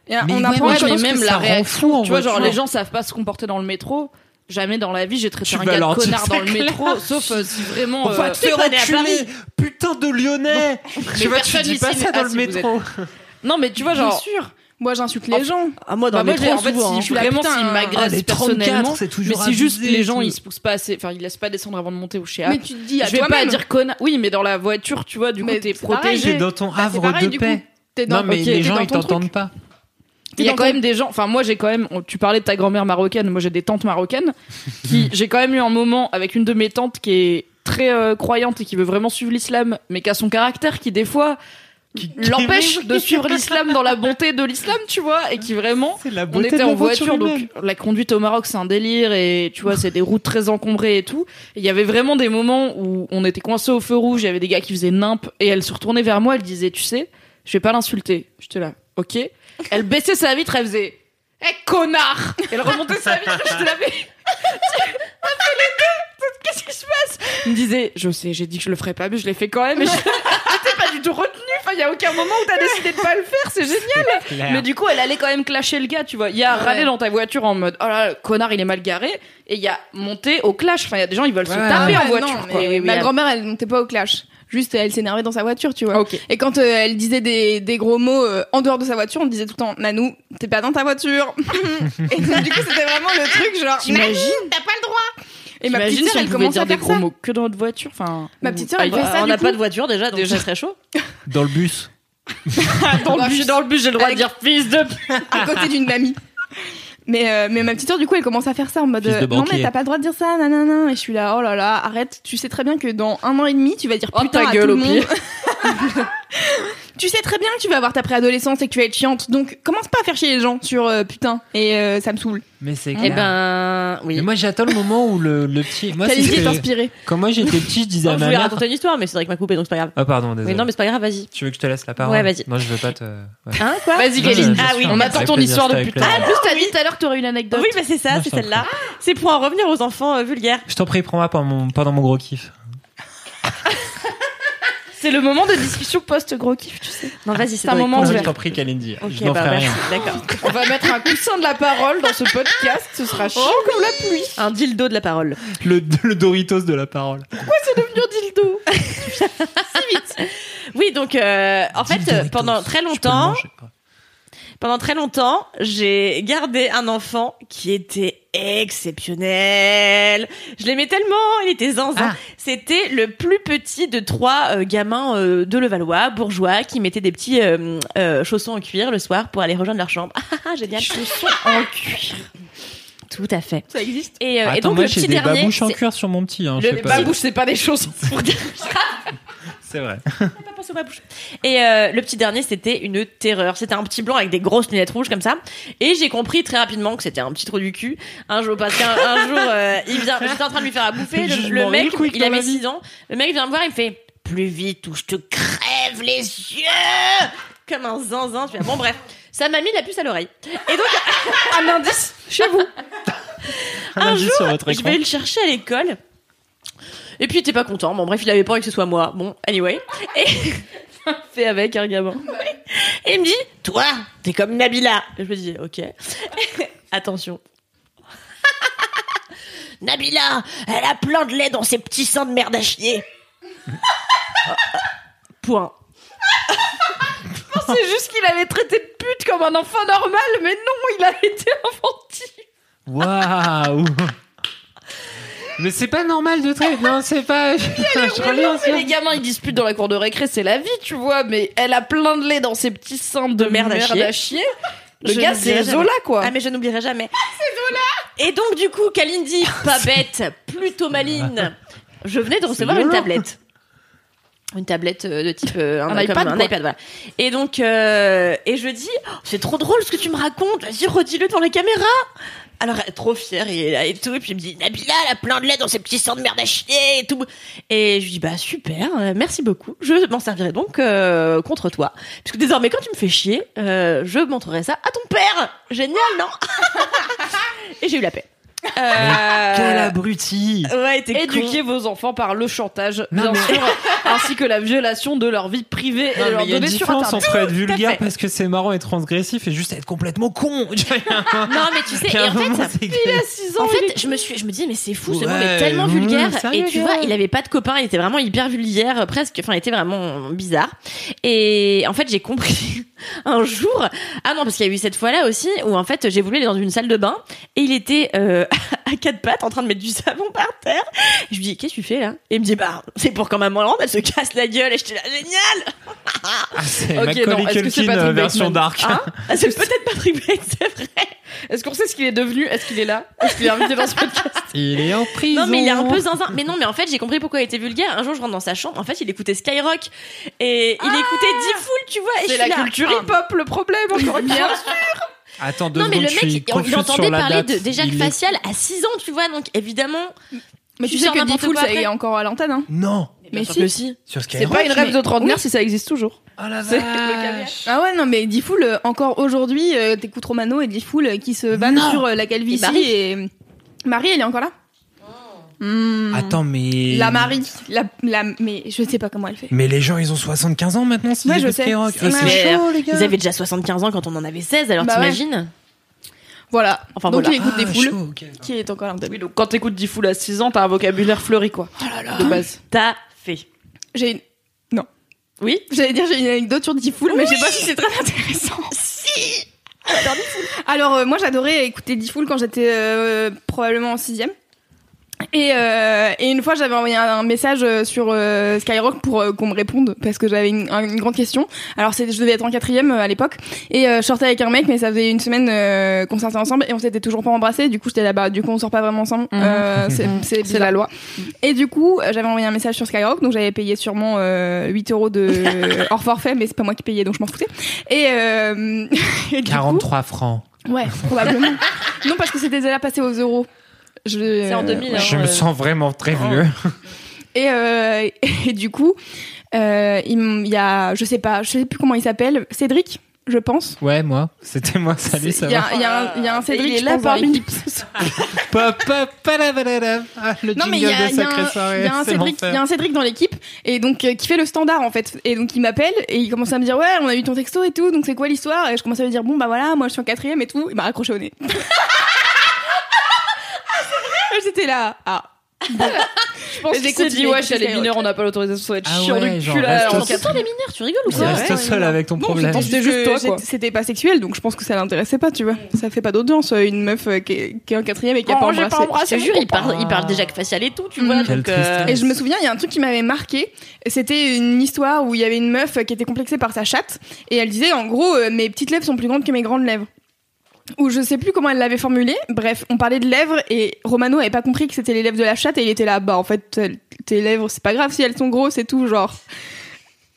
Et on ouais, apprend Ouais, mais même la réaction, tu vois, genre voiture. les gens savent pas se comporter dans le métro. Jamais dans la vie j'ai traité Tu un gars de connard dans c'est le clair. métro, sauf euh, si vraiment. On va euh, te faire enculer, putain de Lyonnais. tu vois, tu dis pas ça dans ah, le si, métro. Non, mais tu vois, bien genre. sûr moi j'insulte Oh, les gens Ah, moi, dans Bah, le métro, en fait, souvent, si Je suis là, vraiment putain, s'ils ah, m'agressent les 34, personnellement, c'est toujours mais si juste les gens ils se poussent pas assez, enfin ils laissent pas descendre avant de monter au chez mais tu te dis à Je vais pas dire connard. Oui, mais dans la voiture, tu vois, du coup Mais t'es c'est pareil, protégé. T'es dans ton Bah, c'est havre pareil, de du coup. paix. T'es dans- Non, mais les t'es gens, ils t'entendent pas. Il y a quand ton- même des gens. Enfin, moi, j'ai quand même. Tu parlais de ta grand-mère marocaine. Moi, j'ai des tantes marocaines. qui J'ai quand même eu un moment avec une de mes tantes qui est très euh, croyante et qui veut vraiment suivre l'islam, mais qui a son caractère qui des fois l'empêche de suivre l'islam dans la bonté de l'islam, tu vois, et qui vraiment. C'est la On était de en voiture, donc la conduite au Maroc, c'est un délire, et tu vois, c'est des routes très encombrées et tout. Il y avait vraiment des moments où on était coincés au feu rouge, il y avait des gars qui faisaient nimp, et elle se retournait vers moi, elle disait, tu sais, je vais pas l'insulter. J'étais là, ok. Elle baissait sa vitre, elle faisait, hé connard Elle remontait sa vitre, mais. T'as fait les deux Qu'est-ce qui se passe? Il me disait, je sais, j'ai dit que je le ferais pas, mais je l'ai fait quand même. Et je- pas du tout retenu. Enfin, il y a aucun moment où t'as décidé de pas le faire. C'est génial. Mais du coup, elle allait quand même clasher le gars, tu vois. Il y a râler dans ta voiture en mode, oh là, le connard, il est mal garé. Et il y a monter au clash. Enfin, il y a des gens, ils veulent se Ouais, taper Ah en ouais, voiture. non, quoi. mais Oui, oui, ma grand-mère, elle montait pas au clash. Juste, elle s'énervait dans sa voiture, tu vois. Et quand euh, elle disait des, des gros mots euh, en dehors de sa voiture, on disait tout le temps Nanou, t'es pas dans ta voiture. et donc, du coup, c'était vraiment le truc genre T'imagines Nanou, t'as pas le droit. Et ma petite sœur, elle commence dire à des faire gros ça. mots que dans notre voiture. Enfin, Ma petite sœur, elle fait ça. on n'a pas de voiture déjà, donc Déjà. ça serait chaud. Dans le bus. dans le bus, dans le bus, j'ai le droit de dire fils de. à côté d'une mamie. Mais, euh, mais ma petite sœur, du coup, elle commence à faire ça en mode Fils de euh, Non, banquier. mais t'as pas le droit de dire ça, nanana. Et je suis là, oh là là, arrête. Tu sais très bien que dans un an et demi, tu vas dire Oh, putain ta à gueule, tout au le pire. tu sais très bien que tu vas avoir ta préadolescence et que tu vas être chiante. Donc, commence pas à faire chier les gens sur euh, putain. Et euh, ça me saoule. Mais c'est Eh clair. ben, oui. Mais moi j'attends le moment où le, le petit. Moi, est c'était- inspirée. Quand moi j'étais petit, je disais Oh, à je ma voulais mère. raconter une histoire, mais Cédric m'a coupé, donc c'est pas grave. Ah pardon, désolé. Oui, non, mais c'est pas grave, vas-y. Tu veux que je te laisse la parole Ouais, vas-y. Non, je veux pas te. ouais. Hein, quoi Vas-y, Non, Galine. je- Ah oui, On attend ton plaisir, histoire de putain. En plus, t'as dit tout à l'heure que t'aurais une anecdote. Oui, bah c'est ça, Non, c'est je celle-là. C'est pour en revenir aux enfants euh, vulgaires. Je t'en prie, prends-moi pendant mon gros kiff. C'est le moment de discussion post-gros kiff, tu sais. Non, vas-y, C'est un moment Je t'en prie, Kalindi. Ok, je n'en bah, ferai merci. rien. D'accord. On va mettre un coussin de la parole dans ce podcast. Ce sera chiant comme la pluie. Un dildo de la parole. Le, le Doritos de la parole. dildo? Oui, donc euh, en fait, Dildo euh, Doritos. pendant très Je peux le longtemps, pendant très longtemps, j'ai gardé un enfant qui était exceptionnel. Je l'aimais tellement, il était zinzin. Ah. C'était le plus petit de trois euh, gamins euh, de Levallois, bourgeois, qui mettaient des petits euh, euh, chaussons en cuir le soir pour aller rejoindre leur chambre. Ah, ah, génial. Chaussons en cuir. Tout à fait. Ça existe Et, euh, donc moi le j'ai petit des dernier, babouches en cuir sur mon petit. Hein, je Le sais pas. babouche, c'est pas des choses. C'est vrai. pas pensé à ma bouche. Et euh, le petit dernier, c'était une terreur. C'était un petit blanc avec des grosses lunettes rouges comme ça. Et j'ai compris très rapidement que c'était un petit trou du cul. Un jour, parce qu'un un jour, euh, il vient, j'étais en train de lui faire à bouffer. Le, mec, il avait la vie. 6 ans. Le mec vient me voir, il me fait plus vite ou je te crève les yeux comme un zinzin. Je fais, bon bref, ça m'a mis la puce à l'oreille. Et donc Un indice chez vous. Un un jour, sur votre je vais le chercher à l'école. Et puis il était pas content. Bon bref, il avait pas envie que ce soit moi. Bon, anyway. Et fait avec un gamin. Et il me dit, toi, t'es comme Nabila. Et je me dis, ok. Attention. Nabila, elle a plein de lait dans ses petits seins de merde à chier. Point. C'est juste qu'il avait traité de pute comme un enfant normal, mais non, il a été infantile. Waouh Mais c'est pas normal de traiter. Non, c'est pas. je reviens Mais sur- les gamins, ils disputent dans la cour de récré, c'est la vie, tu vois. Mais elle a plein de lait dans ses petits seins de, De merde à chier. Le Je gars, n'oublierai c'est jamais. Zola, quoi. Ah mais je n'oublierai jamais. C'est Zola. Et donc du coup, Kalindi, pas bête, plutôt maline. Je venais de recevoir une violent. tablette. Une tablette euh, de type euh, un, iPad, un quoi. iPad, voilà. Et donc euh, et je dis, Oh, c'est trop drôle ce que tu me racontes. Vas-y, redis-le devant la caméra. Alors elle trop fière et, et tout et puis il me dit Nabila elle a plein de lait dans ses petits sangs de merde à chier et tout. Et je lui dis bah super euh, merci beaucoup. Je m'en servirai donc euh, contre toi. Puisque désormais quand tu me fais chier euh, je montrerai ça à ton père. Génial non? Et j'ai eu la paix Euh, Quel abruti ouais t'es Éduquez vos enfants par le chantage, Non, bien mais- sûr, ainsi que la violation de leur vie privée et de leur il y a une sur différence Internet. entre être vulgaire fait. parce que c'est marrant et transgressif et juste être complètement con. non mais tu sais et en fait c'est Il a 6 ans. En il fait, je me suis, je me dis, mais c'est fou, ce Ouais, monde est tellement mmh, vulgaire. sérieux, et tu gars. vois, il avait pas de copain, il était vraiment hyper vulgaire, euh, presque, enfin, il était vraiment bizarre. Et en fait, j'ai compris un jour, ah non, parce qu'il y a eu cette fois-là aussi, où en fait, j'ai voulu aller dans une salle de bain, et il était euh, à quatre pattes en train de mettre du savon par terre. Je lui dis, qu'est-ce que tu fais là? Et il me dit, bah, c'est pour quand maman rentre, elle se casse la gueule, et j'étais là, génial Ah, c'est Ok, Macaulay non, est-ce que c'est Culkin Patrick euh, version dark. Hein? Ah, C'est peut-être Patrick Bates, c'est vrai. Est-ce qu'on sait ce qu'il est devenu? Est-ce qu'il est là? Est-ce qu'il est invité dans ce podcast? Il est en prison. Non, mais il est un peu zinzin. Mais non, mais en fait, j'ai compris pourquoi il était vulgaire. Un jour, je rentre dans sa chambre. En fait, il écoutait Skyrock. Et il écoutait Diffoul, tu vois. Et je C'est suis la là, culture ah, hip-hop le problème, encore une fois. Attends deux Non, mais secondes, le mec, il, entendait parler de, date. des Jacques Il est- Facial à 6 ans, tu vois. Donc, évidemment. Mais Tu tu sais que quoi ça est encore à l'antenne, hein. Non. Mais sûr si. si. C'est pas une rêve mais- de trentenaire si ça existe toujours. Oh la vache. Ah ouais, non, mais Diffoul, euh, encore aujourd'hui, euh, t'écoutes Romano et Diffoul euh, qui se vanne sur euh, la calvitie Et Marie et... Marie, elle est encore là Hmm. Attends, mais. La Marie, la, la, mais je sais pas comment elle fait. Mais les gens, ils ont 75 ans maintenant, Ouais, je sais. C'est Ah, c'est Ouais. chaud, les gars. Ils avaient déjà 75 ans quand on en avait 16, alors Bah ouais. t'imagines Voilà. Enfin, Donc voilà. il écoute Ah, des foules, chaud, qui est encore là. Oui, donc quand t'écoutes Diffoul à 6 ans, t'as un vocabulaire fleuri, quoi. De base. T'as fait. J'ai une... non. Oui J'allais dire j'ai une anecdote sur Diffoul, mais je sais pas si c'est très intéressant. Si. Alors euh, moi j'adorais écouter Diffoul quand j'étais euh, probablement en sixième. Et, euh, et une fois j'avais envoyé un, un message euh, sur euh, Skyrock pour euh, qu'on me réponde parce que j'avais une, une grande question. Alors c'est, je devais être en quatrième euh, à l'époque et euh, je sortais avec un mec mais ça faisait une semaine euh, qu'on sortait ensemble et on s'était toujours pas embrassé. Du coup j'étais là-bas. Du coup on sort pas vraiment ensemble. Euh, c'est, c'est, C'est bizarre. la loi. Et du coup, j'avais envoyé un message sur Skyrock, donc j'avais payé sûrement euh, 8 euros de hors forfait, mais c'est pas moi qui payais, donc je m'en foutais. Et, euh, et du 43 francs. ouais, probablement. non, parce que c'était déjà passé aux euros. Je- C'est en 2000, ouais. hein. Je me euh, sens vraiment très vieux. Et, euh, et du coup, euh, il y a, je sais pas, je sais plus comment il s'appelle, Cédric, je pense. Ouais, moi. C'était moi. Salut, ça Il y, va. a, il y a un- il y a un Cédric il est là parmi. Ah, le Non mais il y a, un, Soirée. il y a un c'est Cédric, un dans l'équipe et donc euh, qui fait le standard en fait. Et donc il m'appelle et il commence à me dire ouais on a eu ton texto et tout donc c'est quoi l'histoire? Et je commence à lui dire bon bah voilà moi je suis en quatrième et tout il m'a raccroché au nez. J'étais là ah. Je pense Et qu'il s'est dit, ouais, chez les mineurs, on n'a pas l'autorisation, ça va être Ah chiant ouais, du genre, cul là. reste quatrième. les mineurs, tu rigoles ou quoi reste Ouais, seul ouais. avec ton Non, problème. c'était C'était juste toi, quoi. C'était pas sexuel donc je pense que ça l'intéressait pas tu vois. Ça fait pas d'audience euh, une meuf euh, qui, est, qui est en quatrième et qui a Oh, pas embrassé. pas embrassé Je te jure, il parle, il parle déjà que facial et tout, tu vois. Quelle Donc, euh. Et je me souviens, il y a un truc qui m'avait marqué. C'était une histoire où il y avait une meuf qui était complexée par sa chatte. Et elle disait, en gros, euh, mes petites lèvres sont plus grandes que mes grandes lèvres. Ou je sais plus comment elle l'avait formulé. Bref, on parlait de lèvres et Romano avait pas compris que c'était les lèvres de la chatte et il était là, bah en fait, tes lèvres, c'est pas grave si elles sont grosses et tout, genre.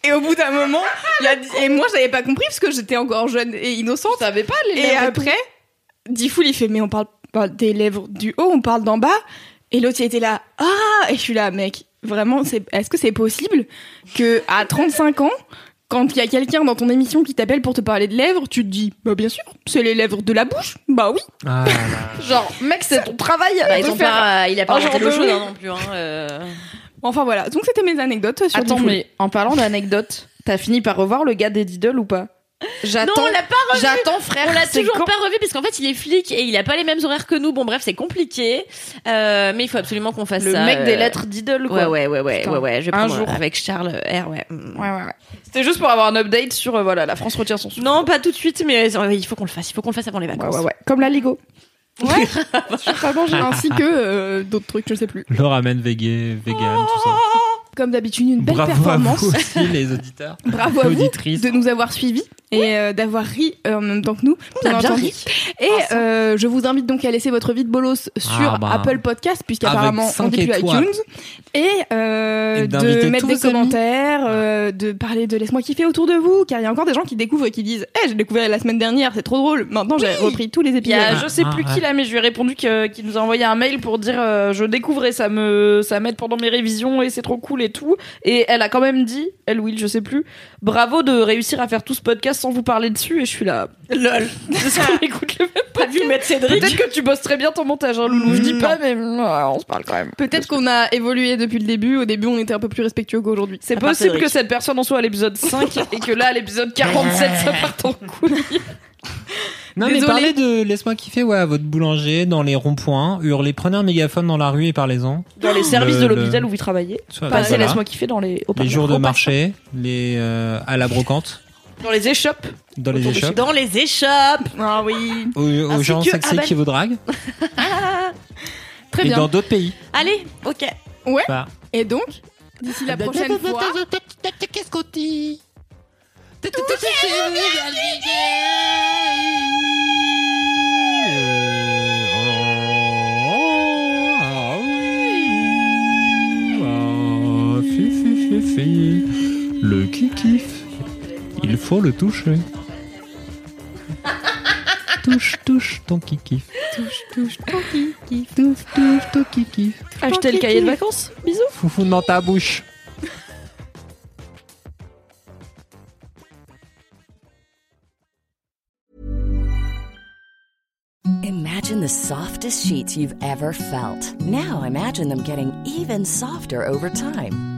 Et au bout d'un moment, il a dit- et moi j'avais pas compris parce que j'étais encore jeune et innocente. Tu savais pas les Et lèvres tout après, Diffoul il fait mais on parle pas des lèvres du haut, on parle d'en bas. Et l'autre il était là ah et je suis là mec vraiment c'est est-ce que c'est possible que à 35 ans quand il y a quelqu'un dans ton émission qui t'appelle pour te parler de lèvres, tu te dis bah bien sûr c'est les lèvres de la bouche bah oui. Ah. Genre, mec, c'est ton travail. bah, ils de ont faire- pas, il a pas inventé chaude hein, non plus. Hein, euh. Enfin voilà donc c'était mes anecdotes sur Attends, mais en parlant d'anecdotes, t'as fini par revoir le gars des Diddle ou pas? Non, J'attends. on l'a pas revu. J'attends, frère. On l'a toujours pas revu parce qu'en fait il est flic et il a pas les mêmes horaires que nous. Bon bref c'est compliqué, Euh, mais il faut absolument qu'on fasse Le ça. mec des euh, lettres Ouais quoi. ouais ouais ouais Putain. ouais ouais. Je vais Un jour. avec Charles R ouais. Ouais, ouais, ouais. C'était juste pour avoir un update sur, euh, voilà, la France retient son souffle. Non pas tout de suite mais euh, il faut qu'on le fasse. Il faut qu'on le fasse avant les Ouais, vacances. ouais, ouais. Comme la Ligo. Ouais. ainsi que euh, d'autres trucs je sais plus. Le ramen vegan, vegan, tout ça. Comme d'habitude une belle Bravo performance. à vous aussi, les auditeurs. Bravo à vous Auditrices. de nous avoir suivis et euh, d'avoir ri euh, en même temps que nous. On a bien entendu. ri. Et euh, je vous invite donc à laisser votre vie de bolos sur Ah bah. Apple Podcast puisqu'apparemment on n'est plus étoiles. iTunes et, euh, Et de mettre des commentaires, euh, de parler de laisse-moi kiffer autour de vous car il y a encore des gens qui découvrent et qui disent "Eh, j'ai découvert la semaine dernière, c'est trop drôle. Maintenant j'ai repris tous les Il épisodes." a, je sais Ah, plus ah, qui là, mais je lui ai répondu qu'il nous a envoyé un mail pour dire euh, je découvrais, ça me ça m'aide pendant mes révisions et c'est trop cool et tout. Et elle a quand même dit, elle Will, je sais plus, bravo de réussir à faire tout ce podcast sans vous parler dessus. Et je suis là, lol. Écoute le même Pas vu mettre Cédric. Peut-être que tu bosses très bien ton montage, hein, Loulou. Je dis Non. pas, mais mm, ouais, on se parle quand même. Peut-être qu'on a évolué depuis le début. Au début, on était un peu plus respectueux qu'aujourd'hui. C'est possible que cette personne en soit à l'épisode 5 et que là, à l'épisode 47, ça parte en couille. Non, mais parlez de Laisse-moi kiffer, ouais, à votre boulanger, dans les ronds-points, hurlez, prenez un mégaphone dans la rue et parlez-en. Dans les services Le- de le- l'hôpital où vous travaillez. Soit- Passez, voilà. laisse-moi kiffer dans les Les jours de marché, les, euh, à la brocante, Dans les échoppes. dans les échoppes, Dans les échoppes. Ah oui. aux, aux Ainsi gens que sexy qui vous draguent, Très et bien. dans d'autres pays. Allez ok. Ouais. Voilà. Et donc, d'ici la prochaine fois. Qu'est-ce qu'on dit? Le kikif, il faut le toucher. touche, touche ton kikif. Touche, touche, ton kiki. Touche, touche ton kikif. Acheter le cahier de vacances. Bisous. Foufou dans ta bouche. Imagine the softest sheets you've ever felt. Now imagine them getting even softer over time.